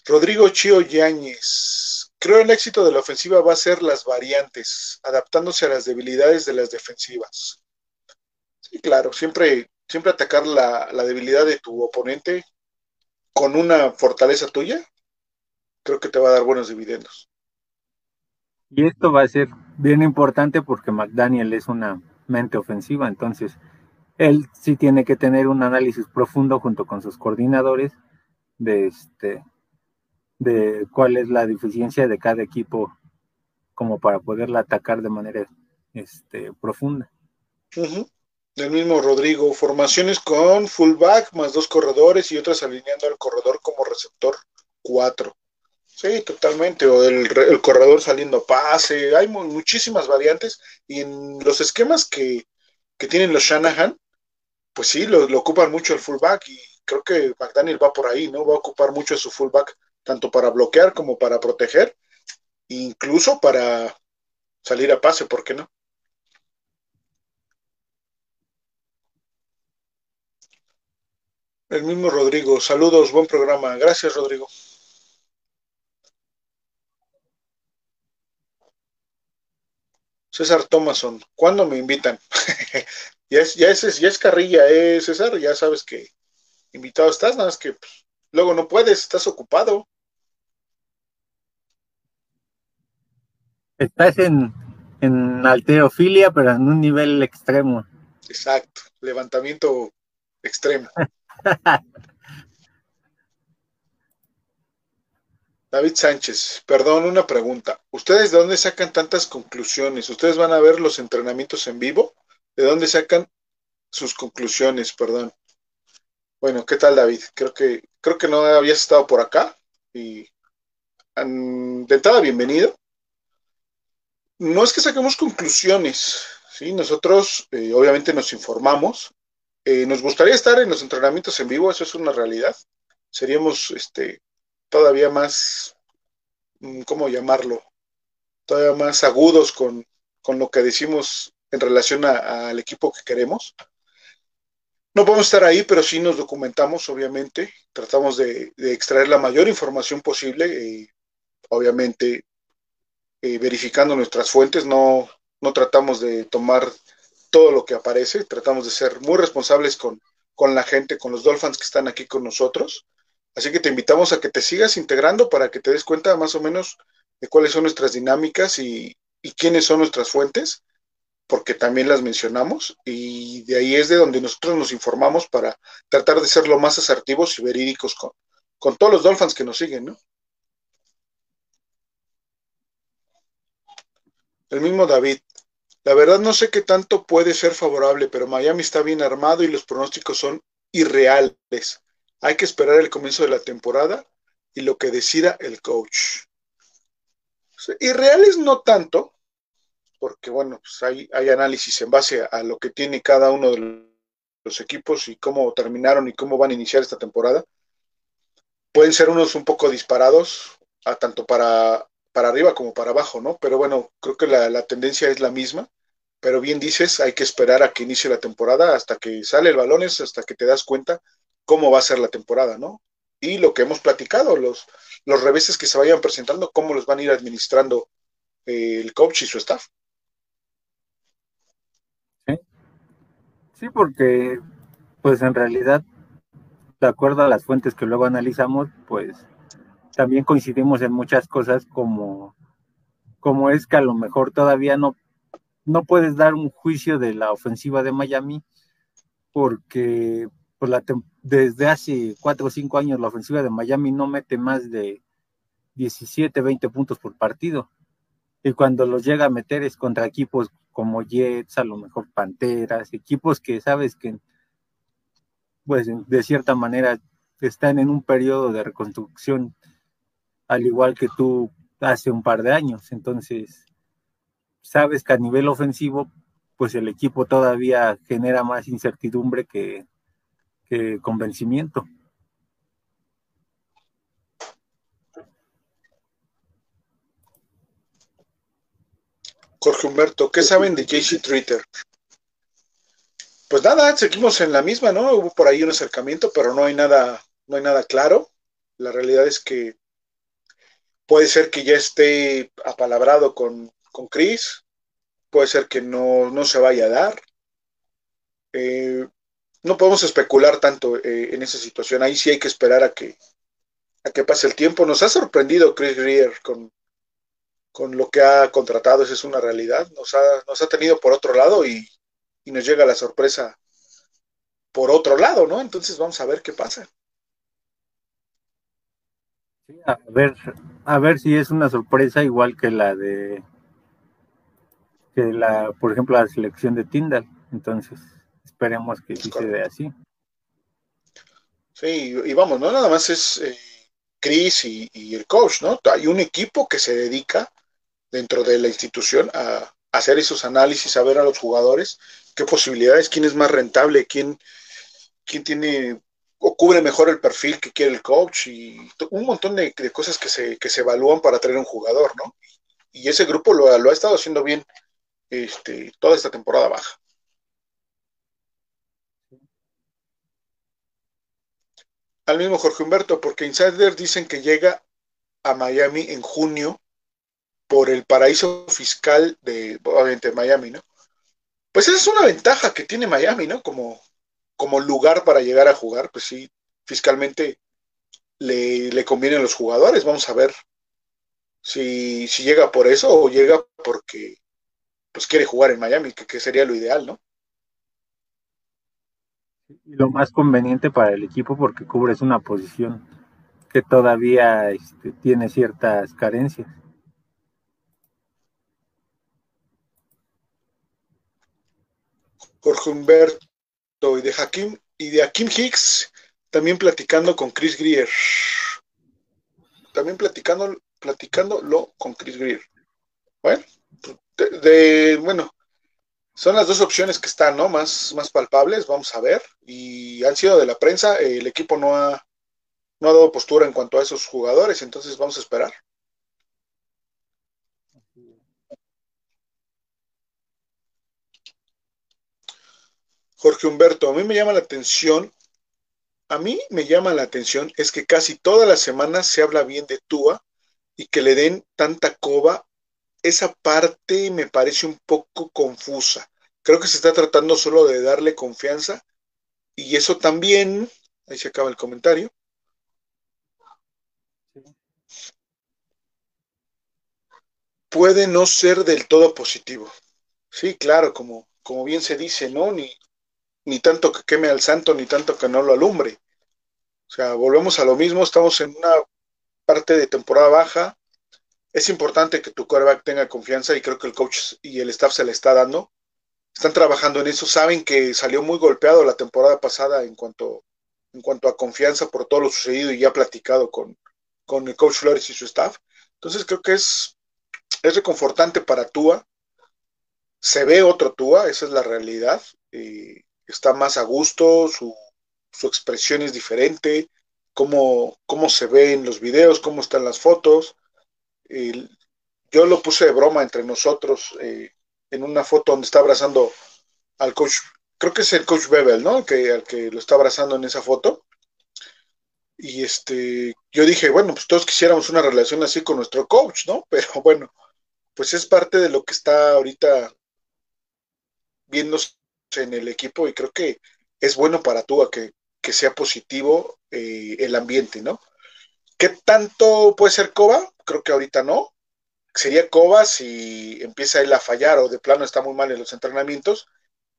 Rodrigo Chío Yáñez. Creo el éxito de la ofensiva va a ser las variantes, adaptándose a las debilidades de las defensivas. Sí, claro, siempre, siempre atacar la, debilidad de tu oponente con una fortaleza tuya, creo que te va a dar buenos dividendos. Y esto va a ser bien importante porque McDaniel es una mente ofensiva, entonces él sí tiene que tener un análisis profundo junto con sus coordinadores de este de cuál es la deficiencia de cada equipo como para poderla atacar de manera este, profunda. Del mismo Rodrigo, formaciones con fullback más dos corredores y otras alineando al corredor como receptor 4. Sí, totalmente. O el, corredor saliendo pase. Hay muchísimas variantes. Y en los esquemas que, tienen los Shanahan, pues sí, lo, ocupan mucho el fullback. Y creo que McDaniel va por ahí, ¿no? Va a ocupar mucho su fullback, tanto para bloquear como para proteger, incluso para salir a pase, ¿por qué no? El mismo Rodrigo. Saludos, buen programa. Gracias, Rodrigo. César Thomason, ¿cuándo me invitan? ya, es, ya, es, ya es carrilla, ¿eh, César? Ya sabes que invitado estás, nada más que pues, luego no puedes, estás ocupado. Estás en, en alterofilia, pero en un nivel extremo. Exacto, levantamiento extremo. David Sánchez, perdón, una pregunta. ¿Ustedes de dónde sacan tantas conclusiones? ¿Ustedes van a ver los entrenamientos en vivo? ¿De dónde sacan sus conclusiones? Perdón. Bueno, ¿qué tal, David? Creo que, creo que no habías estado por acá. Y de entrada, bienvenido. No es que saquemos conclusiones, ¿sí? Nosotros eh, obviamente nos informamos. Eh, nos gustaría estar en los entrenamientos en vivo, eso es una realidad. Seríamos este, todavía más, mm, ¿cómo llamarlo? Todavía más agudos con, lo que decimos en relación al equipo que queremos. No podemos estar ahí, pero sí nos documentamos, obviamente. Tratamos de, extraer la mayor información posible, y obviamente eh, verificando nuestras fuentes. No, no tratamos de tomar todo lo que aparece, tratamos de ser muy responsables con, con la gente, con los Dolphins que están aquí con nosotros. Así que te invitamos a que te sigas integrando para que te des cuenta más o menos de cuáles son nuestras dinámicas y, quiénes son nuestras fuentes, porque también las mencionamos y de ahí es de donde nosotros nos informamos para tratar de ser lo más asertivos y verídicos con, con todos los Dolphins que nos siguen, ¿no? El mismo David. La verdad no sé qué tanto puede ser favorable, pero Miami está bien armado y los pronósticos son irreales. Hay que esperar el comienzo de la temporada y lo que decida el coach. Y reales no tanto, porque bueno, pues hay, análisis en base a, lo que tiene cada uno de los equipos y cómo terminaron y cómo van a iniciar esta temporada. Pueden ser unos un poco disparados, a tanto para, para arriba como para abajo, ¿no? Pero bueno, creo que la, tendencia es la misma. Pero bien dices, hay que esperar a que inicie la temporada hasta que sale el balón, hasta que te das cuenta cómo va a ser la temporada, ¿no? Y lo que hemos platicado, los, los reveses que se vayan presentando, cómo los van a ir administrando eh, el coach y su staff. Sí. sí, porque pues en realidad, de acuerdo a las fuentes que luego analizamos, pues también coincidimos en muchas cosas como, como es que a lo mejor todavía no, no puedes dar un juicio de la ofensiva de Miami porque pues la, desde hace cuatro o cinco años la ofensiva de Miami no mete más de 17, 20 puntos por partido. Y cuando los llega a meter es contra equipos como Jets, a lo mejor Panteras, equipos que sabes que, pues de cierta manera están en un periodo de reconstrucción, al igual que tú hace un par de años. Entonces, sabes que a nivel ofensivo, pues el equipo todavía genera más incertidumbre que, convencimiento. Jorge Humberto, ¿qué saben de JC Twitter? Pues nada, seguimos en la misma, ¿no? Hubo por ahí un acercamiento, pero no hay nada, no hay nada claro. La realidad es que puede ser que ya esté apalabrado con, con Chris, puede ser que no, no se vaya a dar. Eh, no podemos especular tanto eh, en esa situación. Ahí sí hay que esperar a que, a que pase el tiempo. Nos ha sorprendido Chris Greer con, con lo que ha contratado, esa es una realidad. Nos ha, nos ha tenido por otro lado y, y nos llega la sorpresa por otro lado, ¿no? Entonces vamos a ver qué pasa. a ver, a ver si es una sorpresa igual que la de que la, por ejemplo, la selección de Tyndall. Entonces, esperemos que sí se dé así. Sí, y vamos, no nada más es eh, Chris y, el coach, ¿no? Hay un equipo que se dedica dentro de la institución a, hacer esos análisis, a ver a los jugadores qué posibilidades, quién es más rentable, quién, quién tiene o cubre mejor el perfil que quiere el coach y un montón de, cosas que se, que se evalúan para traer un jugador, ¿no? Y ese grupo lo, lo ha estado haciendo bien este, toda esta temporada baja. Al mismo Jorge Humberto, porque insiders dicen que llega a Miami en junio por el paraíso fiscal de, obviamente, Miami, ¿no? Pues esa es una ventaja que tiene Miami, ¿no? Como, como lugar para llegar a jugar, pues sí, fiscalmente le, le conviene a los jugadores. Vamos a ver si, si, llega por eso o llega porque pues quiere jugar en Miami, que sería lo ideal, ¿no? Lo más conveniente para el equipo porque cubres una posición que todavía este, tiene ciertas carencias. Jorge Humberto y de Hakim y de Hakim Hicks también platicando con Chris Greer. También platicando, platicándolo con Chris Greer. Bueno, de, bueno, son las dos opciones que están, ¿no? Más, más palpables, vamos a ver. Y han sido de la prensa, el equipo no ha, no ha dado postura en cuanto a esos jugadores, entonces vamos a esperar. Jorge Humberto, a mí me llama la atención, a mí me llama la atención es que casi todas las semanas se habla bien de Tua y que le den tanta coba esa parte me parece un poco confusa. Creo que se está tratando solo de darle confianza y eso también, ahí se acaba el comentario. Puede no ser del todo positivo. Sí, claro, como, como bien se dice, ¿no? Ni, ni tanto que queme al santo, ni tanto que no lo alumbre. O sea, volvemos a lo mismo, estamos en una parte de temporada baja, es importante que tu quarterback tenga confianza y creo que el coach y el staff se le está dando. Están trabajando en eso, saben que salió muy golpeado la temporada pasada en cuanto, en cuanto a confianza por todo lo sucedido y ya platicado con, con el coach Flores y su staff. Entonces creo que es, es reconfortante para Tua. Se ve otro Tua, esa es la realidad. está más a gusto, su, su expresión es diferente, cómo, cómo se ve en los videos, cómo están las fotos yo lo puse de broma entre nosotros eh, en una foto donde está abrazando al coach, creo que es el coach Bebel, ¿no? Que, al que lo está abrazando en esa foto. Y este, yo dije, bueno, pues todos quisiéramos una relación así con nuestro coach, ¿no? Pero bueno, pues es parte de lo que está ahorita viéndose en el equipo y creo que es bueno para tú que, que sea positivo eh, el ambiente, ¿no? ¿Qué tanto puede ser Coba? Creo que ahorita no. Sería Coba si empieza él a fallar o de plano está muy mal en los entrenamientos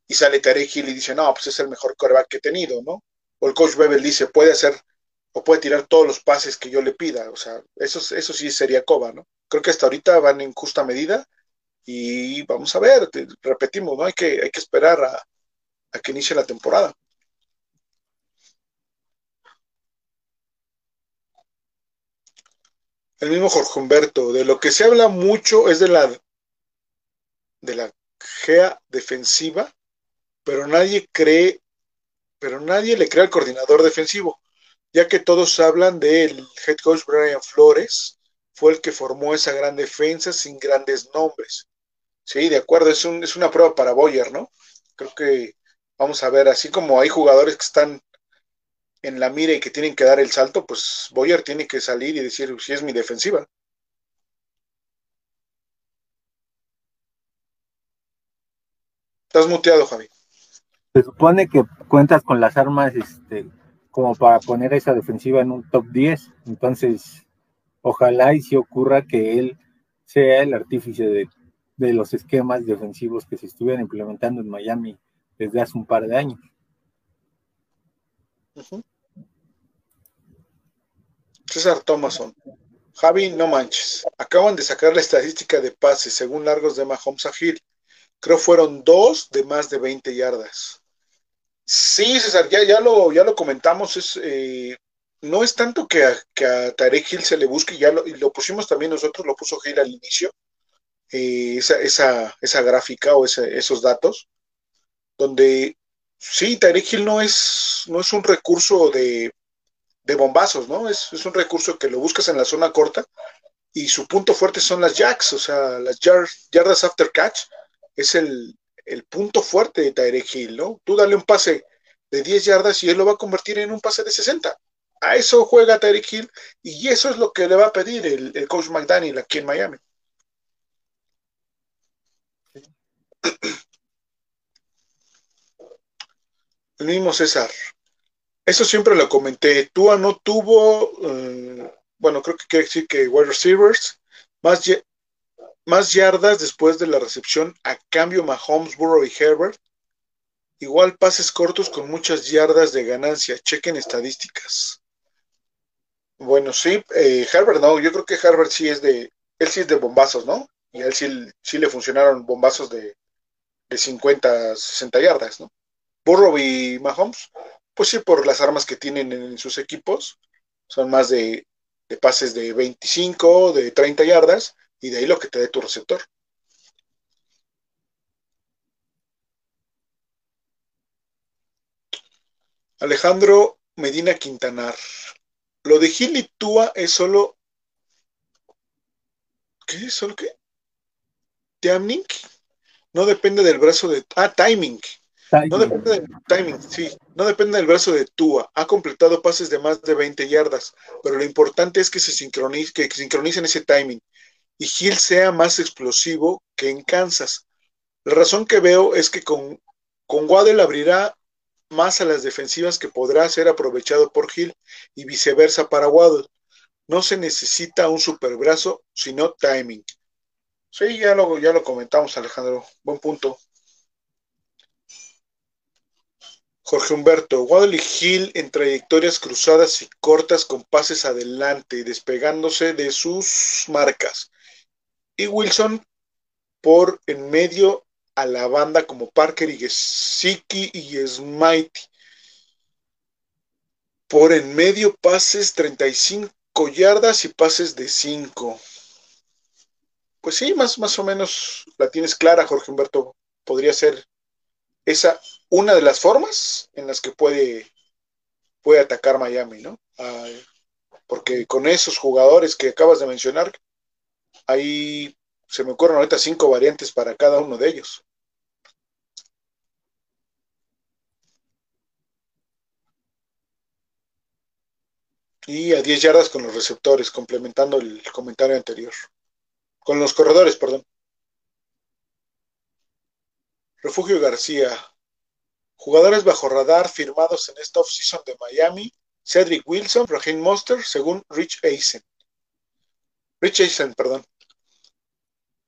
y sale Tarek Hill y dice, no, pues es el mejor coreback que he tenido, ¿no? O el coach Bebel dice, puede hacer o puede tirar todos los pases que yo le pida. O sea, eso, eso sí sería Coba, ¿no? Creo que hasta ahorita van en justa medida y vamos a ver, repetimos, ¿no? Hay que, hay que esperar a, a que inicie la temporada. El mismo Jorge Humberto, de lo que se habla mucho es de la de la GEA defensiva, pero nadie cree, pero nadie le cree al coordinador defensivo, ya que todos hablan del head coach Brian Flores, fue el que formó esa gran defensa sin grandes nombres. Sí, de acuerdo, es, un, es una prueba para Boyer, ¿no? Creo que vamos a ver, así como hay jugadores que están en la mira y que tienen que dar el salto, pues Boyer tiene que salir y decir si es mi defensiva. Estás muteado, Javi. Se supone que cuentas con las armas este, como para poner esa defensiva en un top 10. Entonces, ojalá y si ocurra que él sea el artífice de, los esquemas defensivos que se estuvieran implementando en Miami desde hace un par de años. César Thomason. Javi, no manches. Acaban de sacar la estadística de pases según largos de Mahomes a Hill. Creo fueron dos de más de 20 yardas. Sí, César, ya, ya, lo, ya lo comentamos, es, eh, no es tanto que a, que a Tarek Hill se le busque, ya lo, y lo pusimos también nosotros, lo puso Hill al inicio, eh, esa, esa, esa, gráfica o esos datos, donde sí, Tarek Hill no es, no es un recurso de, de bombazos, ¿no? Es, es, un recurso que lo buscas en la zona corta y su punto fuerte son las jacks, o sea, las yardas after catch, es el, el punto fuerte de Tyreek Hill, ¿no? Tú dale un pase de 10 yardas y él lo va a convertir en un pase de 60. A eso juega Tyreek Hill y eso es lo que le va a pedir el, coach McDaniel aquí en Miami. El mismo César. Eso siempre lo comenté. Tua no tuvo, eh, bueno, creo que quiere decir que wide receivers, más, más yardas después de la recepción a cambio Mahomes, Burrow y Herbert. Igual pases cortos con muchas yardas de ganancia. Chequen estadísticas. Bueno, sí, eh, Herbert no, yo creo que Herbert sí es de, él sí es de bombazos, ¿no? Y a él sí, le funcionaron bombazos de, de 50, 60 yardas, ¿no? Burrow y Mahomes, pues sí, por las armas que tienen en sus equipos, son más de, pases de 25, de 30 yardas, y de ahí lo que te dé tu receptor. Alejandro Medina Quintanar. Lo de Gil y Tua es solo. ¿Qué solo qué? ¿Timing? No depende del brazo de. Ah, timing. No depende del timing, sí. No depende del brazo de Tua. Ha completado pases de más de 20 yardas, pero lo importante es que se sincronice, que sincronicen ese timing y Hill sea más explosivo que en Kansas. La razón que veo es que con, con Waddell abrirá más a las defensivas que podrá ser aprovechado por Hill y viceversa para Waddell. No se necesita un superbrazo, sino timing. Sí, ya lo, ya lo comentamos, Alejandro. Buen punto. Jorge Humberto, Waddle y Hill en trayectorias cruzadas y cortas con pases adelante, despegándose de sus marcas y Wilson por en medio a la banda como Parker y Gesicki y Smitey. Por en medio pases 35 yardas y pases de 5. Pues sí, más, más o menos la tienes clara, Jorge Humberto. Podría ser esa una de las formas en las que puede, puede atacar Miami, ¿no? porque con esos jugadores que acabas de mencionar, Ahí se me ocurren ahorita cinco variantes para cada uno de ellos. Y a 10 yardas con los receptores, complementando el comentario anterior. Con los corredores, perdón. Refugio García. Jugadores bajo radar firmados en esta offseason de Miami. Cedric Wilson, Raheem Monster, según Rich Eisen. Rich Eisen, perdón.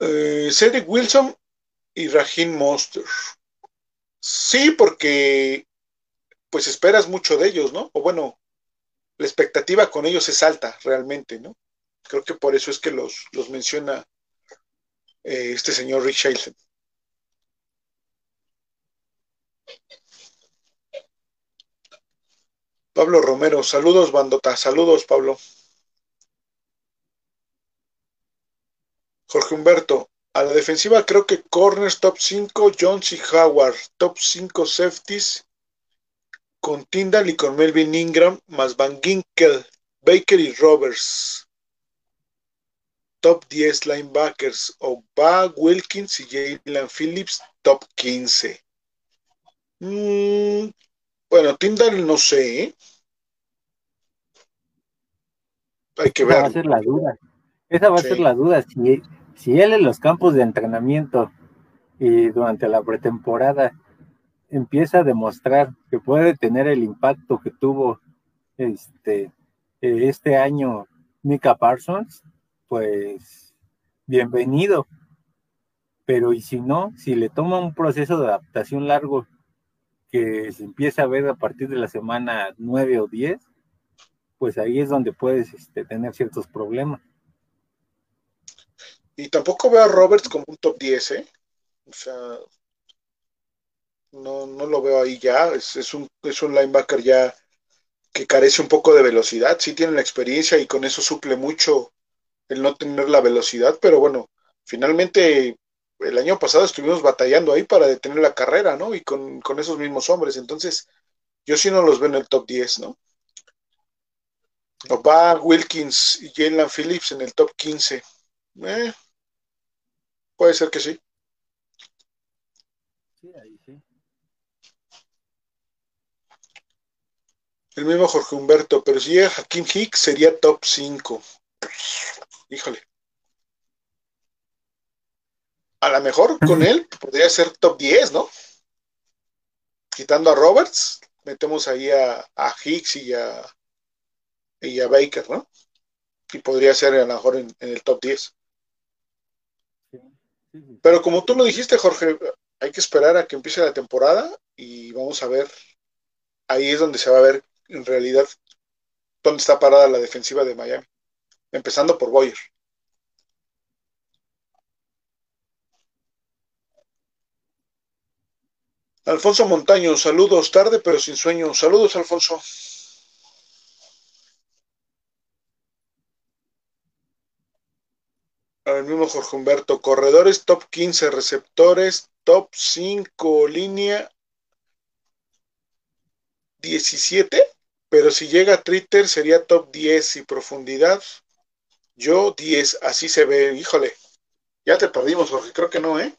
Eh, Cedric Wilson y Raheem Monster. Sí, porque pues esperas mucho de ellos, ¿no? O bueno, la expectativa con ellos es alta realmente, ¿no? Creo que por eso es que los, los menciona eh, este señor Rich Eisen. Pablo Romero, saludos, bandota, saludos, Pablo. Jorge Humberto, a la defensiva creo que corners top 5, Jones y Howard, top 5 safeties, con Tyndall y con Melvin Ingram, más Van Ginkel, Baker y Roberts. Top 10 linebackers, Oba, Wilkins y Jalen Phillips, top 15. Mm, bueno, Tyndall no sé. ¿eh? Hay que ver. Esa va a ser la duda. Esa va a ser la duda. Si, si él en los campos de entrenamiento y durante la pretemporada empieza a demostrar que puede tener el impacto que tuvo este, este año Mika Parsons, pues bienvenido. Pero y si no, si le toma un proceso de adaptación largo que se empieza a ver a partir de la semana 9 o 10, pues ahí es donde puedes este, tener ciertos problemas. Y tampoco veo a Roberts como un top 10, ¿eh? O sea, No, no lo veo ahí ya. Es, es, un, es un linebacker ya que carece un poco de velocidad. Sí tiene la experiencia y con eso suple mucho el no tener la velocidad, pero bueno, finalmente el año pasado estuvimos batallando ahí para detener la carrera, ¿no? Y con, con esos mismos hombres. Entonces, yo sí no los veo en el top 10, ¿no? va Wilkins y Jalen Phillips en el top 15. Eh, puede ser que sí. Sí, ahí sí. El mismo Jorge Humberto, pero si llega Hakim Hicks sería top 5. Híjole. A lo mejor con él podría ser top 10, ¿no? Quitando a Roberts, metemos ahí a, a Hicks y a, y a Baker, ¿no? Y podría ser a lo mejor en, el top 10. Pero como tú lo dijiste, Jorge, hay que esperar a que empiece la temporada y vamos a ver, ahí es donde se va a ver en realidad dónde está parada la defensiva de Miami, empezando por Boyer. Alfonso Montaño, saludos tarde pero sin sueño. Saludos, Alfonso. El mismo Jorge Humberto, corredores top 15, receptores top 5, línea 17, pero si llega a Twitter sería top 10 y profundidad. Yo 10, así se ve, híjole. Ya te perdimos, Jorge, creo que no, ¿eh?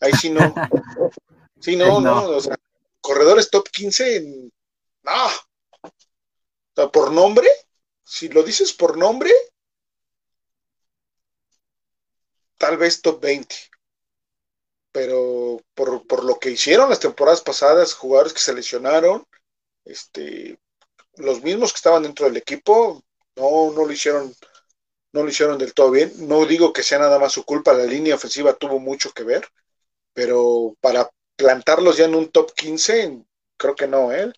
Ahí sí no. Sí, no, no, o sea, corredores top 15, no. O sea, por nombre, si lo dices por nombre, tal vez top 20. Pero por, por, lo que hicieron las temporadas pasadas, jugadores que se lesionaron, este, los mismos que estaban dentro del equipo, no, no lo hicieron, no lo hicieron del todo bien. No digo que sea nada más su culpa, la línea ofensiva tuvo mucho que ver, pero para plantarlos ya en un top 15, creo que no, ¿eh?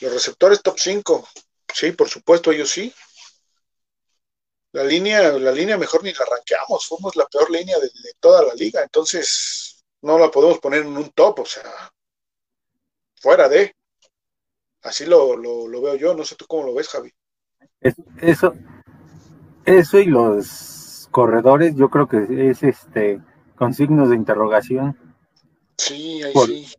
Los receptores top 5, sí, por supuesto, ellos sí. La línea, la línea mejor ni la arranqueamos, fuimos la peor línea de, toda la liga, entonces no la podemos poner en un top, o sea, fuera de. Así lo, lo, veo yo, no sé tú cómo lo ves, Javi. Eso, eso y los corredores, yo creo que es este con signos de interrogación. Sí, ahí sí.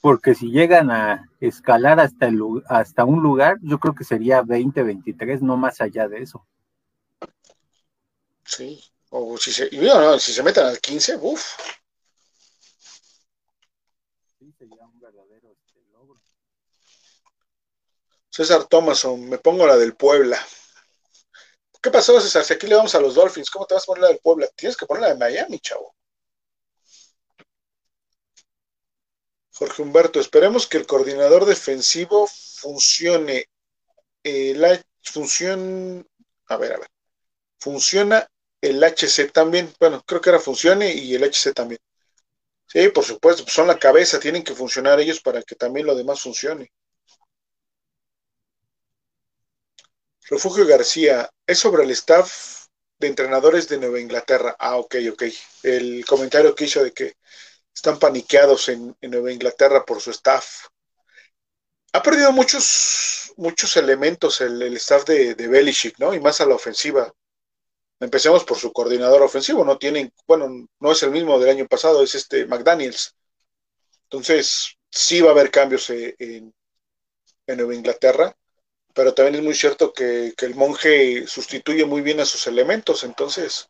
Porque si llegan a escalar hasta, el, hasta un lugar, yo creo que sería 20, 23, no más allá de eso. Sí, o si se, no, si se meten al 15, uff. Sí, sería un verdadero este, logro. César Thomason, me pongo la del Puebla. ¿Qué pasó, César? Si aquí le vamos a los Dolphins, ¿cómo te vas a poner la del Puebla? Tienes que poner la de Miami, chavo. Jorge Humberto, esperemos que el coordinador defensivo funcione. Eh, la función, a ver, a ver, funciona el HC también. Bueno, creo que ahora funcione y el HC también. Sí, por supuesto, pues son la cabeza, tienen que funcionar ellos para que también lo demás funcione. Refugio García, es sobre el staff de entrenadores de Nueva Inglaterra. Ah, ok, ok. El comentario que hizo de que están paniqueados en, Nueva Inglaterra por su staff. Ha perdido muchos, muchos elementos el, staff de, de, Belichick, ¿no? Y más a la ofensiva. Empecemos por su coordinador ofensivo, no tienen, bueno, no es el mismo del año pasado, es este McDaniels. Entonces, sí va a haber cambios eh, en, Nueva Inglaterra, pero también es muy cierto que, que, el monje sustituye muy bien a sus elementos, entonces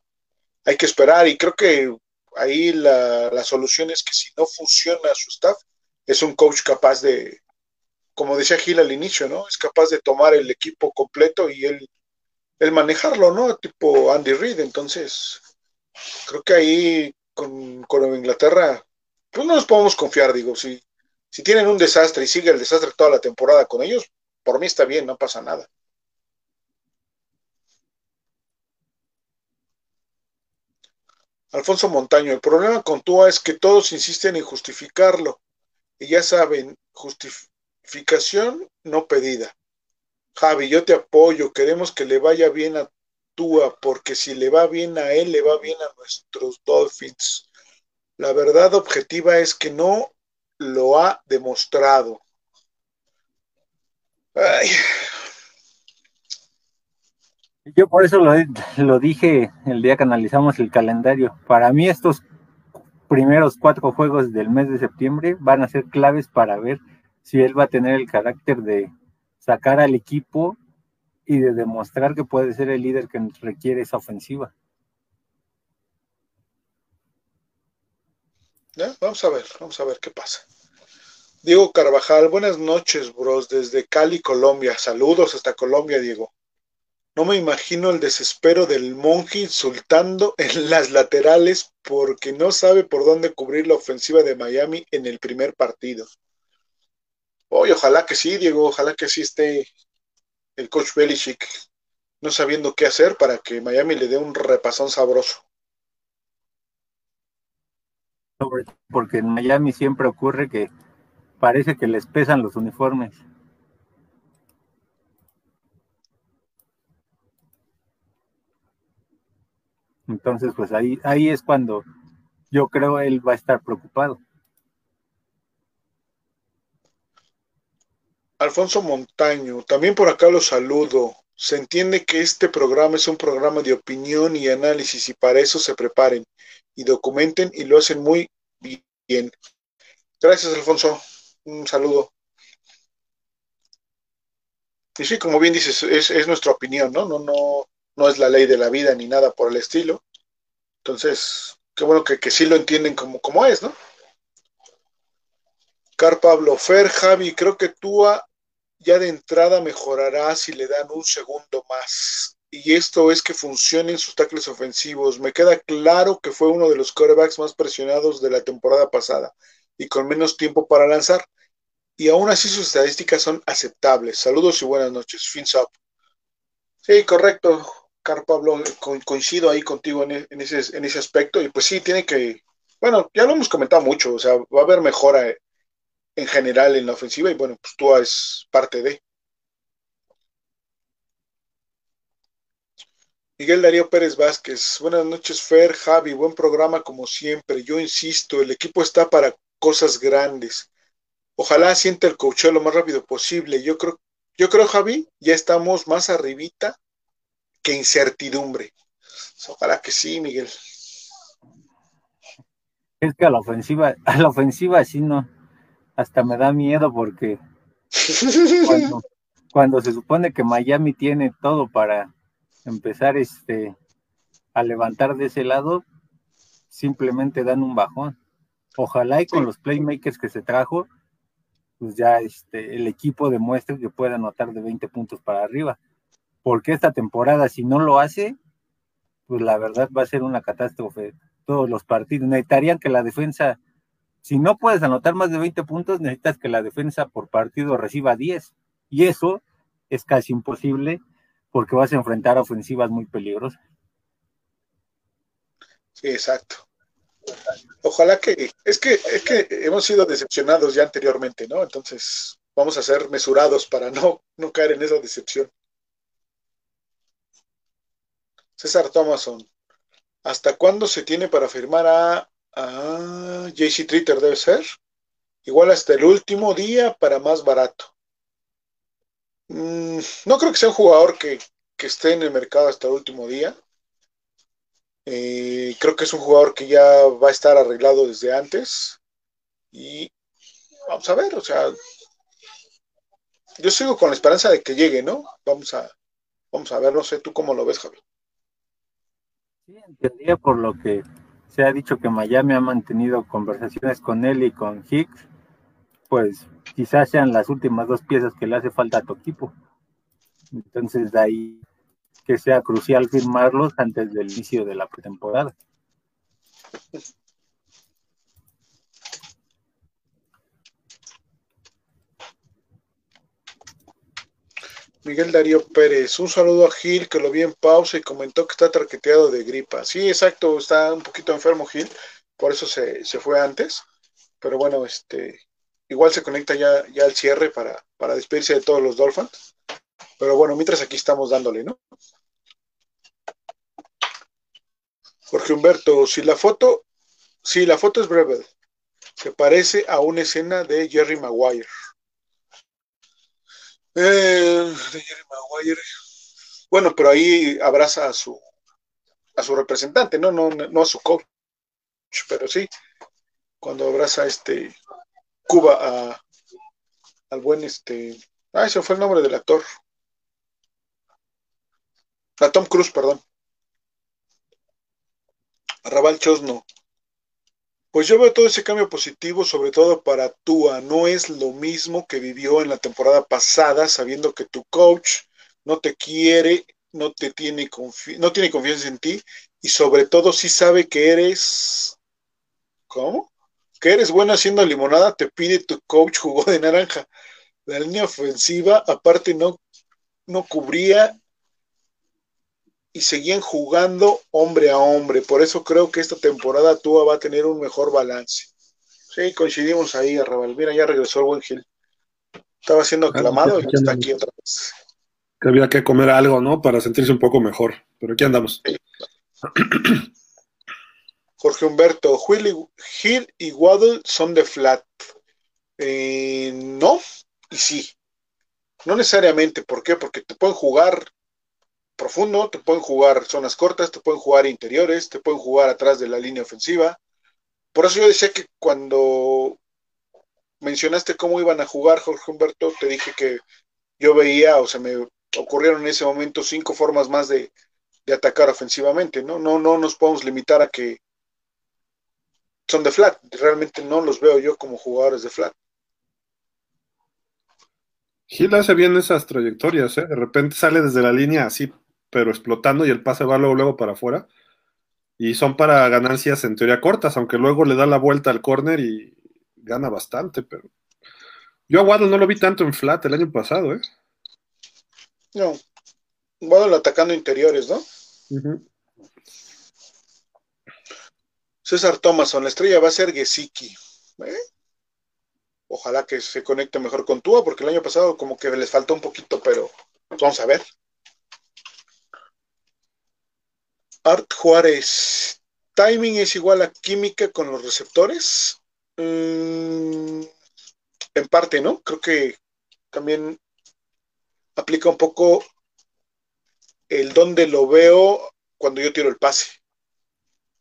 hay que esperar y creo que ahí la, solución es que si no funciona su staff, es un coach capaz de, como decía Gil al inicio, ¿no? Es capaz de tomar el equipo completo y él, manejarlo, ¿no? Tipo Andy Reid. Entonces, creo que ahí con, con Inglaterra, pues no nos podemos confiar, digo, si, si tienen un desastre y sigue el desastre toda la temporada con ellos, por mí está bien, no pasa nada. Alfonso Montaño, el problema con Tua es que todos insisten en justificarlo. Y ya saben, justificación no pedida. Javi, yo te apoyo, queremos que le vaya bien a Tua, porque si le va bien a él, le va bien a nuestros Dolphins. La verdad objetiva es que no lo ha demostrado. Yo por eso lo, dije el día que analizamos el calendario. Para mí estos primeros cuatro juegos del mes de septiembre van a ser claves para ver si él va a tener el carácter de sacar al equipo y de demostrar que puede ser el líder que requiere esa ofensiva. Vamos a ver, vamos a ver qué pasa. Diego Carvajal, buenas noches, bros, desde Cali, Colombia. Saludos hasta Colombia, Diego. No me imagino el desespero del monje insultando en las laterales porque no sabe por dónde cubrir la ofensiva de Miami en el primer partido. Oye, ojalá que sí, Diego, ojalá que sí esté el coach Belichick no sabiendo qué hacer para que Miami le dé un repasón sabroso. Porque en Miami siempre ocurre que parece que les pesan los uniformes. Entonces, pues ahí, ahí es cuando yo creo él va a estar preocupado. Alfonso Montaño, también por acá lo saludo. Se entiende que este programa es un programa de opinión y análisis y para eso se preparen y documenten y lo hacen muy bien. Gracias, Alfonso. Un saludo. Y sí, como bien dices, es, es nuestra opinión, ¿no? No, no, no es la ley de la vida ni nada por el estilo. Entonces, qué bueno que, que sí lo entienden como, como es, ¿no? Car Pablo Fer, Javi, creo que Tua ya de entrada mejorará si le dan un segundo más. Y esto es que funcionen sus tackles ofensivos. Me queda claro que fue uno de los quarterbacks más presionados de la temporada pasada y con menos tiempo para lanzar. Y aún así sus estadísticas son aceptables. Saludos y buenas noches. Fins up. Sí, correcto. Car Pablo, coincido ahí contigo en, ese, en ese aspecto. Y pues sí, tiene que, bueno, ya lo hemos comentado mucho, o sea, va a haber mejora en general en la ofensiva y bueno, pues tú es parte de. Miguel Darío Pérez Vázquez, buenas noches Fer, Javi, buen programa como siempre. Yo insisto, el equipo está para cosas grandes. Ojalá siente el cocheo lo más rápido posible. Yo creo, yo creo, Javi, ya estamos más arribita que incertidumbre. Ojalá que sí, Miguel. Es que a la ofensiva, a la ofensiva sí no, hasta me da miedo porque cuando, se supone que Miami tiene todo para empezar este a levantar de ese lado, simplemente dan un bajón. Ojalá y con los playmakers que se trajo, pues ya este, el equipo demuestre que puede anotar de 20 puntos para arriba porque esta temporada, si no lo hace, pues la verdad va a ser una catástrofe. Todos los partidos necesitarían que la defensa, si no puedes anotar más de 20 puntos, necesitas que la defensa por partido reciba 10. Y eso es casi imposible porque vas a enfrentar ofensivas muy peligrosas. Sí, exacto. Ojalá que, es que, es que hemos sido decepcionados ya anteriormente, ¿no? Entonces, vamos a ser mesurados para no, no caer en esa decepción. César Thomason. ¿Hasta cuándo se tiene para firmar a, a JC Tritter? Debe ser. Igual hasta el último día para más barato. Mm, no creo que sea un jugador que, esté en el mercado hasta el último día. Eh, creo que es un jugador que ya va a estar arreglado desde antes. Y vamos a ver, o sea, yo sigo con la esperanza de que llegue, ¿no? Vamos a, vamos a ver, no sé tú cómo lo ves, Javier. Entendía por lo que se ha dicho que Miami ha mantenido conversaciones con él y con Hicks, pues quizás sean las últimas dos piezas que le hace falta a tu equipo. Entonces de ahí que sea crucial firmarlos antes del inicio de la pretemporada. Miguel Darío Pérez, un saludo a Gil que lo vi en pausa y comentó que está traqueteado de gripa. Sí, exacto, está un poquito enfermo Gil, por eso se, fue antes. Pero bueno, este, igual se conecta ya, ya al cierre para, para despedirse de todos los Dolphins. Pero bueno, mientras aquí estamos dándole, ¿no? Jorge Humberto, si la foto, si la foto es breve, se parece a una escena de Jerry Maguire. Eh, de Jerry Maguire. Bueno, pero ahí abraza a su a su representante, no, no, no a su coach, pero sí, cuando abraza este Cuba a, al buen este, ah, ese fue el nombre del actor, a Tom Cruise, perdón, a Raval Chosno. Pues yo veo todo ese cambio positivo, sobre todo para Tua. No es lo mismo que vivió en la temporada pasada, sabiendo que tu coach no te quiere, no te tiene no tiene confianza en ti y sobre todo si sabe que eres ¿cómo? que eres bueno haciendo limonada, te pide tu coach jugo de naranja. La línea ofensiva aparte no no cubría y seguían jugando hombre a hombre. Por eso creo que esta temporada Tua va a tener un mejor balance. Sí, coincidimos ahí, Arrabal. Mira, ya regresó el buen Gil. Estaba siendo ah, aclamado y está aquí otra vez. Que había que comer algo, ¿no? Para sentirse un poco mejor. Pero aquí andamos. Jorge Humberto, Gil y Waddle son de flat. Eh, no, y sí. No necesariamente. ¿Por qué? Porque te pueden jugar profundo, te pueden jugar zonas cortas, te pueden jugar interiores, te pueden jugar atrás de la línea ofensiva. Por eso yo decía que cuando mencionaste cómo iban a jugar, Jorge Humberto, te dije que yo veía, o sea, me ocurrieron en ese momento cinco formas más de, atacar ofensivamente, ¿no? No, no nos podemos limitar a que son de flat. Realmente no los veo yo como jugadores de flat. Gil hace bien esas trayectorias, ¿eh? De repente sale desde la línea así pero explotando y el pase va luego, luego para afuera. Y son para ganancias en teoría cortas, aunque luego le da la vuelta al corner y gana bastante, pero yo a Waddle no lo vi tanto en flat el año pasado, ¿eh? No, Waddle atacando interiores, ¿no? César Thomason, la estrella va a ser Gesicki. ¿eh? Ojalá que se conecte mejor con Tua, porque el año pasado como que les faltó un poquito, pero vamos a ver. Art Juárez, timing es igual a química con los receptores. Mm, en parte, ¿no? Creo que también aplica un poco el dónde lo veo cuando yo tiro el pase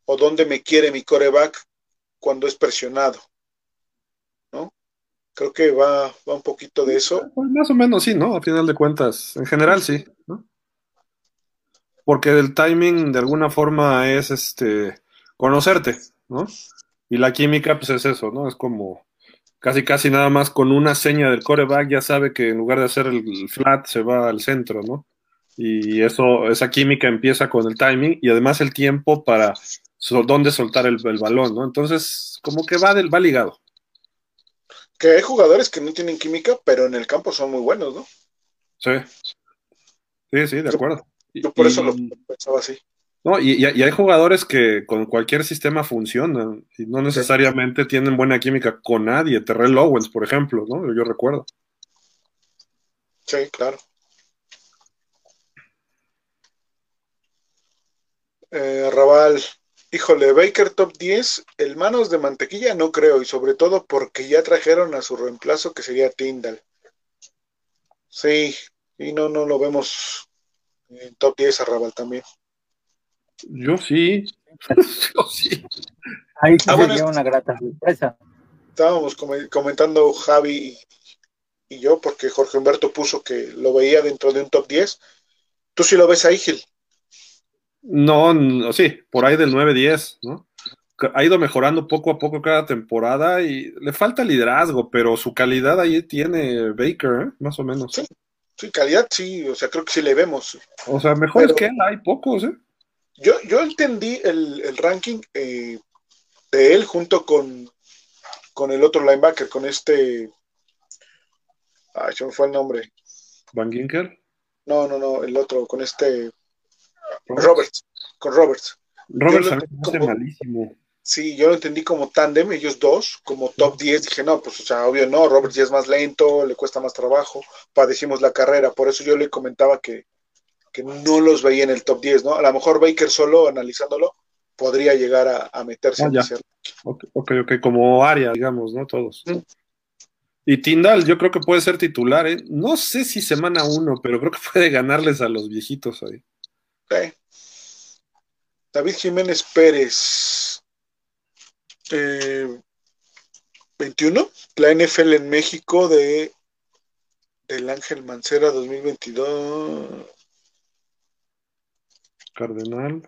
o dónde me quiere mi coreback cuando es presionado. ¿No? Creo que va, va un poquito de eso. Pues más o menos sí, ¿no? A final de cuentas, en general sí, ¿no? Porque el timing de alguna forma es este conocerte, ¿no? Y la química, pues es eso, ¿no? Es como casi casi nada más con una seña del coreback ya sabe que en lugar de hacer el flat se va al centro, ¿no? Y eso, esa química empieza con el timing y además el tiempo para dónde soltar el, balón, ¿no? Entonces, como que va, del, va ligado. Que hay jugadores que no tienen química, pero en el campo son muy buenos, ¿no? Sí. Sí, sí, de acuerdo. Yo por eso lo pensaba así. No, y, hay jugadores que con cualquier sistema funcionan y no necesariamente tienen buena química con nadie. Terrell Owens, por ejemplo, ¿no? Yo recuerdo. Sí, claro. Eh, Raval, híjole, Baker top 10, el manos de mantequilla no creo, y sobre todo porque ya trajeron a su reemplazo que sería Tyndall. Sí, y no, no lo vemos en top 10 a Raval también. Yo sí. Yo sí. Ahí sí ah, sería una grata sorpresa. Estábamos comentando Javi y, yo, porque Jorge Humberto puso que lo veía dentro de un top 10. ¿Tú sí lo ves ahí, Gil? No, no sí, por ahí del 9-10, ¿no? Ha ido mejorando poco a poco cada temporada y le falta liderazgo, pero su calidad ahí tiene Baker, ¿eh? más o menos. Sí, Sí, calidad sí, o sea, creo que sí le vemos. O sea, mejor que él hay pocos, ¿eh? Yo, yo entendí el, ranking eh, de él junto con, con el otro linebacker, con este. Ay, se me fue el nombre. ¿Van Ginker? No, no, no, el otro, con este. Roberts. Con Roberts. Roberts es malísimo. Sí, yo lo entendí como tándem, ellos dos, como top 10. Dije, no, pues, o sea, obvio no, Robert ya es más lento, le cuesta más trabajo, padecimos la carrera. Por eso yo le comentaba que, no los veía en el top 10, ¿no? A lo mejor Baker solo, analizándolo, podría llegar a, meterse ah, en ese ok, ok, como área, digamos, ¿no? Todos. Y Tindal, yo creo que puede ser titular, ¿eh? No sé si semana uno, pero creo que puede ganarles a los viejitos ahí. Ok. David Jiménez Pérez. 21. Eh, la NFL en México de del Ángel Mancera 2022. Cardenal.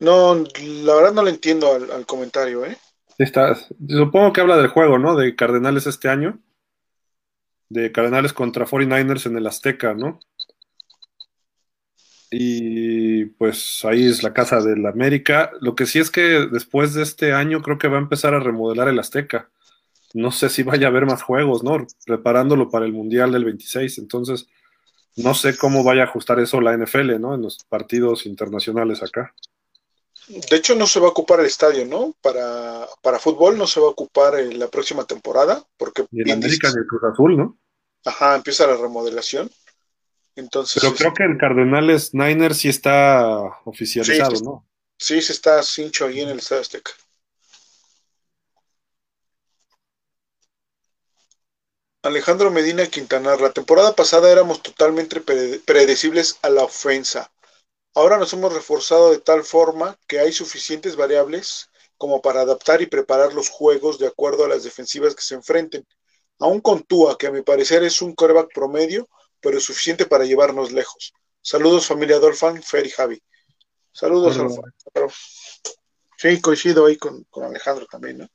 No, la verdad no le entiendo al, comentario, ¿eh? Está, supongo que habla del juego, ¿no? De Cardenales este año. De Cardenales contra 49ers en el Azteca, ¿no? Y pues ahí es la casa del América. Lo que sí es que después de este año creo que va a empezar a remodelar el Azteca. No sé si vaya a haber más juegos, ¿no? Preparándolo para el Mundial del 26. Entonces, no sé cómo vaya a ajustar eso la NFL, ¿no? En los partidos internacionales acá. De hecho, no se va a ocupar el estadio, ¿no? Para, para fútbol no se va a ocupar en la próxima temporada, porque... Y en América y el Cruz Azul, ¿no? Ajá, empieza la remodelación. Entonces, Pero creo que el Cardenales Niners sí está oficializado, ¿no? Sí, se está cincho ahí en el Estadio Azteca. Alejandro Medina Quintanar, la temporada pasada éramos totalmente predecibles a la ofensa. Ahora nos hemos reforzado de tal forma que hay suficientes variables como para adaptar y preparar los juegos de acuerdo a las defensivas que se enfrenten. Aún con Tua, que a mi parecer es un coreback promedio, pero suficiente para llevarnos lejos. Saludos familia Dolphin, Fer y Javi. Saludos, Alfán. Sí, coincido ahí con, con Alejandro también, ¿no?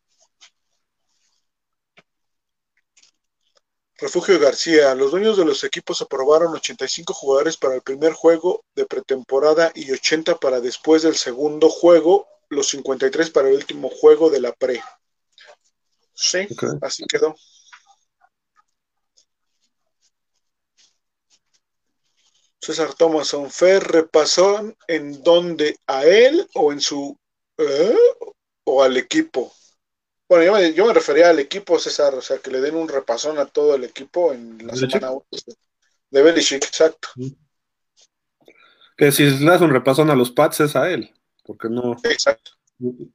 Refugio García, los dueños de los equipos aprobaron 85 jugadores para el primer juego de pretemporada y 80 para después del segundo juego, los 53 para el último juego de la pre. Sí, así quedó. César Thomason, Fer repasó en dónde, a él o en su ¿eh? o al equipo. Bueno, yo me, refería al equipo, César, o sea, que le den un repasón a todo el equipo en la semana 1 de Belichick, exacto. Que si le das un repasón a los Pats es a él, porque no. Exacto.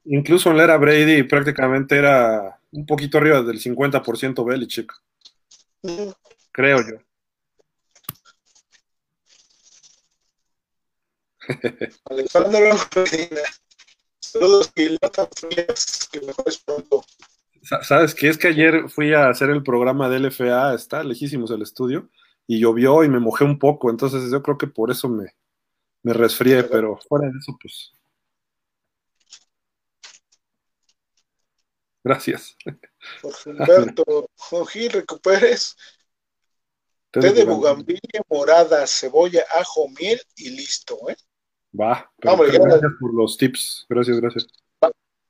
Incluso en la era Brady prácticamente era un poquito arriba del 50% Belichick. Creo yo. Alejandro Saludos, que mejores pronto. ¿Sabes qué? Es que ayer fui a hacer el programa de LFA, está lejísimos el estudio, y llovió y me mojé un poco, entonces yo creo que por eso me, me resfrié, pero fuera de eso, pues. Gracias. Jorge Humberto, Gil, recuperes. Té de bugambilia morada, cebolla, ajo, miel y listo, ¿eh? Va, gracias por los tips. Gracias, gracias.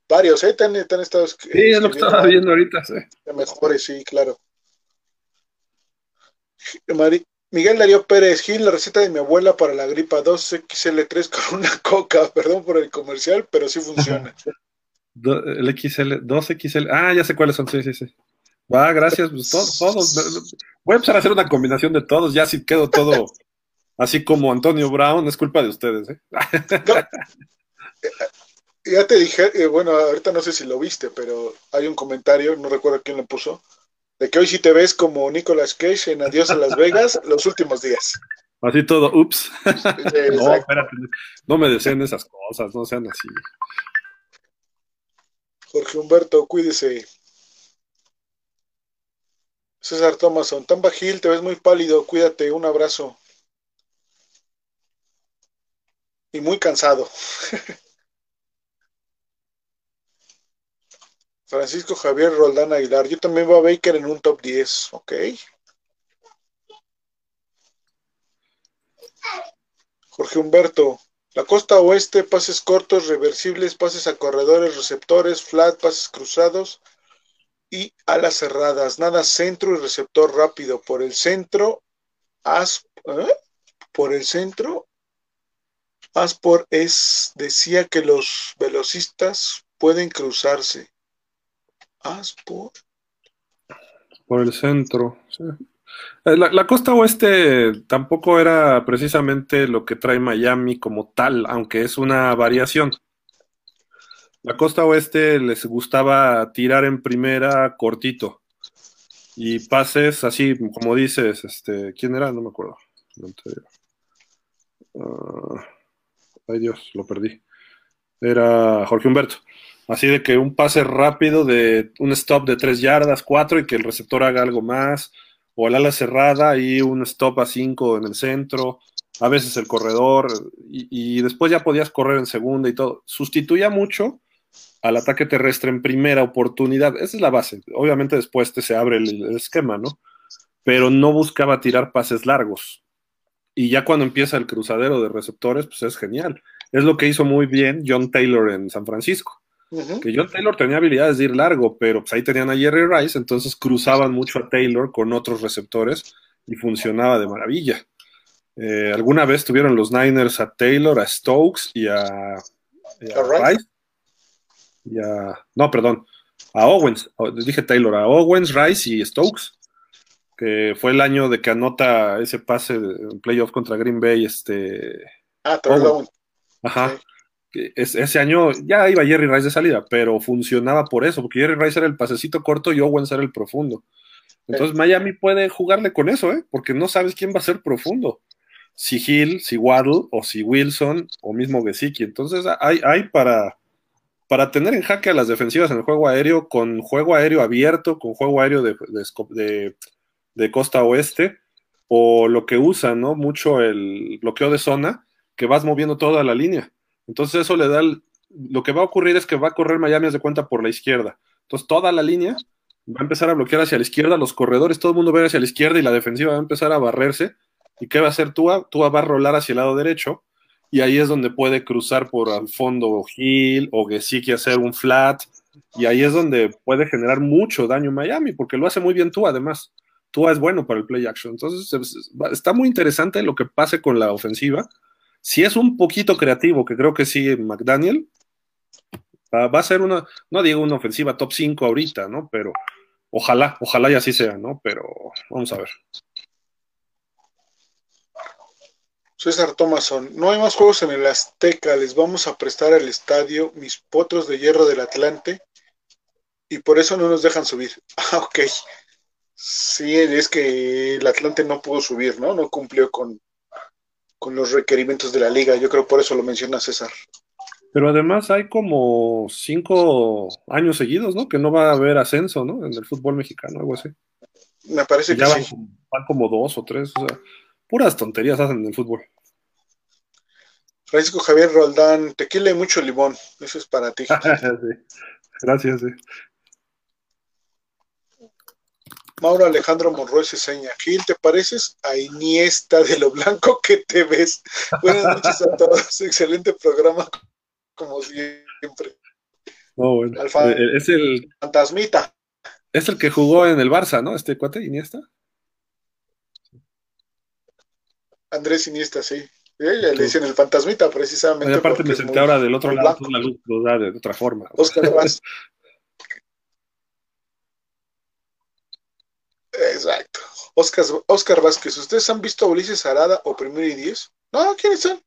Varios, ¿eh? Te han, estado. Sí, es lo que estaba viendo ahorita, sí. Mejores, sí, claro. Miguel Darío Pérez Gil, la receta de mi abuela para la gripa 2XL3 con una coca, perdón por el comercial, pero sí funciona. el XL, 2XL, ah, ya sé cuáles son, sí, sí, sí. Va, gracias, pues todos, todos. Voy a empezar a hacer una combinación de todos, ya si quedo todo así como Antonio Brown, es culpa de ustedes. ¿eh? ya te dije, eh, bueno, ahorita no sé si lo viste, pero hay un comentario, no recuerdo quién lo puso, de que hoy sí te ves como Nicolas Cage en Adiós a Las Vegas los últimos días. Así todo, ups. no, espérate, no me deseen esas cosas, no sean así. Jorge Humberto, cuídese. César Thomason, tan bajil, te ves muy pálido, cuídate, un abrazo. Y muy cansado. Francisco Javier Roldán Aguilar. Yo también voy a Baker en un top 10, ¿ok? Jorge Humberto. La costa oeste, pases cortos, reversibles, pases a corredores, receptores, flat, pases cruzados y alas cerradas. Nada centro y receptor rápido. Por el centro, ¿eh? por el centro, Aspor es, decía que los velocistas pueden cruzarse. Aspor. Por el centro. Eh, la, costa oeste tampoco era precisamente lo que trae Miami como tal, aunque es una variación. La costa oeste les gustaba tirar en primera cortito y pases así, como dices, este, ¿quién era? No me acuerdo. Ah, ay Dios, lo perdí. Era Jorge Humberto. Así de que un pase rápido de un stop de tres yardas, cuatro, y que el receptor haga algo más o el ala cerrada y un stop a 5 en el centro, a veces el corredor, y, después ya podías correr en segunda y todo. Sustituía mucho al ataque terrestre en primera oportunidad. Esa es la base. Obviamente después te se abre el, esquema, ¿no? Pero no buscaba tirar pases largos. Y ya cuando empieza el cruzadero de receptores, pues es genial. Es lo que hizo muy bien John Taylor en San Francisco. Que John Taylor tenía habilidades de ir largo, pero pues ahí tenían a Jerry Rice, entonces cruzaban mucho a Taylor con otros receptores y funcionaba de maravilla. Eh, alguna vez tuvieron los Niners a Taylor, a Stokes y a, Rice. Y a, no, perdón, a Owens. Dije Taylor, a Owens, Rice y Stokes. Que fue el año de que anota ese pase en playoff contra Green Bay. Este, ah, Owens. Ajá ese año ya iba Jerry Rice de salida, pero funcionaba por eso, porque Jerry Rice era el pasecito corto y Owens era el profundo. Entonces Miami puede jugarle con eso, ¿eh? porque no sabes quién va a ser profundo. Si Hill, si Waddle, o si Wilson, o mismo Gesicki. Entonces hay, hay para, para tener en jaque a las defensivas en el juego aéreo, con juego aéreo abierto, con juego aéreo de, de, de costa oeste, o lo que usa, ¿no? Mucho el bloqueo de zona, que vas moviendo toda la línea. Entonces eso le da, lo que va a ocurrir es que va a correr Miami de cuenta por la izquierda. Entonces toda la línea va a empezar a bloquear hacia la izquierda, los corredores, todo el mundo va a ir hacia la izquierda y la defensiva va a empezar a barrerse. ¿Y qué va a hacer Tua? Tua va a rolar hacia el lado derecho y ahí es donde puede cruzar por al fondo Hill o Gesicki hacer un flat y ahí es donde puede generar mucho daño Miami porque lo hace muy bien Tua además. Tua es bueno para el play action. Entonces está muy interesante lo que pase con la ofensiva si es un poquito creativo, que creo que sí, McDaniel, va, a ser una, no digo una ofensiva top 5 ahorita, ¿no? Pero ojalá, ojalá y así sea, ¿no? Pero vamos a ver. César Thomason, no hay más juegos en el Azteca, les vamos a prestar al estadio mis potros de hierro del Atlante y por eso no nos dejan subir. Ah, ok. Sí, es que el Atlante no pudo subir, ¿no? No cumplió con, con los requerimientos de la liga. Yo creo por eso lo menciona César. Pero además hay como cinco años seguidos, ¿no? Que no va a haber ascenso, ¿no? En el fútbol mexicano, algo así. Me parece que ya van, sí. van, como dos o tres, o sea, puras tonterías hacen en el fútbol. Francisco Javier Roldán, tequila y mucho limón, eso es para ti. Gracias, sí. Mauro Alejandro Monroy seña, Gil, ¿te pareces a Iniesta de lo blanco que te ves? Buenas noches a todos, excelente programa, como siempre. Oh, bueno. Eh, eh, es el fantasmita. Es el que jugó en el Barça, ¿no? Este cuate, Iniesta. Andrés Iniesta, sí. Le dicen el fantasmita, precisamente. aparte me senté ahora del otro lado, la luz lo da de otra forma. Oscar Vaz. Exacto. Oscar, Oscar Vázquez, ¿ustedes han visto a Ulises Arada o Primero y Diez? No, ¿quiénes son?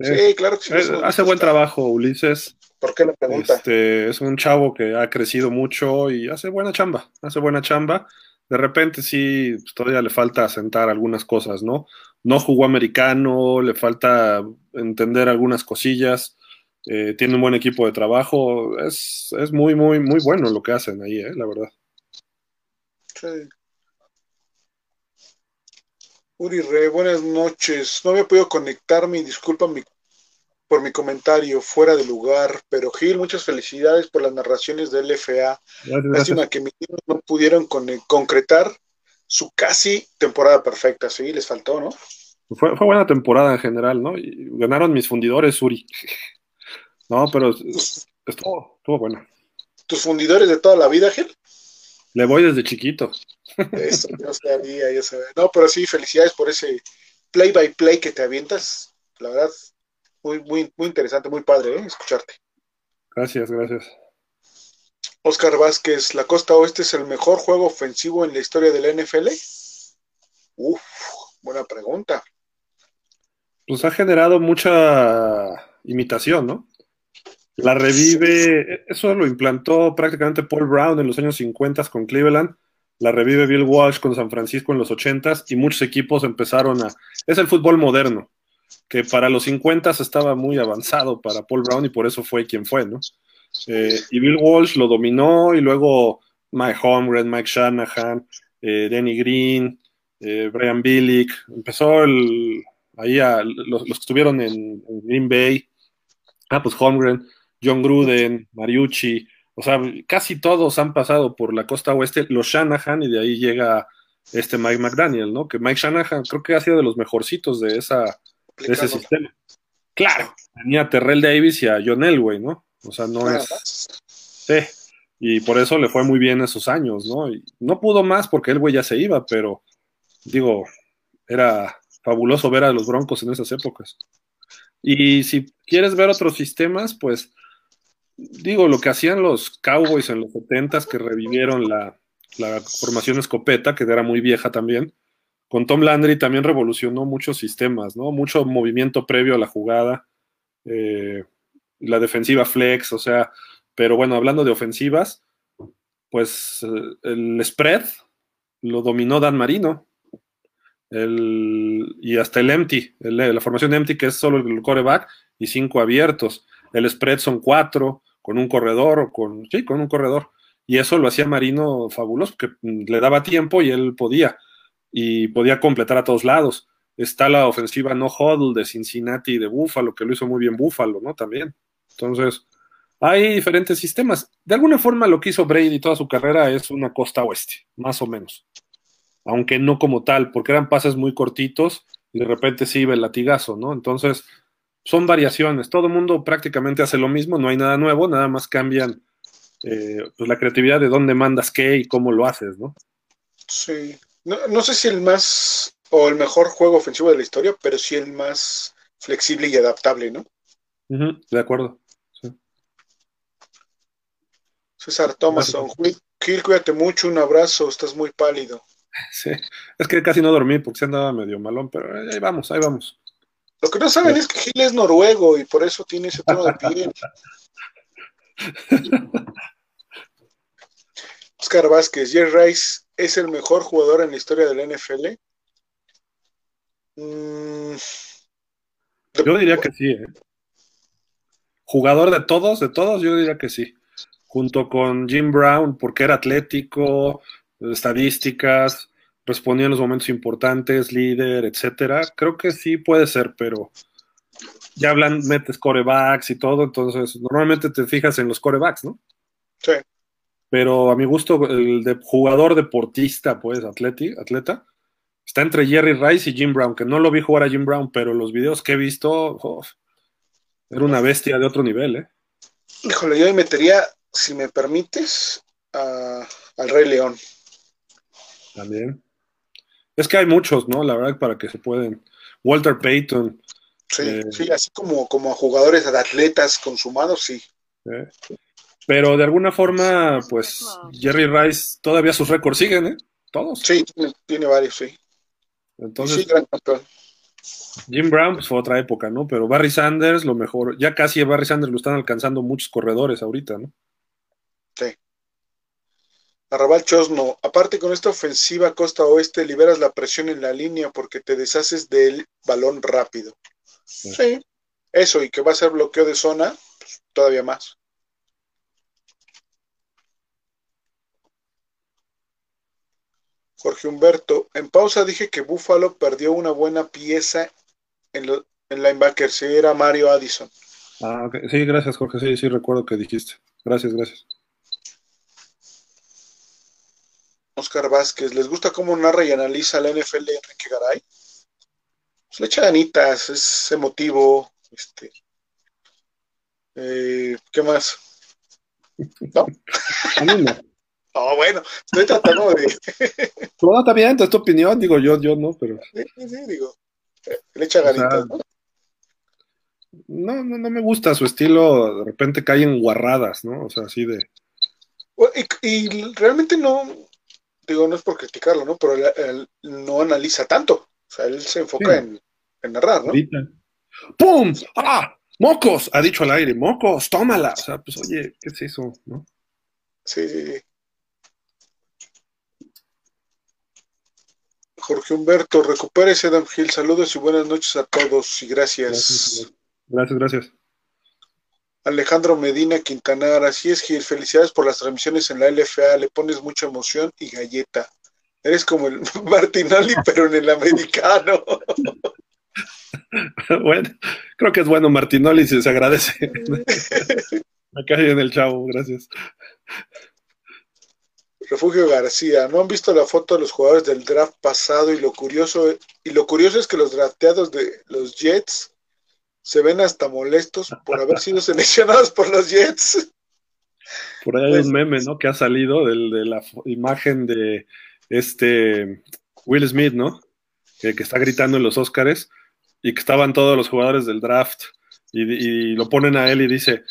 sí, claro que sí. Eh, hace buen trabajo, Ulises. ¿Por qué la pregunta? Este, es un chavo que ha crecido mucho y hace buena chamba, hace buena chamba. De repente sí, pues, todavía le falta asentar algunas cosas, ¿no? No jugó americano, le falta entender algunas cosillas. Eh, tiene un buen equipo de trabajo. Es, es muy, muy, muy bueno lo que hacen ahí, ¿eh? la verdad. Sí. Uri Re, buenas noches. No había podido conectarme y disculpa por mi comentario fuera de lugar, pero Gil, muchas felicidades por las narraciones del FA. Lástima que mis no pudieron concretar su casi temporada perfecta, sí, les faltó, ¿no? Fue, buena temporada en general, ¿no? Y ganaron mis fundidores, Uri. No, pero estuvo, estuvo bueno. ¿Tus fundidores de toda la vida, Gil? Le voy desde chiquito. Eso, yo sabía, yo sabía. No, pero sí, felicidades por ese play by play que te avientas. La verdad, muy, muy, muy interesante, muy padre, ¿eh? escucharte. Gracias, gracias. Oscar Vázquez, ¿la costa oeste es el mejor juego ofensivo en la historia de la NFL? Uf, buena pregunta. Pues ha generado mucha imitación, ¿no? La revive, eso lo implantó prácticamente Paul Brown en los años 50 con Cleveland, la revive Bill Walsh con San Francisco en los 80 y muchos equipos empezaron a... Es el fútbol moderno, que para los 50 estaba muy avanzado para Paul Brown y por eso fue quien fue, ¿no? Eh, y Bill Walsh lo dominó y luego Mike Holmgren, Mike Shanahan, eh, Danny Green, eh, Brian Billick, empezó el, ahí a, los, que estuvieron en, Green Bay, ah, pues Holmgren, John Gruden, Mariucci, o sea, casi todos han pasado por la costa oeste, los Shanahan, y de ahí llega este Mike McDaniel, ¿no? Que Mike Shanahan creo que ha sido de los mejorcitos de, esa, de ese sistema. Claro, tenía a Terrell Davis y a John Elway, ¿no? O sea, no es. Sí, y por eso le fue muy bien esos años, ¿no? Y no pudo más porque Elway ya se iba, pero digo, era fabuloso ver a los Broncos en esas épocas. Y si quieres ver otros sistemas, pues digo, lo que hacían los Cowboys en los 70 que revivieron la, formación escopeta, que era muy vieja también, con Tom Landry también revolucionó muchos sistemas, ¿no? Mucho movimiento previo a la jugada, eh, la defensiva flex, o sea, pero bueno, hablando de ofensivas, pues eh, el spread lo dominó Dan Marino. y hasta el empty, la formación empty, que es solo el coreback, y cinco abiertos. El spread son cuatro, con un corredor o con, sí, con un corredor. Y eso lo hacía Marino fabuloso, porque le daba tiempo y él podía, y podía completar a todos lados. Está la ofensiva no huddle de Cincinnati y de Buffalo, que lo hizo muy bien Buffalo, ¿no? También. Entonces, hay diferentes sistemas. De alguna forma, lo que hizo Brady toda su carrera es una costa oeste, más o menos. Aunque no como tal, porque eran pases muy cortitos y de repente sí iba el latigazo, ¿no? Entonces, son variaciones. Todo el mundo prácticamente hace lo mismo, no hay nada nuevo, nada más cambian eh, pues la creatividad de dónde mandas qué y cómo lo haces, ¿no? Sí. No, sé si el más o el mejor juego ofensivo de la historia, pero sí el más flexible y adaptable, ¿no? de acuerdo. César Thomason, Gil, cuídate mucho, un abrazo, estás muy pálido. Sí, es que casi no dormí porque se andaba medio malón, pero ahí vamos, ahí vamos. Lo que no saben es que Gil es noruego y por eso tiene ese tono de piel. Oscar Vázquez, Jerry Rice es el mejor jugador en la historia del NFL. Mm, yo diría que sí. ¿eh? Jugador de todos, de todos, yo diría que sí. Junto con Jim Brown, porque era atlético, estadísticas, respondía en los momentos importantes, líder, etcétera. Creo que sí puede ser, pero ya hablan, metes corebacks y todo, entonces normalmente te fijas en los corebacks, ¿no? Sí. Pero a mi gusto, el de jugador deportista, pues, atleti, atleta, está entre Jerry Rice y Jim Brown, que no lo vi jugar a Jim Brown, pero los videos que he visto, era una bestia de otro nivel, ¿eh? Híjole, yo metería, si me permites, al Rey León. También. Es que hay muchos, ¿no? La verdad, para que se pueden. Walter Payton. Sí, eh, sí, así como, como jugadores de atletas consumados, sí. Pero de alguna forma, pues Jerry Rice, todavía sus récords siguen, ¿eh? Todos. Sí, tiene, varios, sí. Entonces, Jim Brown, pues fue otra época, ¿no? Pero Barry Sanders, lo mejor, ya casi a Barry Sanders lo están alcanzando muchos corredores ahorita, ¿no? Arrabal Chosno, aparte con esta ofensiva costa oeste liberas la presión en la línea porque te deshaces del balón rápido. Sí, eso, y que va a ser bloqueo de zona, pues, todavía más. Jorge Humberto, en pausa dije que Buffalo perdió una buena pieza en, lo, en linebacker, si era Mario Addison. Ah, Sí, gracias Jorge, sí, sí recuerdo que dijiste. Gracias, gracias. Oscar Vázquez, ¿les gusta cómo narra y analiza la NFL Enrique Garay? Pues le echa ganitas, es emotivo, este, eh, ¿qué más? ¿No? no. bueno, estoy tratando de. no, está bien, es tu opinión, digo yo, yo no, pero. Sí, sí, digo. Eh, le echa ganitas, ¿no? No, no, no me gusta su estilo, de repente cae en guarradas, ¿no? O sea, así de. y realmente no, digo, no es por criticarlo, ¿no? Pero él, no analiza tanto. O sea, él se enfoca en, narrar, ¿no? ¡Pum! ¡Ah! ¡Mocos! Ha dicho al aire, ¡mocos! ¡Tómala! O sea, pues oye, ¿qué es eso? ¿No? Sí, sí, sí. Jorge Humberto, recupérese, Adam Gil. Saludos y buenas noches a todos y gracias. Gracias, gracias. Alejandro Medina Quintanar, así es, Gil. Felicidades por las transmisiones en la LFA. Le pones mucha emoción y galleta. Eres como el Martinoli, pero en el americano. bueno, creo que es bueno Martinoli, si se agradece. Cae en el chavo, gracias. Refugio García, ¿no han visto la foto de los jugadores del draft pasado? Y lo curioso, y lo curioso es que los drafteados de los Jets se ven hasta molestos por haber sido seleccionados por los Jets. Por ahí hay pues un meme, ¿no? Que ha salido de la imagen de este Will Smith, ¿no? Que, está gritando en los Oscars y que estaban todos los jugadores del draft y, lo ponen a él y dice,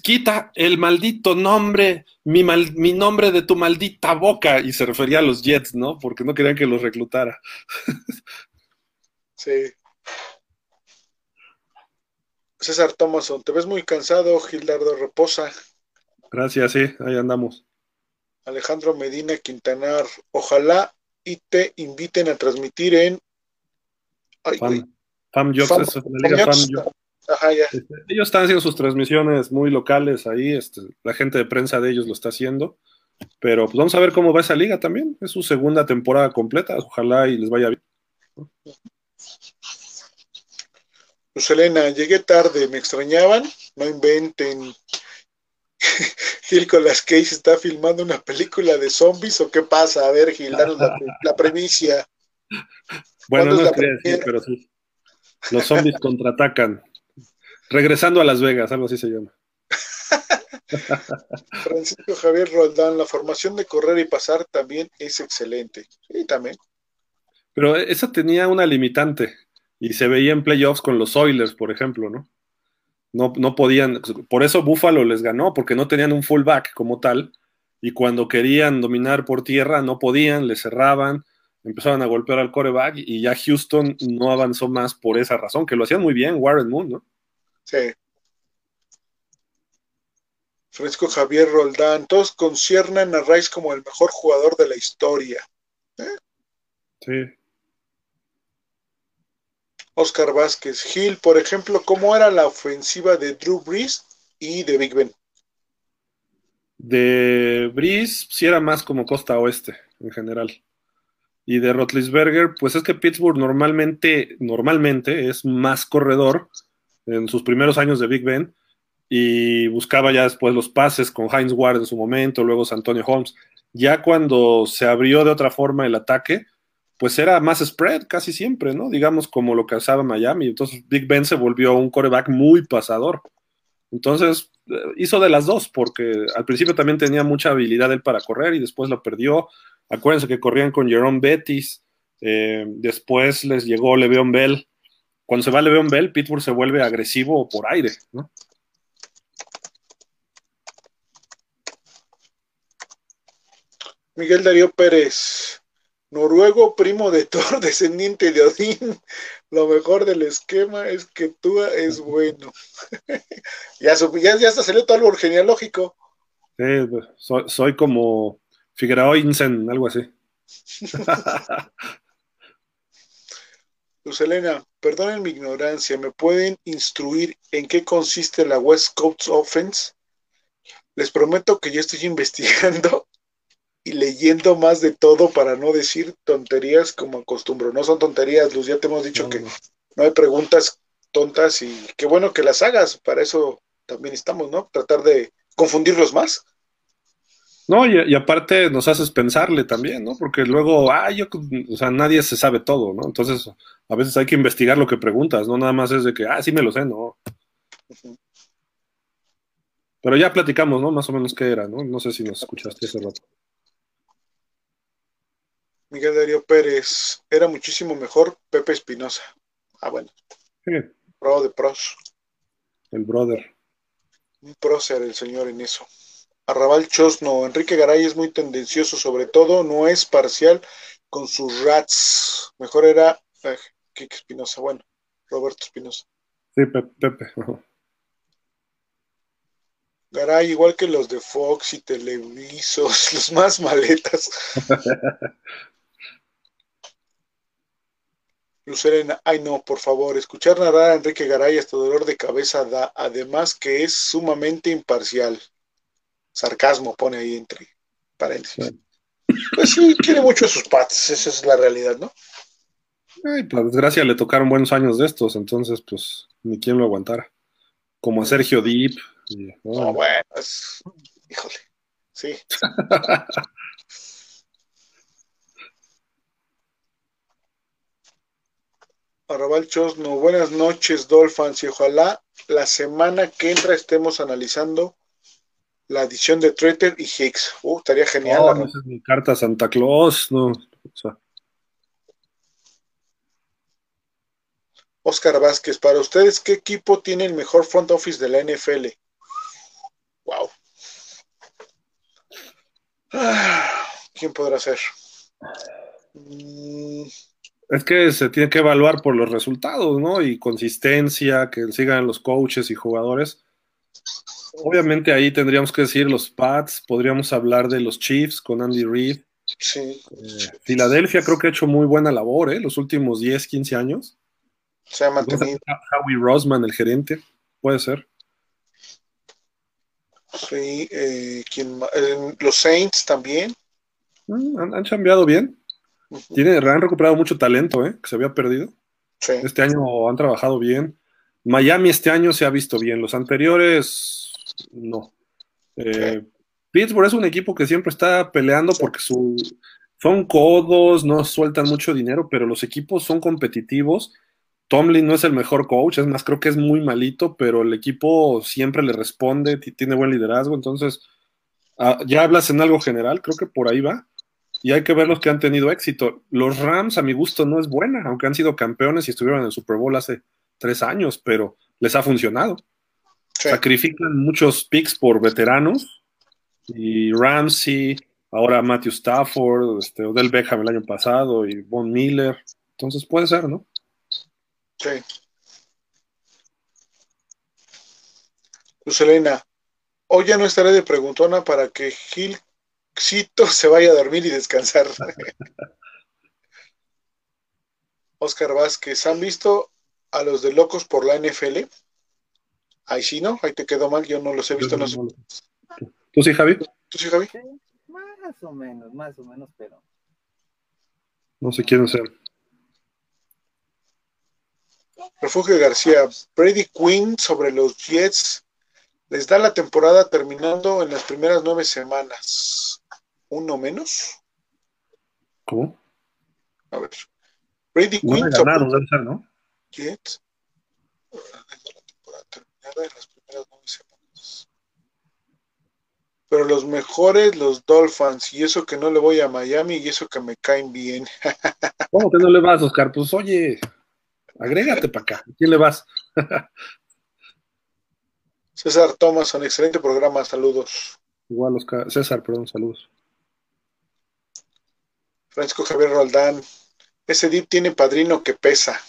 quita el maldito nombre, mi, mi nombre de tu maldita boca. Y se refería a los Jets, ¿no? Porque no querían que los reclutara. Sí. César Thomason, te ves muy cansado, Gildardo Reposa. Gracias, sí, ahí andamos. Alejandro Medina Quintanar, ojalá y te inviten a transmitir en Fam, Jobs, Ajá, ya. Este, ellos están haciendo sus transmisiones muy locales ahí, este, la gente de prensa de ellos lo está haciendo, pero pues vamos a ver cómo va esa liga también, es su segunda temporada completa, ojalá y les vaya bien. Pues Elena, llegué tarde, me extrañaban, no inventen. Gil las Case está filmando una película de zombies o qué pasa? A ver, Gil, danos la, la premicia. Bueno, no es decir, pero sí. Los zombies contraatacan. Regresando a Las Vegas, algo así se llama. Francisco Javier Roldán, la formación de correr y pasar también es excelente. Sí, también. Pero esa tenía una limitante y se veía en playoffs con los Oilers, por ejemplo, ¿no? No, no podían, por eso Buffalo les ganó, porque no tenían un fullback como tal, y cuando querían dominar por tierra no podían, les cerraban, empezaban a golpear al coreback, y ya Houston no avanzó más por esa razón, que lo hacían muy bien Warren Moon, ¿no? Sí. Francisco Javier Roldán, todos conciernan a Rice como el mejor jugador de la historia. ¿Eh? Sí. Oscar Vázquez, Gil, por ejemplo, ¿cómo era la ofensiva de Drew Brees y de Big Ben? De Brees sí era más como costa oeste en general. Y de Rotlisberger, pues es que Pittsburgh normalmente, normalmente es más corredor en sus primeros años de Big Ben y buscaba ya después los pases con Heinz Ward en su momento, luego Antonio Holmes. Ya cuando se abrió de otra forma el ataque, pues era más spread casi siempre, ¿no? Digamos como lo que usaba Miami. Entonces Big Ben se volvió un coreback muy pasador. Entonces eh, hizo de las dos, porque al principio también tenía mucha habilidad él para correr y después lo perdió. Acuérdense que corrían con Jerome Bettis, eh, después les llegó Le'Veon Bell. Cuando se va Le'Veon Bell, Pittsburgh se vuelve agresivo por aire, ¿no? Miguel Darío Pérez, Noruego, primo de Thor, descendiente de Odín. Lo mejor del esquema es que tú es bueno. ya, ya, ya hasta salió tu árbol genealógico. Sí, soy, soy como Figueroa Insen, algo así. Luz Elena, perdonen mi ignorancia, ¿me pueden instruir en qué consiste la West Coast Offense? Les prometo que yo estoy investigando y leyendo más de todo para no decir tonterías como acostumbro. No son tonterías, Luz, ya te hemos dicho que no. hay preguntas tontas y qué bueno que las hagas, para eso también estamos, ¿no? Tratar de confundirlos más. No, y, aparte nos haces pensarle también, ¿no? Porque luego, ah, yo, o sea, nadie se sabe todo, ¿no? Entonces, a veces hay que investigar lo que preguntas, no nada más es de que, ah, sí me lo sé, no. Pero ya platicamos, ¿no? Más o menos qué era, ¿no? No sé si nos escuchaste hace rato. Miguel Darío Pérez, era muchísimo mejor Pepe Espinosa. Ah, bueno. Sí. Pro de pros. El brother. Un prócer el señor en eso. Arrabal Chosno, Enrique Garay es muy tendencioso, sobre todo no es parcial con sus rats. Mejor era eh, Espinosa, bueno, Roberto Espinosa. Sí, Pepe. Pepe. Garay, igual que los de Fox y Televisos, los más maletas. Lucerena, ay no, por favor, escuchar narrar a Enrique Garay hasta dolor de cabeza da, además que es sumamente imparcial. Sarcasmo pone ahí entre paréntesis. Pues sí, quiere mucho a sus patas, esa es la realidad, ¿no? Ay, por desgracia le tocaron buenos años de estos, entonces pues ni quien lo aguantara. Como a Sergio Deep, no, bueno, es... híjole, sí. Arrabal Chosno, buenas noches, Dolphins, y ojalá la semana que entra estemos analizando la edición de Twitter y Hicks. Uh, estaría genial. No, no es mi carta Santa Claus, no. O sea. Oscar Vázquez, para ustedes, ¿qué equipo tiene el mejor front office de la NFL? Wow. ¿Quién podrá ser? Mm. Es que se tiene que evaluar por los resultados, ¿no? Y consistencia, que sigan los coaches y jugadores. Obviamente ahí tendríamos que decir los Pats, podríamos hablar de los Chiefs con Andy Reid. Sí. Eh, Filadelfia creo que ha hecho muy buena labor, ¿eh? Los últimos 10, 15 años. Se ha mantenido. Howie Rosman, el gerente, puede ser. Sí, eh, eh, los Saints también. Mm, han, han cambiado bien. Tiene, han recuperado mucho talento, ¿eh? Que se había perdido. Sí. Este año han trabajado bien. Miami este año se ha visto bien. Los anteriores, no. Eh, Pittsburgh es un equipo que siempre está peleando porque su, son codos, no sueltan mucho dinero, pero los equipos son competitivos. Tomlin no es el mejor coach, es más, creo que es muy malito, pero el equipo siempre le responde, tiene buen liderazgo, entonces ah, ya hablas en algo general, creo que por ahí va. Y hay que ver los que han tenido éxito. Los Rams, a mi gusto, no es buena, aunque han sido campeones y estuvieron en el Super Bowl hace tres años, pero les ha funcionado. Sacrifican muchos picks por veteranos. Y Ramsey, ahora Matthew Stafford, este, Odell Beckham el año pasado y Von Miller. Entonces puede ser, ¿no? Sí. Lucelena, hoy ya no estaré de preguntona para que Se vaya a dormir y descansar. Oscar Vázquez, ¿han visto a los de locos por la NFL? Ahí sí, ¿no? Ahí te quedó mal, yo no los he visto. No, no, ¿Tú sí, Javi? ¿Tú sí, Javi? más o menos, más o menos, pero. No sé quién ser. Refugio García, Brady Quinn sobre los Jets les da la temporada terminando en las primeras nueve semanas. ¿Uno menos? ¿Cómo? A ver. Brady no Quinn ganado, ¿no? Jets. La temporada terminada en las primeras nueve semanas. Pero los mejores, los Dolphins, y eso que no le voy a Miami, y eso que me caen bien. ¿Cómo que no le vas, Oscar? Pues oye, agrégate para acá. ¿A quién le vas? César Thomason, excelente programa, saludos. Igual, Oscar. César, perdón, saludos. Francisco Javier Roldán, ese DIP tiene padrino que pesa.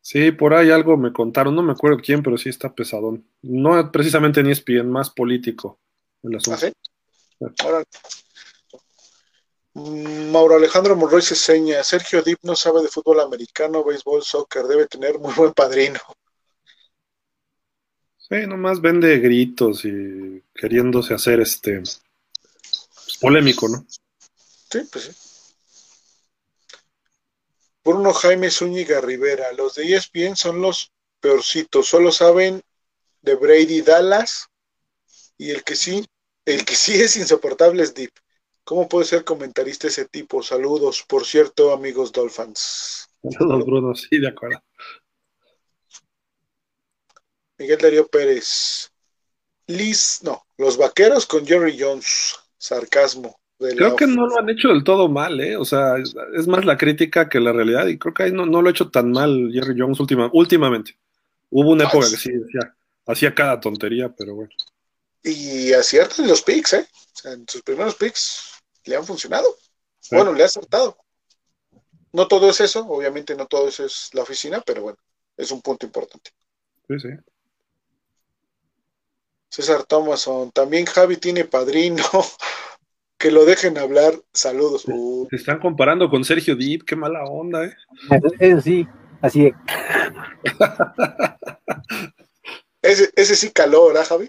Sí, por ahí algo me contaron, no me acuerdo quién, pero sí está pesadón. No precisamente ni es bien, más político el asunto. ¿Ah, sí? Ahora, Mauro Alejandro Monroy se seña, Sergio Dip no sabe de fútbol americano, béisbol, soccer, debe tener muy buen padrino. Sí, nomás vende gritos y queriéndose hacer este pues, polémico, ¿no? Sí, pues sí. Bruno Jaime Zúñiga Rivera, los de ESPN son los peorcitos, solo saben de Brady Dallas y el que sí, el que sí es insoportable es Deep. ¿Cómo puede ser comentarista ese tipo? Saludos, por cierto, amigos Dolphins. Saludos, Bruno, sí, de acuerdo. Miguel Darío Pérez. Liz, no, los vaqueros con Jerry Jones. Sarcasmo. Creo que no lo han hecho del todo mal, ¿eh? O sea, es, más la crítica que la realidad. Y creo que ahí no, no lo ha hecho tan mal Jerry Jones última, últimamente. Hubo una época que sí decía, hacía cada tontería, pero bueno. Y acierta en los picks, ¿eh? O sea, en sus primeros picks le han funcionado. Bueno, le ha acertado. No todo es eso, obviamente no todo eso es la oficina, pero bueno, es un punto importante. Sí, sí. César Thomason, también Javi tiene padrino. Que lo dejen hablar. Saludos. Uh. Se están comparando con Sergio Dip, qué mala onda, ¿eh? Eso sí, así es. ese, ese sí caló, ¿verdad, Javi?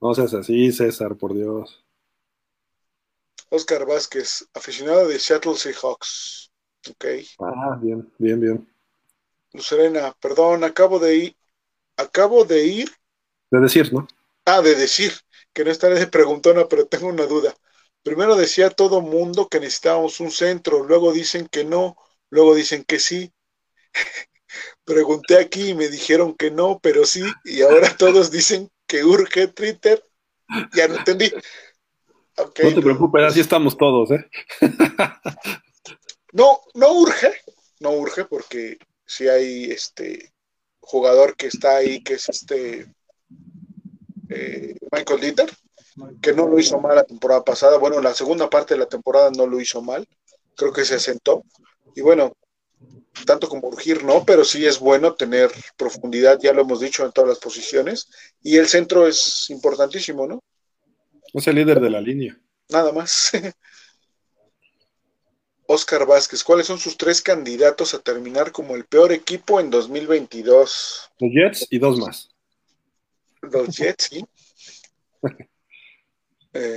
No seas así, César, por Dios. Oscar Vázquez, aficionado de Seattle Seahawks. Ok. Ah, bien, bien, bien. Lucerena, perdón, acabo de ir. Acabo de ir. De decir, ¿no? Ah, de decir, que no estaré de preguntona, pero tengo una duda. Primero decía todo mundo que necesitábamos un centro, luego dicen que no, luego dicen que sí. Pregunté aquí y me dijeron que no, pero sí, y ahora todos dicen que urge Twitter. Ya no entendí no te preocupes, así estamos todos, ¿eh? no, no urge, no urge porque si hay este jugador que está ahí, que es este eh, Michael Dieter, que no lo hizo mal la temporada pasada. Bueno, la segunda parte de la temporada no lo hizo mal, creo que se asentó. Y bueno, tanto como urgir, no, pero sí es bueno tener profundidad, ya lo hemos dicho en todas las posiciones. Y el centro es importantísimo, ¿no? Es el líder de la línea. Nada más. Oscar Vázquez, ¿cuáles son sus tres candidatos a terminar como el peor equipo en 2022? Los Jets y dos más. Los Jets, sí.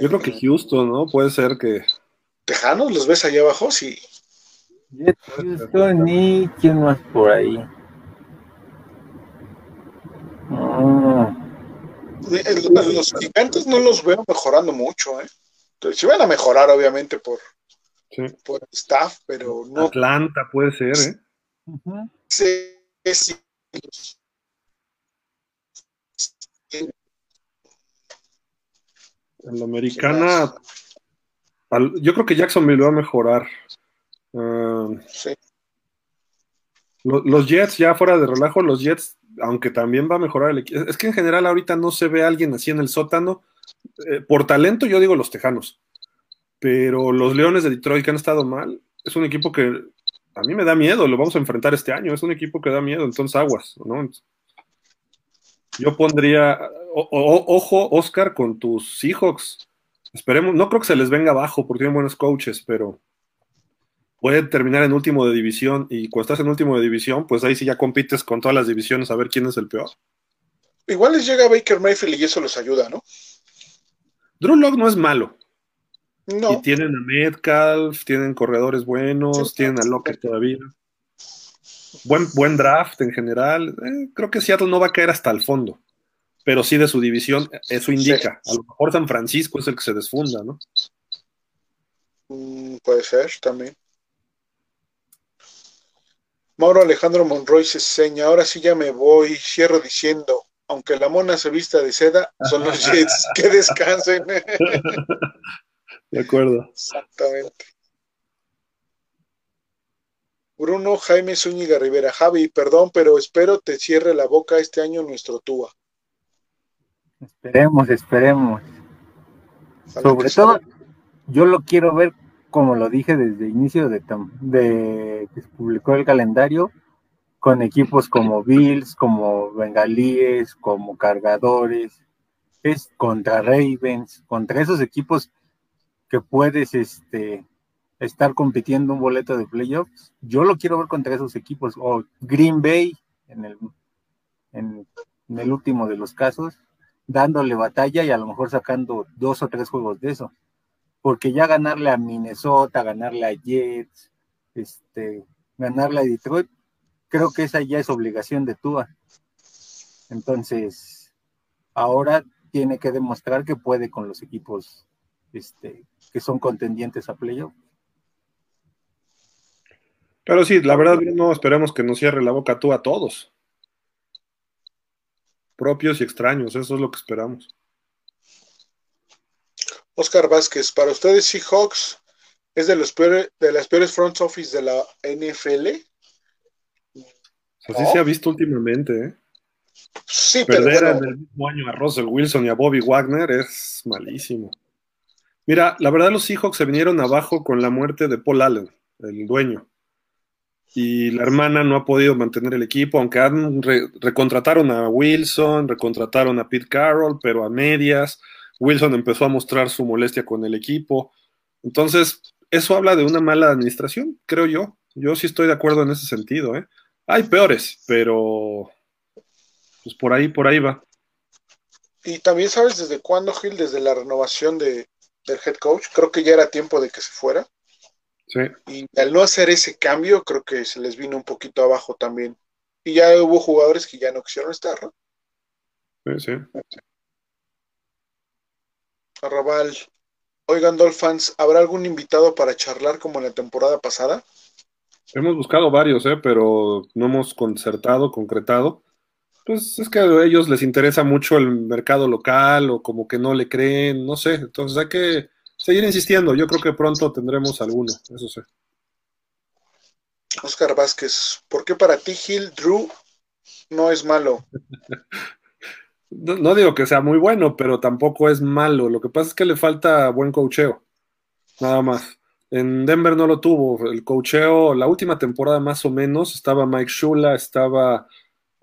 Yo creo que eh, Houston, ¿no? Puede ser que. Tejanos, ¿los ves allá abajo? Sí. Jets, Houston y quién más por ahí. Mm los gigantes no los veo mejorando mucho, ¿eh? Entonces, si van a mejorar, obviamente, por, por staff, pero no. Atlanta puede ser, ¿eh? Sí, sí. En la americana, yo creo que Jacksonville va a mejorar. Ah, sí. Los Jets, ya fuera de relajo, los Jets aunque también va a mejorar el equipo. Es que en general ahorita no se ve a alguien así en el sótano. Eh, por talento, yo digo los Tejanos. Pero los Leones de Detroit que han estado mal, es un equipo que a mí me da miedo, lo vamos a enfrentar este año. Es un equipo que da miedo, entonces aguas, ¿no? Yo pondría, ojo, Oscar, con tus Seahawks. Esperemos, no creo que se les venga abajo porque tienen buenos coaches, pero puede terminar en último de división y cuando estás en último de división, pues ahí sí ya compites con todas las divisiones a ver quién es el peor. Igual les llega Baker Mayfield y eso los ayuda, ¿no? Drew Locke no es malo. No. Y tienen a Metcalf, tienen corredores buenos, tienen a Lockett todavía. Buen, buen draft en general. Eh, creo que Seattle no va a caer hasta el fondo. Pero sí de su división, eso indica. A lo mejor San Francisco es el que se desfunda, ¿no? Mm, puede ser también. Mauro Alejandro Monroy se seña, ahora sí ya me voy, cierro diciendo, aunque la mona se vista de seda, son los Jets, que descansen. De acuerdo. Exactamente. Bruno Jaime Zúñiga Rivera, Javi, perdón, pero espero te cierre la boca este año nuestro Tua. Esperemos, esperemos. Sobre todo, yo lo quiero ver como lo dije desde inicio de, de que se publicó el calendario, con equipos como Bills, como Bengalíes, como Cargadores, es contra Ravens, contra esos equipos que puedes este, estar compitiendo un boleto de playoffs. Yo lo quiero ver contra esos equipos, o Green Bay en el, en el último de los casos, dándole batalla y a lo mejor sacando dos o tres juegos de eso porque ya ganarle a Minnesota, ganarle a Jets, este, ganarle a Detroit, creo que esa ya es obligación de Tua. Entonces, ahora tiene que demostrar que puede con los equipos este, que son contendientes a playoff. Pero sí, la verdad no esperemos que nos cierre la boca tú a todos. Propios y extraños, eso es lo que esperamos. Oscar Vázquez, para ustedes Seahawks es de los peores, de las peores front office de la NFL. Así se ha visto últimamente, ¿eh? Sí, Perder pero en bueno, el mismo año a Russell Wilson y a Bobby Wagner es malísimo. Mira, la verdad los Seahawks se vinieron abajo con la muerte de Paul Allen, el dueño. Y la hermana no ha podido mantener el equipo, aunque han re- recontrataron a Wilson, recontrataron a Pete Carroll, pero a medias. Wilson empezó a mostrar su molestia con el equipo. Entonces, eso habla de una mala administración, creo yo. Yo sí estoy de acuerdo en ese sentido, ¿eh? Hay peores, pero pues por ahí, por ahí va. y también sabes desde cuándo, Gil, desde la renovación de, del head coach, creo que ya era tiempo de que se fuera. Sí. Y al no hacer ese cambio, creo que se les vino un poquito abajo también. Y ya hubo jugadores que ya no quisieron estar, ¿no? Sí, sí. Arrabal. Oigan, Dolphins, ¿habrá algún invitado para charlar como en la temporada pasada? Hemos buscado varios, ¿eh? pero no hemos concertado, concretado. Pues es que a ellos les interesa mucho el mercado local o como que no le creen, no sé. Entonces hay que seguir insistiendo. Yo creo que pronto tendremos alguno, eso sí. Oscar Vázquez, ¿por qué para ti Gil Drew no es malo? No, no digo que sea muy bueno, pero tampoco es malo. Lo que pasa es que le falta buen cocheo, nada más. En Denver no lo tuvo. El cocheo, la última temporada más o menos, estaba Mike Shula, estaba,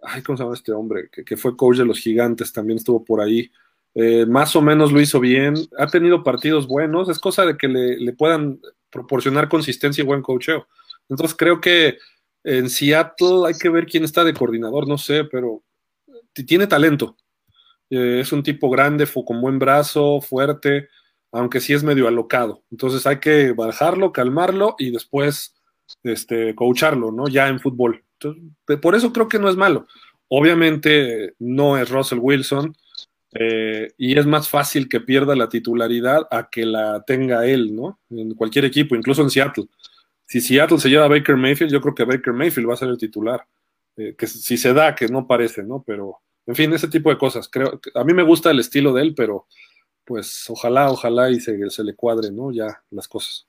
ay, ¿cómo se llama este hombre? Que, que fue coach de los gigantes, también estuvo por ahí. Eh, más o menos lo hizo bien. Ha tenido partidos buenos. Es cosa de que le, le puedan proporcionar consistencia y buen cocheo. Entonces creo que en Seattle hay que ver quién está de coordinador, no sé, pero tiene talento. Eh, es un tipo grande, con buen brazo, fuerte, aunque sí es medio alocado. Entonces hay que bajarlo, calmarlo y después este, coacharlo, ¿no? Ya en fútbol. Entonces, por eso creo que no es malo. Obviamente no es Russell Wilson eh, y es más fácil que pierda la titularidad a que la tenga él, ¿no? En cualquier equipo, incluso en Seattle. Si Seattle se lleva a Baker Mayfield, yo creo que Baker Mayfield va a ser el titular. Eh, que si se da, que no parece, ¿no? Pero, en fin, ese tipo de cosas. Creo, a mí me gusta el estilo de él, pero pues ojalá, ojalá y se, se le cuadre, ¿no? Ya las cosas.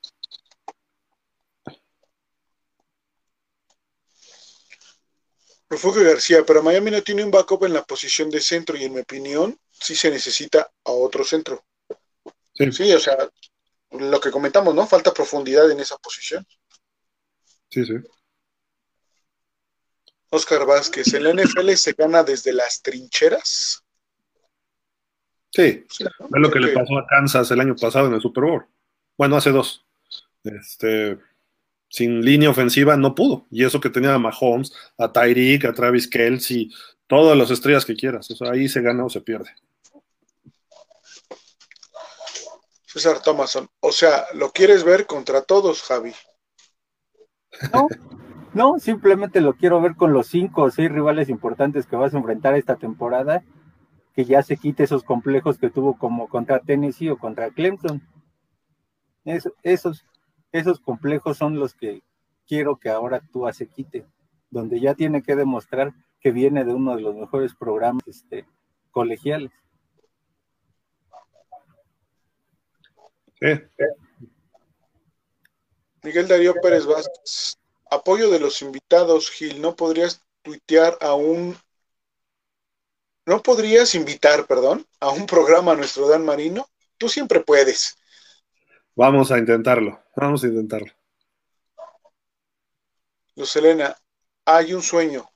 Refugio García, pero Miami no tiene un backup en la posición de centro y en mi opinión sí se necesita a otro centro. Sí. Sí, o sea, lo que comentamos, ¿no? Falta profundidad en esa posición. Sí, sí. Oscar Vázquez, ¿en la NFL se gana desde las trincheras? Sí, Sí, ¿no? es lo que le pasó a Kansas el año pasado en el Super Bowl. Bueno, hace dos. Este, sin línea ofensiva no pudo. Y eso que tenía a Mahomes, a Tyreek, a Travis Kelsey, todas las estrellas que quieras. O sea, ahí se gana o se pierde. César Thomason, o sea, ¿lo quieres ver contra todos, Javi? No, no, simplemente lo quiero ver con los cinco o seis rivales importantes que vas a enfrentar esta temporada, que ya se quite esos complejos que tuvo como contra Tennessee o contra Clemson. Es- esos, esos complejos son los que quiero que ahora Tua se quite, donde ya tiene que demostrar que viene de uno de los mejores programas este, colegiales. Sí. Miguel Darío Pérez Vázquez, apoyo de los invitados, Gil, ¿no podrías tuitear a un... ¿No podrías invitar, perdón, a un programa a nuestro Dan Marino? Tú siempre puedes. Vamos a intentarlo. Vamos a intentarlo. Luz Elena, hay un sueño.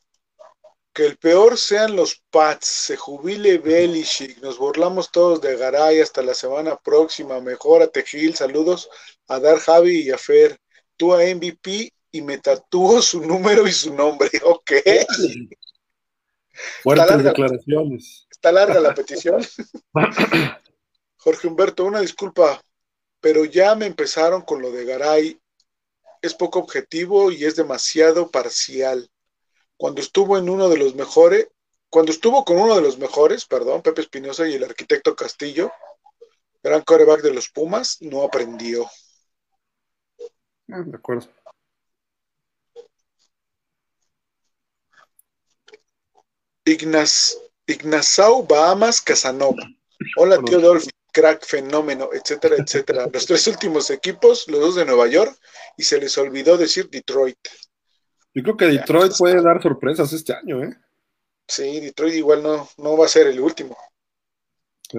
Que el peor sean los Pats, se jubile Belichick, nos burlamos todos de Garay hasta la semana próxima. Mejórate, Gil. Saludos a Dar Javi y a Fer. Tú a MVP y me tatúo su número y su nombre. Ok. Fuertes larga. declaraciones. Está larga la petición. Jorge Humberto, una disculpa, pero ya me empezaron con lo de Garay. Es poco objetivo y es demasiado parcial. Cuando estuvo en uno de los mejores, cuando estuvo con uno de los mejores, perdón, Pepe Espinosa y el arquitecto Castillo, gran coreback de los Pumas, no aprendió. Ah, De acuerdo. Ignas, Ignazao Bahamas Casanova. Hola, tío Dolphy, crack, fenómeno, etcétera, etcétera. Los tres últimos equipos, los dos de Nueva York, y se les olvidó decir Detroit. Yo creo que Detroit puede dar sorpresas este año, ¿eh? Sí, Detroit igual no, no va a ser el último. Sí.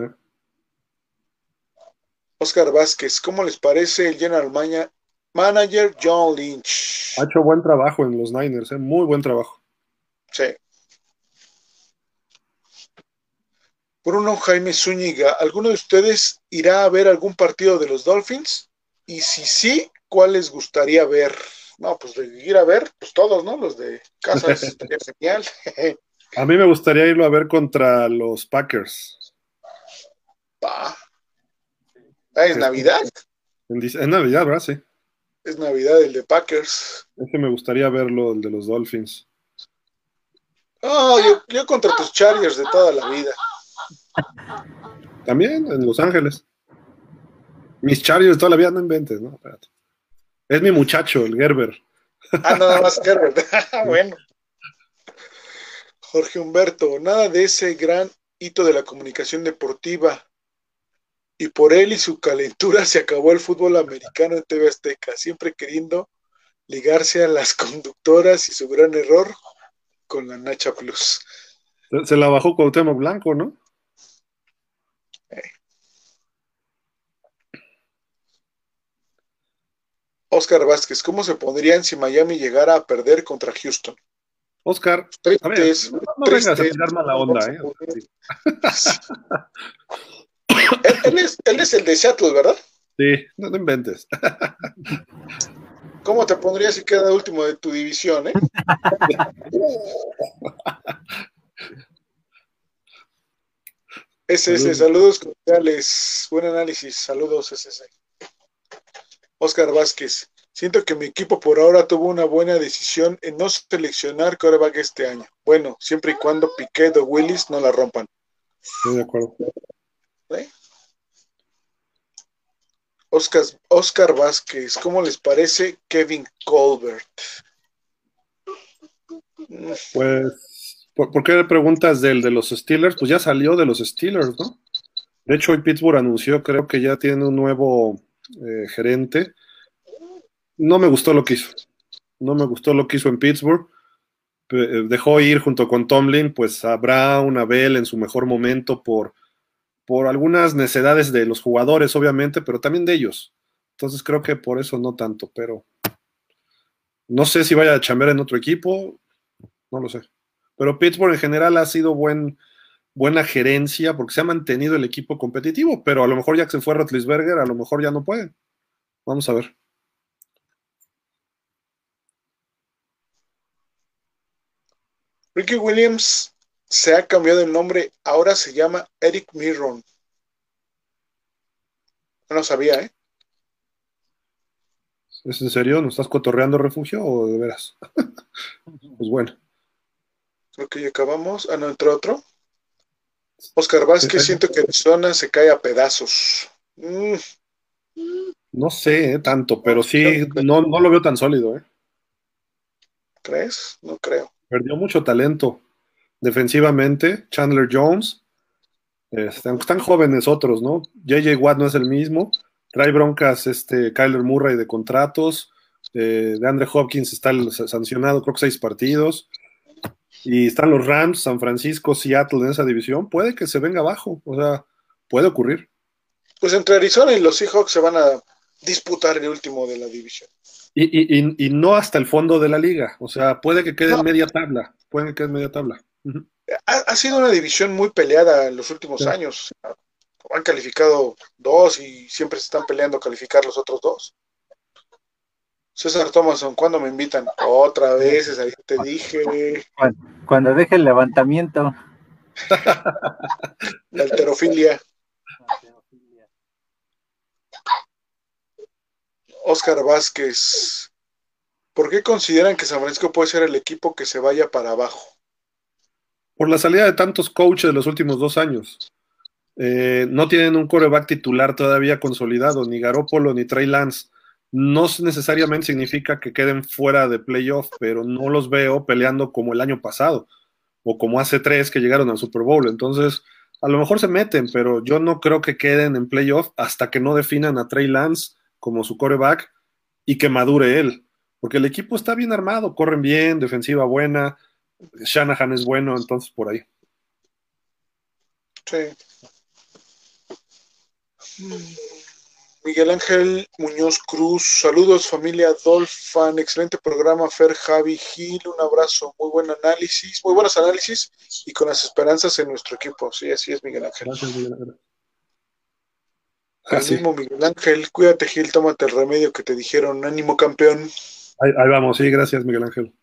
Oscar Vázquez, ¿cómo les parece el general manager John Lynch? Ha hecho buen trabajo en los Niners, ¿eh? muy buen trabajo. Sí. Bruno Jaime Zúñiga, ¿alguno de ustedes irá a ver algún partido de los Dolphins? Y si sí, ¿cuál les gustaría ver? No, pues de ir a ver, pues todos, ¿no? Los de casa estaría genial. a mí me gustaría irlo a ver contra los Packers. Pa. Ah, es Navidad. Es Navidad, ¿verdad? Sí. Es Navidad el de Packers. Ese me gustaría verlo, el de los Dolphins. Oh, yo, contra tus Chargers de toda la vida. También en Los Ángeles. Mis Chargers de toda la vida no inventes, ¿no? Espérate. Es mi muchacho, el Gerber. Ah, nada más Gerber. bueno. Jorge Humberto, nada de ese gran hito de la comunicación deportiva. Y por él y su calentura se acabó el fútbol americano en TV Azteca, siempre queriendo ligarse a las conductoras y su gran error con la Nacha Plus. Se la bajó con tema Blanco, ¿no? Oscar Vázquez, ¿cómo se pondrían si Miami llegara a perder contra Houston? Oscar, a ver, no, vengas a tirar mala onda, ¿eh? él, es, él, es, el de Seattle, ¿verdad? Sí, no te inventes. ¿Cómo te pondrías si queda último de tu división, eh? SS, saludos cordiales. Buen análisis. Saludos, SS. Oscar Vázquez. Siento que mi equipo por ahora tuvo una buena decisión en no seleccionar coreback este año. Bueno, siempre y cuando Piquet o Willis no la rompan. Estoy de acuerdo. ¿Eh? Oscar, Oscar Vázquez, ¿cómo les parece Kevin Colbert? Pues, ¿por, qué preguntas del de los Steelers? Pues ya salió de los Steelers, ¿no? De hecho, hoy Pittsburgh anunció, creo que ya tiene un nuevo eh, gerente. No me gustó lo que hizo. No me gustó lo que hizo en Pittsburgh. Eh, dejó ir junto con Tomlin, pues a Brown, a Bell en su mejor momento por, por algunas necedades de los jugadores, obviamente, pero también de ellos. Entonces creo que por eso no tanto, pero no sé si vaya a chambear en otro equipo, no lo sé. Pero Pittsburgh en general ha sido buen, buena gerencia porque se ha mantenido el equipo competitivo, pero a lo mejor ya que se fue Rotlisberger, a lo mejor ya no puede. Vamos a ver. Ricky Williams se ha cambiado el nombre, ahora se llama Eric Mirron. No lo sabía, ¿eh? ¿Es en serio? ¿No estás cotorreando refugio o de veras? pues bueno. Creo que ya acabamos. Ah, no, entró otro. Oscar Vázquez, siento que Arizona se cae a pedazos. Mm. No sé eh, tanto, pero sí, no, no lo veo tan sólido. ¿eh? ¿Crees? No creo. Perdió mucho talento defensivamente. Chandler Jones, aunque están jóvenes otros, ¿no? JJ Watt no es el mismo. Trae broncas este Kyler Murray de contratos. Eh, de Andre Hopkins está sancionado, creo que seis partidos y están los Rams, San Francisco, Seattle en esa división, puede que se venga abajo, o sea, puede ocurrir. Pues entre Arizona y los Seahawks se van a disputar el último de la división. Y, no hasta el fondo de la liga, o sea, puede que quede en media tabla, puede que quede en media tabla. ha, sido una división muy peleada en los últimos años. Han calificado dos y siempre se están peleando calificar los otros dos. César Thomason, ¿cuándo me invitan? Otra vez, ahí te dije. Cuando, deje el levantamiento. La alterofilia. Oscar Vázquez. ¿Por qué consideran que San Francisco puede ser el equipo que se vaya para abajo? Por la salida de tantos coaches de los últimos dos años. Eh, no tienen un coreback titular todavía consolidado, ni Garópolo ni Trey Lance no necesariamente significa que queden fuera de playoff, pero no los veo peleando como el año pasado o como hace tres que llegaron al Super Bowl. Entonces, a lo mejor se meten, pero yo no creo que queden en playoff hasta que no definan a Trey Lance como su coreback y que madure él. Porque el equipo está bien armado, corren bien, defensiva buena, Shanahan es bueno, entonces por ahí. Sí. Miguel Ángel Muñoz Cruz, saludos familia Dolphin, excelente programa, Fer Javi Gil, un abrazo, muy buen análisis, muy buenos análisis y con las esperanzas en nuestro equipo. Sí, así es Miguel Ángel. Gracias, Miguel Ángel. El mismo Miguel Ángel, cuídate Gil, tómate el remedio que te dijeron, ánimo campeón. Ahí, ahí vamos, sí, gracias Miguel Ángel.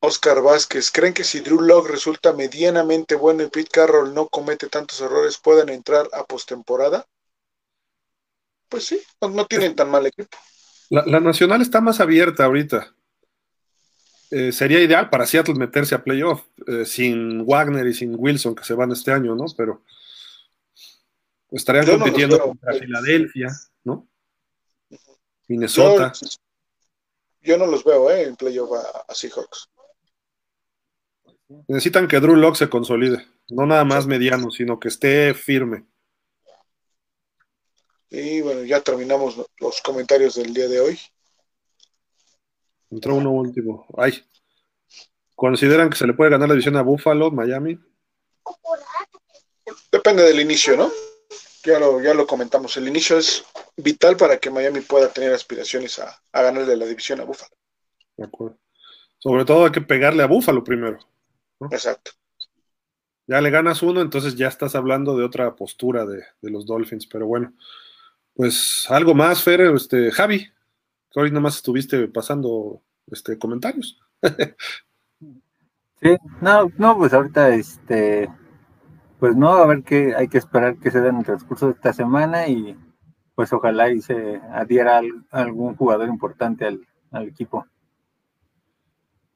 Oscar Vázquez, ¿creen que si Drew Locke resulta medianamente bueno y Pete Carroll no comete tantos errores, puedan entrar a postemporada? Pues sí, no, tienen tan mal equipo. La, nacional está más abierta ahorita. Eh, sería ideal para Seattle meterse a playoff, eh, sin Wagner y sin Wilson que se van este año, ¿no? Pero estarían compitiendo contra Filadelfia, ¿no? Minnesota. Yo, no los veo, ¿eh? En playoff a Seahawks. Necesitan que Drew Locke se consolide, no nada más mediano, sino que esté firme. Y bueno, ya terminamos los comentarios del día de hoy. Entró uno último. Ay. ¿Consideran que se le puede ganar la división a Buffalo, Miami? Depende del inicio, ¿no? Ya lo, ya lo comentamos. El inicio es vital para que Miami pueda tener aspiraciones a, a ganarle la división a Buffalo. De acuerdo. Sobre todo hay que pegarle a Buffalo primero. Exacto. Ya le ganas uno, entonces ya estás hablando de otra postura de, los Dolphins, pero bueno. Pues algo más, Fer, este, Javi, que hoy nomás estuviste pasando este, comentarios. sí, no, no, pues ahorita este pues no, a ver qué hay que esperar que se den en el transcurso de esta semana y pues ojalá y se adhiera algún jugador importante al, al equipo.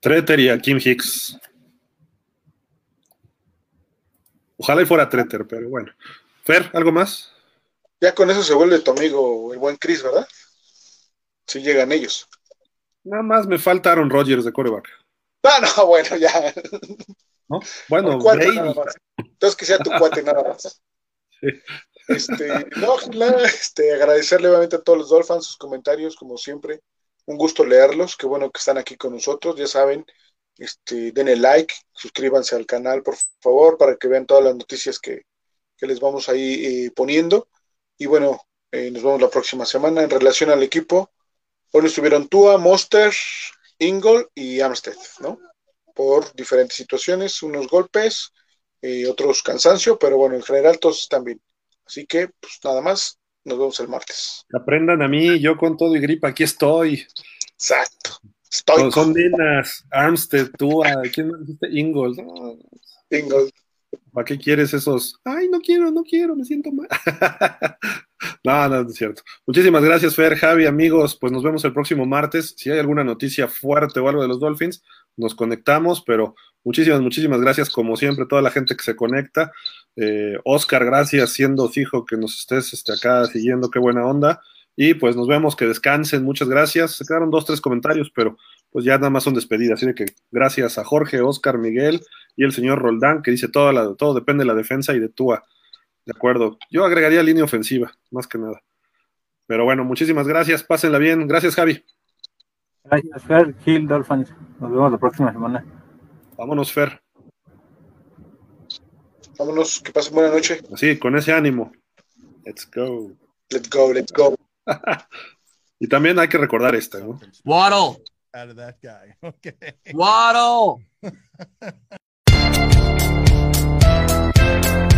Treter y a Kim Hicks. Ojalá y fuera Treter, pero bueno. Fer, ¿algo más? Ya con eso se vuelve tu amigo el buen Chris, ¿verdad? Si llegan ellos. Nada más me falta Aaron Rodgers de coreback. Ah, no, bueno, ya. ¿No? Bueno, Brady. Entonces que sea tu cuate nada más. Sí. Este, no, este, agradecerle obviamente a todos los Dolphins sus comentarios, como siempre. Un gusto leerlos. Qué bueno que están aquí con nosotros. Ya saben, este, denle like, suscríbanse al canal, por favor, para que vean todas las noticias que, les vamos ahí eh, poniendo. Y bueno, eh, nos vemos la próxima semana en relación al equipo. Hoy estuvieron Tua, Monster, Ingle y Amstead, ¿no? Por diferentes situaciones, unos golpes, eh, otros cansancio, pero bueno, en general todos están bien. Así que, pues nada más, nos vemos el martes. Aprendan a mí, yo con todo y gripa, aquí estoy. Exacto. Son nenas, Armstead, tú, ¿quién me dijiste? Ingold. ¿Para qué quieres esos? Ay, no quiero, no quiero, me siento mal. no, no, es cierto. Muchísimas gracias, Fer, Javi, amigos. Pues nos vemos el próximo martes. Si hay alguna noticia fuerte o algo de los Dolphins, nos conectamos, pero muchísimas, muchísimas gracias, como siempre, toda la gente que se conecta. Eh, Oscar, gracias, siendo fijo que nos estés este, acá siguiendo, qué buena onda. Y pues nos vemos, que descansen, muchas gracias. Se quedaron dos, tres comentarios, pero pues ya nada más son despedidas. Así que gracias a Jorge, Oscar, Miguel y el señor Roldán, que dice todo, la, todo depende de la defensa y de Tua. De acuerdo. Yo agregaría línea ofensiva, más que nada. Pero bueno, muchísimas gracias, pásenla bien. Gracias, Javi. Gracias, Fer, Gil, Dolphins. Nos vemos la próxima semana. Vámonos, Fer. Vámonos, que pasen buena noche. Así, con ese ánimo. Let's go. Let's go, let's go. y también hay que recordar esta, ¿no? Waddle. Out of that guy. Okay. Waddle.